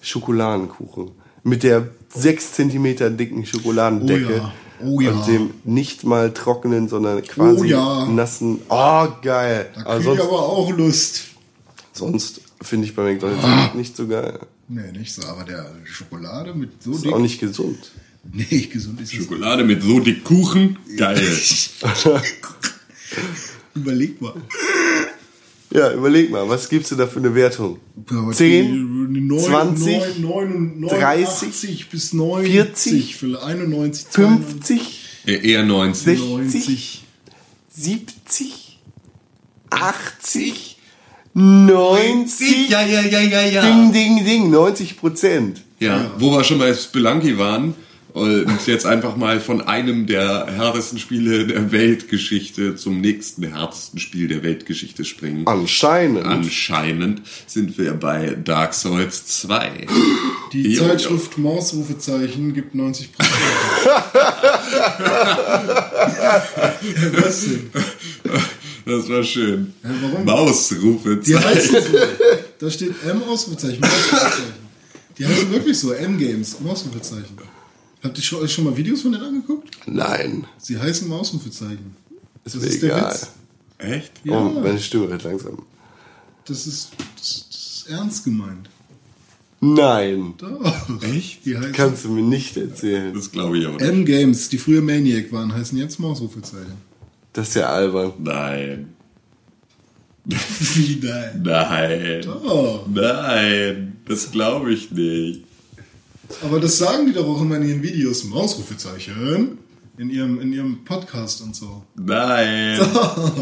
Schokoladenkuchen mit der 6 cm dicken Schokoladendecke Oh ja, oh ja. und dem nicht mal trockenen, sondern quasi Oh ja. nassen, oh geil. Da Aber krieg sonst ich aber auch Lust. Sonst finde ich bei McDonalds Ah. nicht so geil. Nee, nicht so, aber der Schokolade mit so Ist dick. auch nicht gesund. Nee, gesund ist. Schokolade mit so dick Kuchen. Geil. Überleg mal. Ja, überleg mal, was gibst du da für eine Wertung? Ja, 10, die neun- 20, neun- neun- 30, 89 bis 90, 40, vielleicht 91, 50, Äh, Eher 90. 60, 70, 80, 90, Ja, ja, ja, ja, ja. Ding, ding, ding, 90 Prozent. Ja, wo wir schon bei Spelunky waren und jetzt einfach mal von einem der härtesten Spiele der Weltgeschichte zum nächsten härtesten Spiel der Weltgeschichte springen. Anscheinend. Anscheinend sind wir bei Dark Souls 2. Die Jo, jo. Zeitschrift Mausrufezeichen gibt 90 Was denn? Das war schön. Ja, warum? Mausrufe. Die heißen so. Da steht M Ausrufezeichen. Mausrufezeichen. Die heißen wirklich so. M-Games. Mausrufezeichen. Habt ihr euch schon mal Videos von denen angeguckt? Nein, Sie heißen Mausrufezeichen. ist Das mir ist der egal. Witz. Echt? Ja, Oh, meine Stimme wird langsam. das ist, das, das ist ernst gemeint. Nein, Doch. Echt? Die heißen kannst du mir nicht erzählen. Das glaube ich aber nicht. M-Games, die früher Maniac waren, heißen jetzt Mausrufezeichen. Das ist ja albern. Nein. Wie nein? Nein. Doch. Nein. Das glaube ich nicht. Aber das sagen die doch auch immer in ihren Videos. Mausrufezeichen. In ihrem, in ihrem Podcast und so. Nein.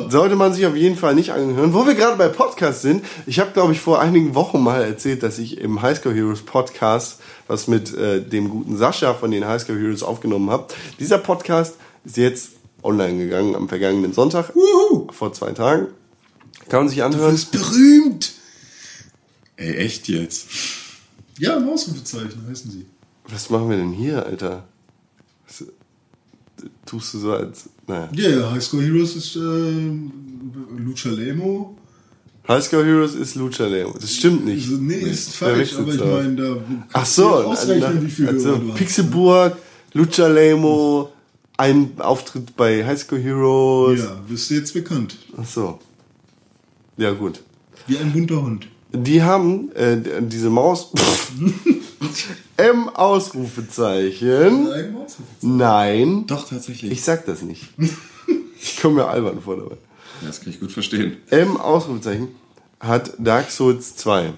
Sollte man sich auf jeden Fall nicht anhören. Wo wir gerade bei Podcasts sind, ich habe, glaube ich, vor einigen Wochen mal erzählt, dass ich im Highscore Heroes Podcast, was mit äh, dem guten Sascha von den Highscore Heroes aufgenommen habe. Dieser Podcast ist jetzt online gegangen am vergangenen Sonntag, Wuhu. vor zwei Tagen. Kann man sich Du anhören. bist berühmt. Ey, echt jetzt? Ja, Mausrufezeichen heißen sie. Was machen wir denn hier, Alter? Was, tust du so als... Naja. Ja, ja, Highscore Heroes ist äh, Lucha Lemo. Highscore Heroes ist Lucha Leo. Das stimmt nicht. Also, nee, ist falsch, aber ich meine, da Ach so, du ausrechnen, wie viele also Hörer du hast. Pixelburg, Lucha Lemo, ein Auftritt bei High School Heroes. Ja, bist du jetzt bekannt. Ach so. Ja, gut. Wie ein bunter Hund. Die haben äh, diese Maus. M Ausrufezeichen. Nein. Doch, tatsächlich. Ich sag das nicht. Ich komme mir albern vor dabei. das kann ich gut verstehen. M Ausrufezeichen hat Dark Souls 2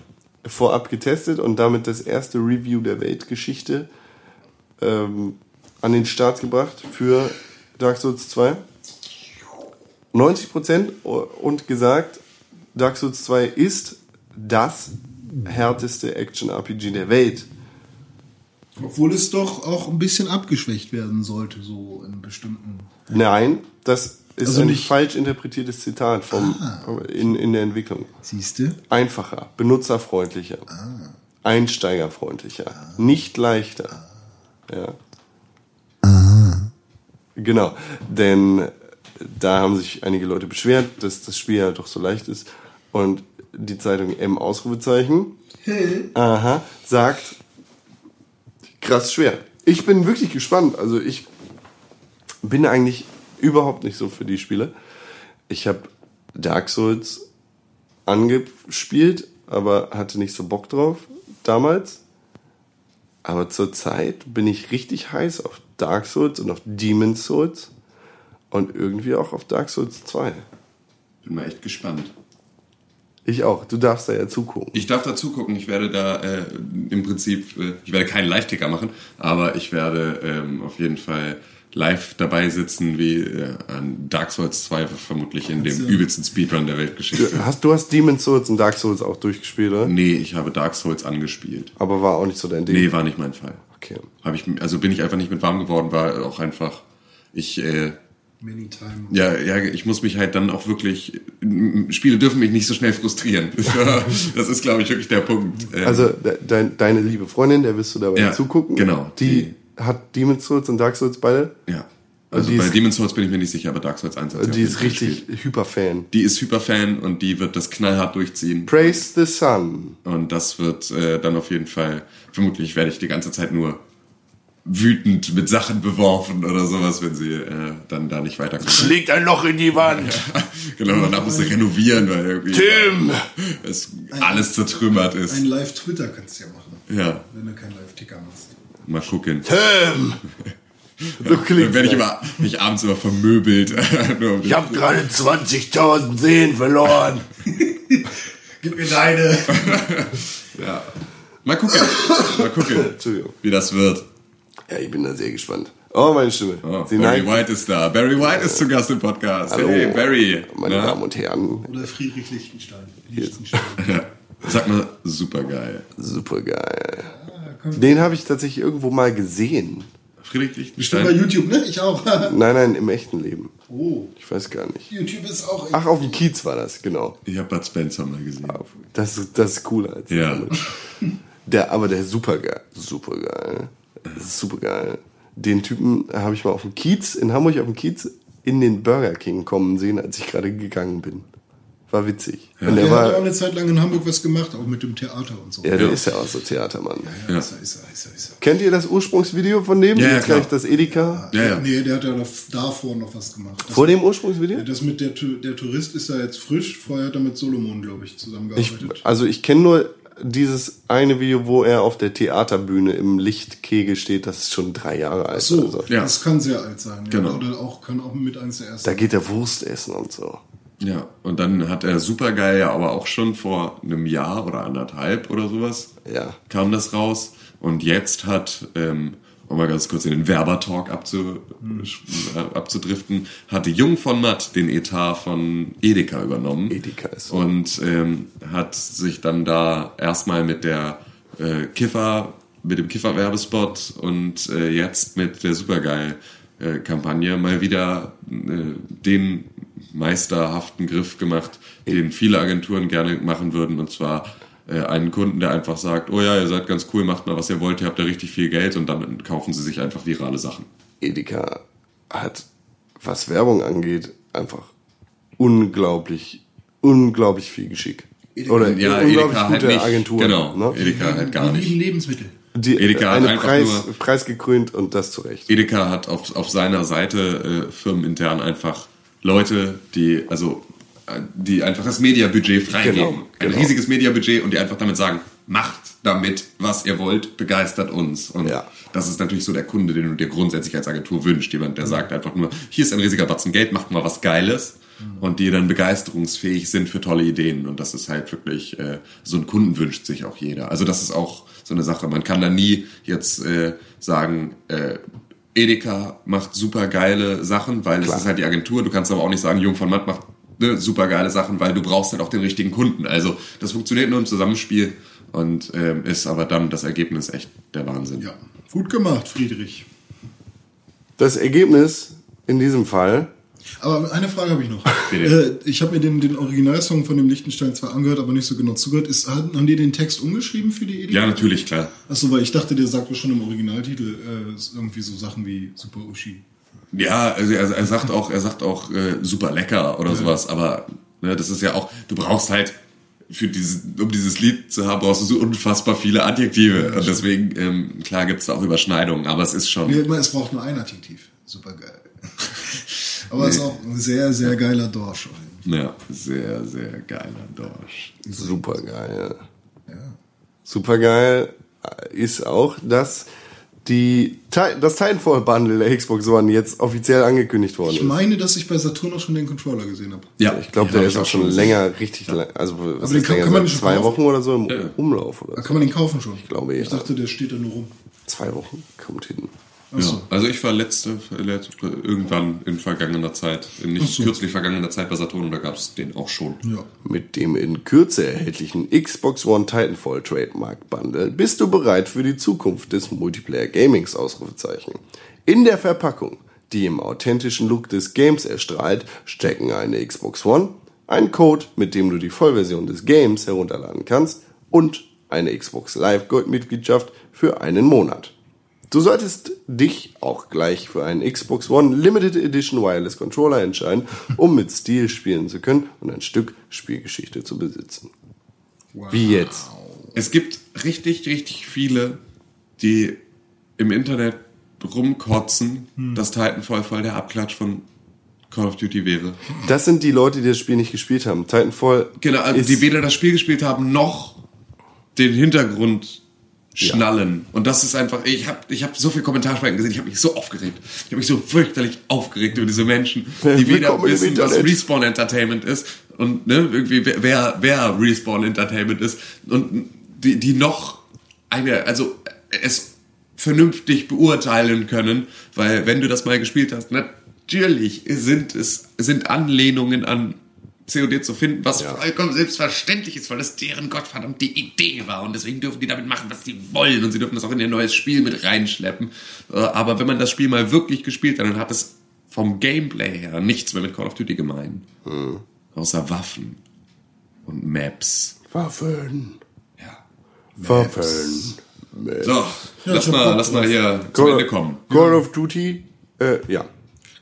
vorab getestet und damit das erste Review der Weltgeschichte ähm, an den Start gebracht für Dark Souls 2. 90% und gesagt, Dark Souls 2 ist das härteste Action-RPG der Welt. Obwohl es doch auch ein bisschen abgeschwächt werden sollte, so in bestimmten. Nein, das ist Also ein falsch interpretiertes Zitat vom, in, in der Entwicklung. Siehst du? Einfacher, benutzerfreundlicher. einsteigerfreundlicher, nicht leichter. Ja. Genau, denn da haben sich einige Leute beschwert, dass das Spiel ja doch so leicht ist. Und die Zeitung M Ausrufezeichen, aha, sagt, krass schwer. Ich bin wirklich gespannt. Also ich bin eigentlich überhaupt nicht so für die Spiele. Ich habe Dark Souls angespielt, aber hatte nicht so Bock drauf damals. Aber zurzeit bin ich richtig heiß auf Dark Souls und auf Demon's Souls und irgendwie auch auf Dark Souls 2. Bin mal echt gespannt. Ich auch. Du darfst da ja zugucken. Ich darf da zugucken. Ich werde da äh, im Prinzip, äh, ich werde keinen Live-Ticker machen, aber ich werde ähm, auf jeden Fall live dabei sitzen, wie äh, an Dark Souls 2 vermutlich in dem übelsten Speedrun der Weltgeschichte. Du hast, du hast Demon's Souls und Dark Souls auch durchgespielt, oder? Nee, ich habe Dark Souls angespielt. Aber war auch nicht so dein Ding. Nee, war nicht mein Fall. Okay. Habe ich, also bin ich einfach nicht mit warm geworden, war auch einfach, ich, äh, Many time. ja, ja, ich muss mich halt dann auch wirklich, Spiele dürfen mich nicht so schnell frustrieren. das ist, glaube ich, wirklich der Punkt. Ähm, Also de, dein, deine liebe Freundin, der wirst du dabei Ja, zugucken. genau. Die, hat Demon's Souls und Dark Souls beide. ja. Also die bei ist- Demon's Souls bin ich mir nicht sicher, aber Dark Souls 1 hat sie Die ist richtig. Hyperfan. Die ist Hyperfan und die wird das knallhart durchziehen. Praise the Sun. Und das wird äh, dann auf jeden Fall, vermutlich werde ich die ganze Zeit nur wütend mit Sachen beworfen oder sowas, wenn sie äh, dann da nicht weiterkommen. Schlägt ein Loch in die Wand. genau, danach muss sie renovieren, weil irgendwie Tim! es alles zertrümmert ist. Ein Live-Twitter kannst du ja machen, Ja, wenn du keinen Live-Ticker machst. mal gucken. Tim! So Dann klingt werde ich immer, mich abends immer vermöbelt. Um Ich habe gerade 20.000 Seen verloren. Gib mir deine. ja. Mal gucken, mal gucken, wie das wird. Ja, ich bin da sehr gespannt. Oh, meine Stimme. Oh, Sie Barry neigt- White ist da. Barry White ist zu Gast im Podcast. Hallo, Hey, Barry. meine Na? Damen und Herren. Oder Friedrich Lichtenstein. Lichtenstein. Ja. Sag mal, super geil. Super geil. Den habe ich tatsächlich irgendwo mal gesehen. Friedrich Bestimmt bei Lichtenstein. YouTube, ne? Ich auch. Nein, nein, im echten Leben. oh, Ich weiß gar nicht. YouTube ist auch. Ach, auf dem Kiez war das, genau. Ich habe Bud Spencer mal gesehen. Das, ist- das ist cooler als der Ja. Der, aber der ist super geil. Super geil. Super geil. Den Typen habe ich mal auf dem Kiez, in Hamburg auf dem Kiez, in den Burger King kommen sehen, als ich gerade gegangen bin. War witzig. Und der der hat ja auch war, eine Zeit lang in Hamburg was gemacht, auch mit dem Theater und so. ja, der Ja. ist ja auch so Theatermann. ja. Ist er, ist er, ist er, ist er. Kennt ihr das Ursprungsvideo von dem? Ja, ja, Jetzt gleich das Edeka. Ja, ja. Nee, der hat ja dav- davor noch was gemacht. Das, Vor dem Ursprungsvideo? das mit der, der Tourist ist ja jetzt frisch. Vorher hat er mit Solomon, glaube ich, Ich, zusammengearbeitet. also ich kenne nur dieses eine Video, wo er auf der Theaterbühne im Lichtkegel steht. Das ist schon drei Jahre alt. so, oder so. Ja. das kann sehr alt sein. Ja. Genau. Oder auch, kann auch mit eins der ersten. Da geht er Wurst essen und so. Ja, und dann hat er Supergeil ja aber auch schon vor einem Jahr oder anderthalb oder sowas Ja. kam das raus. Und jetzt hat, ähm, um mal ganz kurz in den Werbertalk abzu, äh, abzudriften, hatte Jung von Matt den Etat von Edeka übernommen. Edeka ist so. Und ähm, hat sich dann da erstmal mit der äh, Kiffer, mit dem Kiffer-Werbespot und äh, jetzt mit der Supergeil-Kampagne mal wieder äh, den meisterhaften Griff gemacht, den viele Agenturen gerne machen würden. Und zwar einen Kunden, der einfach sagt, oh ja, ihr seid ganz cool, macht mal, was ihr wollt, ihr habt da richtig viel Geld und dann kaufen sie sich einfach virale Sachen. Edeka hat, was Werbung angeht, einfach unglaublich, unglaublich viel Geschick. Oder Ja, unglaublich Edeka halt gute nicht. Agenturen. Genau, Ne? Edeka halt gar Die nicht. lieben Lebensmittel. Die, Edeka hat eine einfach Preis, nur- preisgekrönt und das zu Recht. Edeka hat auf, auf seiner Seite äh, firmenintern einfach Leute, die, also, äh, die einfach das Mediabudget freigeben. Genau, Ein genau. riesiges Mediabudget und die einfach damit sagen, macht damit, was ihr wollt, begeistert uns. Und Ja. das ist natürlich so der Kunde, den du dir grundsätzlich als Agentur wünscht. Jemand, der sagt einfach nur, hier ist ein riesiger Batzen Geld, macht mal was Geiles. Und die dann begeisterungsfähig sind für tolle Ideen. Und das ist halt wirklich, äh, so ein Kunden wünscht sich auch jeder. Also das ist auch so eine Sache. Man kann da nie jetzt äh, sagen, äh, Edeka macht super geile Sachen, weil Klar. es ist halt die Agentur. Du kannst aber auch nicht sagen, Jung von Matt macht ne, super geile Sachen, weil du brauchst halt auch den richtigen Kunden. Also das funktioniert nur im Zusammenspiel und ähm, ist aber dann das Ergebnis echt der Wahnsinn. Ja, gut gemacht, Friedrich. Das Ergebnis in diesem Fall Aber eine Frage habe ich noch. Bitte. Äh, ich habe mir den, den Originalsong von dem Lichtenstein zwar angehört, aber nicht so genau zugehört. Ist, haben haben die den Text umgeschrieben für die Edition? Ja, natürlich, klar. Achso, weil ich dachte, der sagt schon im Originaltitel äh, irgendwie so Sachen wie Super Uschi. Ja, also er, er sagt auch, er sagt auch äh, super lecker oder sowas, aber ne, das ist ja auch, du brauchst halt für dieses, um dieses Lied zu haben, brauchst du so unfassbar viele Adjektive. Und deswegen, ähm, klar gibt's da auch Überschneidungen, aber es ist schon. Nee, es braucht nur ein Adjektiv. Super geil. aber es ist auch ein sehr, sehr geiler Dorsch. Ja, sehr, sehr geiler Dorsch. Super geil. Super geil ist auch, dass die, das Titanfall Bundle der Xbox One jetzt offiziell angekündigt worden Ich ist. meine, dass ich bei Saturn auch schon den Controller gesehen habe. Ja, Ich glaube, der ist auch schon gesehen. länger, richtig lang, also was ist kann- länger, kann man zwei kaufen? Wochen oder so im Ja. Umlauf oder Da so. kann man den kaufen schon. Ich glaube, Ich ja. dachte, der steht da nur rum. Zwei Wochen kommt hin. Ja, also ich war letzte, letzte irgendwann in vergangener Zeit, in nicht so. kürzlich vergangener Zeit bei Saturn und da gab's den auch schon. Ja. Mit dem in Kürze erhältlichen Xbox One Titanfall Trademark Bundle bist du bereit für die Zukunft des Multiplayer Gamings Ausrufezeichen. In der Verpackung, die im authentischen Look des Games erstrahlt, stecken eine Xbox One, ein Code, mit dem du die Vollversion des Games herunterladen kannst und eine Xbox Live Gold Mitgliedschaft für einen Monat. Du solltest dich auch gleich für einen Xbox One Limited Edition Wireless Controller entscheiden, um mit Stil spielen zu können und ein Stück Spielgeschichte zu besitzen. Wie jetzt? Es gibt richtig, richtig viele, die im Internet rumkotzen, dass Titanfall voll der Abklatsch von Call of Duty wäre. Das sind die Leute, die das Spiel nicht gespielt haben. Titanfall Genau, also ist, die weder das Spiel gespielt haben, noch den Hintergrund schnallen. Und das ist einfach, ich habe ich hab so viele Kommentarspalten gesehen, ich habe mich so aufgeregt. Ich habe mich so fürchterlich aufgeregt über diese Menschen, die weder wissen, was. Respawn Entertainment ist und ne, irgendwie wer- wer, wer Respawn Entertainment ist und die, die noch eine, also es vernünftig beurteilen können, weil wenn du das mal gespielt hast, natürlich sind es sind Anlehnungen an COD zu finden, was Ja. vollkommen selbstverständlich ist, weil das deren gottverdammte Idee war und deswegen dürfen die damit machen, was sie wollen und sie dürfen das auch in ihr neues Spiel mit reinschleppen. Äh, Aber wenn man das Spiel mal wirklich gespielt hat, dann hat es vom Gameplay her nichts mehr mit Call of Duty gemein. Außer Waffen und Maps. Waffen. Ja. Waffen. So, lass, ich hab mal, lass mal hier zum Ende kommen. Call of Duty, äh, ja.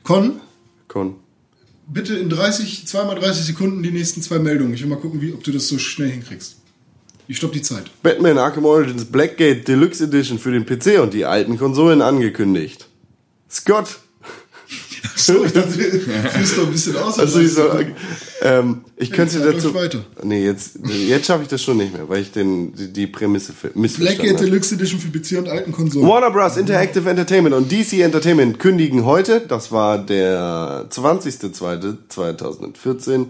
Con, Con. Bitte in 30, zweimal 30 Sekunden die nächsten zwei Meldungen. Ich will mal gucken, wie, ob du das so schnell hinkriegst. Ich stopp die Zeit. Batman Arkham Origins Blackgate Deluxe Edition für den PC und die alten Konsolen angekündigt. Scott. So, ich dachte, du doch ein bisschen aus. Also ich, soll, ähm, ich könnte Zeit dazu. Nee, jetzt, jetzt schaffe ich das schon nicht mehr, weil ich den, die, die Prämisse für- missverstanden Blackgate. Deluxe Edition für PC und alten Konsolen. Warner Bros. Interactive Entertainment und DC Entertainment kündigen heute, das war der 20.02.2014,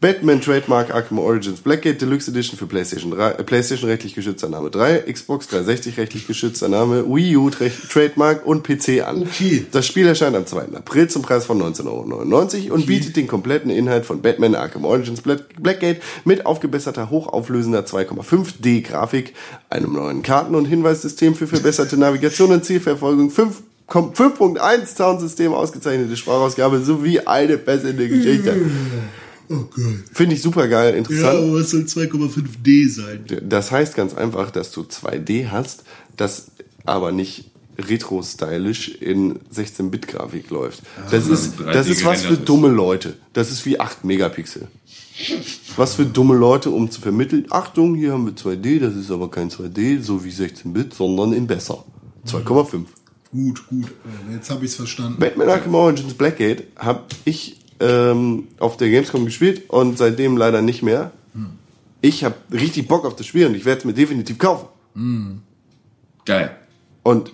Batman Trademark Arkham Origins Blackgate Deluxe Edition für PlayStation 3, äh, PlayStation rechtlich geschützter Name 3, Xbox 360 rechtlich geschützter Name, Wii U Tra Trademark und PC an. Okay. Das Spiel erscheint am 2. April zum Preis von 19,99 Euro und bietet den kompletten Inhalt von Batman Arkham Origins Black- Blackgate mit aufgebesserter, hochauflösender 2,5D Grafik, einem neuen Karten- und Hinweissystem für verbesserte Navigation und Zielverfolgung, 5 Kom- 5.1 Soundsystem, ausgezeichnete Sprachausgabe sowie eine fesselnde Geschichte. Oh Gott. Finde ich super geil, Ja, interessant. aber was soll 2,5D sein? Das heißt ganz einfach, dass du 2D hast, das aber nicht retro-stylisch in 16-Bit-Grafik läuft. Das ist, 3D das ist was für dumme Leute. Das ist wie 8 Megapixel. Was für dumme Leute, um zu vermitteln, Achtung, hier haben wir 2D, das ist aber kein 2D, so wie 16-Bit, sondern in besser. 2,5. Gut, gut. Jetzt habe ich es verstanden. Batman Arkham Origins Blackgate habe ich ähm, auf der Gamescom gespielt und seitdem leider nicht mehr. Ich habe richtig Bock auf das Spiel und ich werde es mir definitiv kaufen. Geil. Und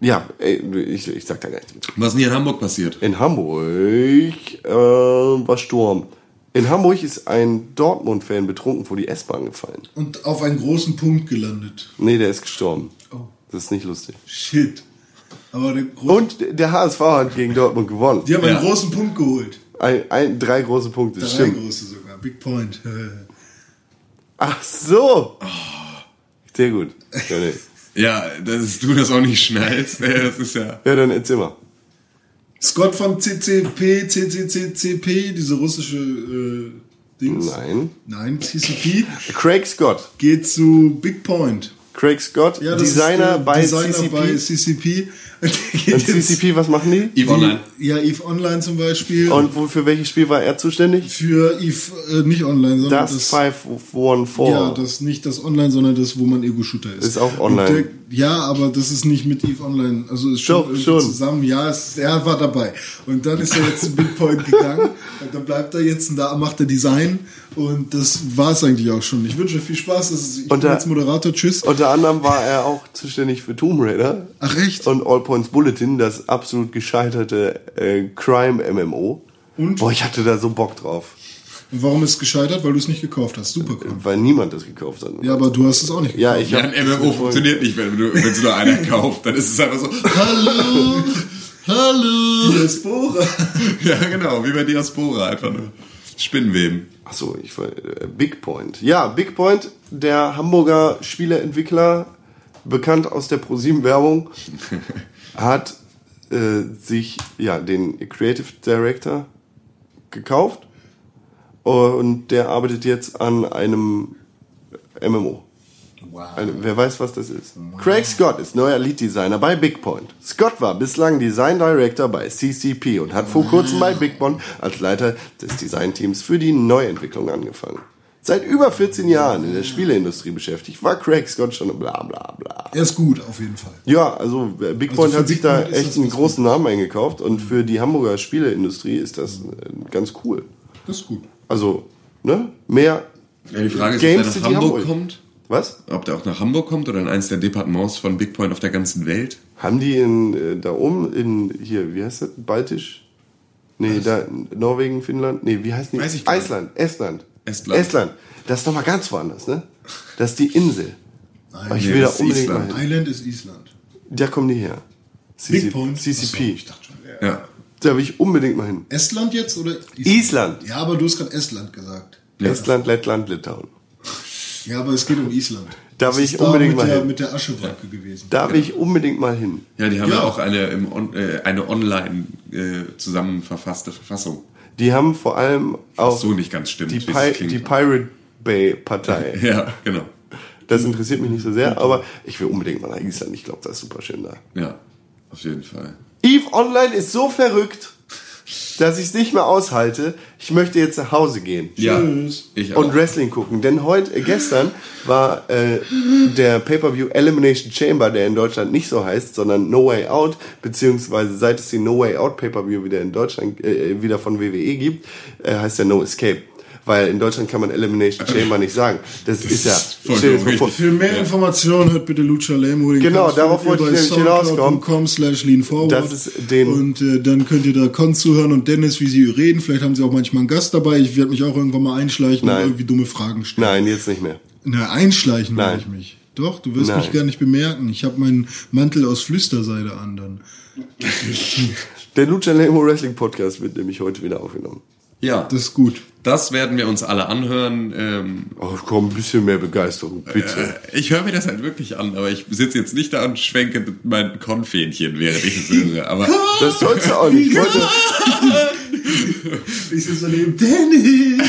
ja, ich, ich sag da gar nichts mit. Was ist denn hier in Hamburg passiert? In Hamburg äh, war Sturm. In Hamburg ist ein Dortmund-Fan betrunken vor die S-Bahn gefallen. Und auf einen großen Punkt gelandet. Nee, der ist gestorben. Oh. Das ist nicht lustig. Shit. Aber der Und der HSV hat gegen Dortmund gewonnen. die haben Ja. einen großen Punkt geholt. Ein, ein, drei große Punkte, Drei stimmt. große sogar. Big Point. Ach so. Sehr gut. Ja, nee. Ja, dass du das auch nicht schnallst, ey, das ist ja. ja dann erzähl mal. Scott von CCP, CCCCP, diese russische äh, Dings. Nein. Nein, CCP Craig Scott. geht zu Big Point. Craig Scott, Ja, Designer, bei, Designer CCP. bei CCP. Und jetzt- CCP, was machen die? Eve Online. Ja, Eve Online zum Beispiel. Und wo, für welches Spiel war er zuständig? für Eve, äh, nicht online, sondern Das, das, 514. Ja, das nicht das Online, sondern das, wo man Ego-Shooter ist. Ist auch online. Der, ja, aber das ist nicht mit Eve Online. Also ist schon, Doch, irgendwie schon. zusammen. Ja, es, er war dabei. Und dann ist er jetzt zu Big Point gegangen. und dann bleibt er jetzt und da macht er Design. Und das war es eigentlich auch schon. Ich wünsche viel Spaß. Das ist, ich Und bin als Moderator. Tschüss. Unter anderem war er auch zuständig für Tomb Raider. Ach echt? Und All Points Bulletin, das absolut gescheiterte äh, Crime-MMO. Und? Boah, ich hatte da so Bock drauf. Und warum ist es gescheitert? Weil du es nicht gekauft hast. Super cool. Weil niemand das gekauft hat. Ja, aber du hast es auch nicht Ja, gekauft. ich Ja, ein MMO funktioniert nicht, wenn du- wenn es nur einer kauft. Dann ist es einfach so, hallo, hallo. Diaspora. Ja, genau, wie bei Diaspora, einfach nur Spinnenweben. Achso, ich war äh, Big Point. Ja, Big Point, der Hamburger Spieleentwickler, bekannt aus der ProSieben Werbung, hat äh, sich ja den Creative Director gekauft und der arbeitet jetzt an einem MMO. Eine, wer weiß, was das ist. Craig Scott ist neuer Lead Designer bei Big Point. Scott war bislang Design Director bei CCP und hat vor kurzem bei Big Point als Leiter des Designteams für die Neuentwicklung angefangen. Seit über 14 Jahren in der Spieleindustrie beschäftigt, war Craig Scott schon bla bla bla. Er ist gut, auf jeden Fall. Ja, also äh, Big Also Point hat sich Big da echt einen was großen Namen eingekauft und für die Hamburger Spieleindustrie ist das äh, ganz cool. Das ist gut. Also, ne? Mehr Ja, die Frage ist, Game ob der City nach Hamburg Hamburg. kommt. was? Ob der auch nach Hamburg kommt oder in eins der Departements von Big Point auf der ganzen Welt. Haben die in, äh, da oben in, hier, wie heißt das? Baltisch? Nee, da, Norwegen, Finnland? Nee, wie heißt die? Weiß ich gar nicht. Island, Estland. Estland. Estland. Das ist nochmal ganz woanders, ne? Das ist die Insel. Aber ich Nee, will da das ist unbedingt Island. mal hin. Island ist Island. Da kommen die her. CC, Big Point. CCP. ich dachte schon. Ja. Da will ich unbedingt mal hin. Estland jetzt oder Island. Ja, aber du hast gerade Estland gesagt. Estland, Lettland, Litauen. Ja, aber es geht um Island. Da will ich unbedingt mit mal der, hin. mit der Aschewolke gewesen. Da will ich unbedingt mal hin. Ja, die haben ja, Ja. auch eine, im On, äh, eine online äh, zusammen verfasste Verfassung. Die haben vor allem auch so nicht ganz stimmt, die, Pi die Pirate Bay Partei. Ja, genau. Das interessiert mich nicht so sehr, aber ich will unbedingt mal nach Island. Ich glaube, das ist super schön da. Ja, auf jeden Fall. Eve Online ist so verrückt, dass ich es nicht mehr aushalte. Ich möchte jetzt nach Hause gehen. Ja, Tschüss. ich auch. Und Wrestling gucken. Denn heute, äh, gestern war äh, der Pay-Per-View Elimination Chamber, der in Deutschland nicht so heißt, sondern No Way Out, beziehungsweise seit es den No Way Out Pay-Per-View wieder in Deutschland, äh, wieder von WWE gibt, äh, heißt der No Escape. Weil in Deutschland kann man Elimination Chamber nicht sagen. Das, ist ja, das dumm, vor, richtig. Für mehr Informationen hört bitte Lucha Lemo. Den Genau, darauf wollte ich nämlich hinauskommen. slash. Das ist den- Und äh, dann könnt ihr da Con zuhören und Dennis, wie sie reden. Vielleicht haben sie auch manchmal einen Gast dabei. Ich werde mich auch irgendwann mal einschleichen Nein. und irgendwie dumme Fragen stellen. Nein, jetzt nicht mehr. Na, einschleichen Nein. werde ich mich. Doch, du wirst Nein. mich gar nicht bemerken. Ich habe meinen Mantel aus Flüsterseide an dann. Der Lucha Lemo Wrestling Podcast wird nämlich heute wieder aufgenommen. Ja, Das ist gut. Das werden wir uns alle anhören. Ähm, Oh, komm, ein bisschen mehr Begeisterung, bitte. äh, ich höre mir das halt wirklich an, aber ich sitze jetzt nicht da und schwenke mein Konfähnchen, während ich höre. Aber Das sollst du auch nicht. Ich wollte, Ich sitze daneben, Dennis!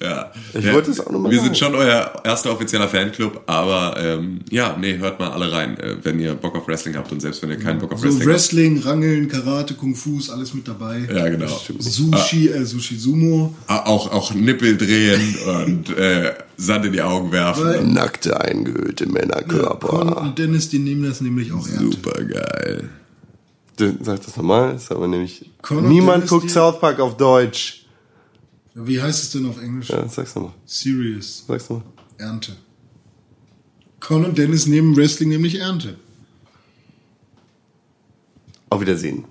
ja, Ich Ja, wollte es auch noch mal Wir sagen. sind schon euer erster offizieller Fanclub, aber ähm, ja, nee, hört mal alle rein, äh, wenn ihr Bock auf Wrestling habt und selbst wenn ihr keinen Bock auf So Wrestling Wrestling, Rangeln, Karate, Kung Fu ist alles mit dabei. habt. Ja, genau. Sushi, äh, Sushi Sumo. Ah, Auch, auch Nippel drehen und äh, Sand in die Augen werfen. Weil- nackte, eingehüllte Con Männerkörper. und Dennis, die nehmen das nämlich auch ernst. Super geil. Sag das nochmal, das haben wir nämlich. Con und Niemand Dennis, guckt South Park auf Deutsch. Wie heißt es denn auf Englisch? Ja, sag's nochmal. Serious. Sag's nochmal. Ernte. Con und Dennis nehmen Wrestling nämlich Ernte. Auf Wiedersehen.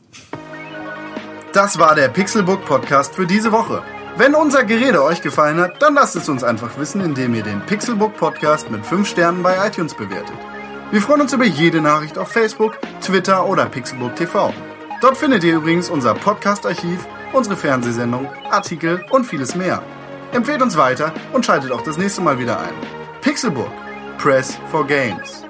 Das war der Pixelbook Podcast für diese Woche. Wenn unser Gerede euch gefallen hat, dann lasst es uns einfach wissen, indem ihr den Pixelbook Podcast mit 5 Sternen bei iTunes bewertet. Wir freuen uns über jede Nachricht auf Facebook, Twitter oder Pixelbook TV. Dort findet ihr übrigens unser Podcast-Archiv, unsere Fernsehsendung, Artikel und vieles mehr. Empfehlt uns weiter und schaltet auch das nächste Mal wieder ein. Pixelbook. Press for Games.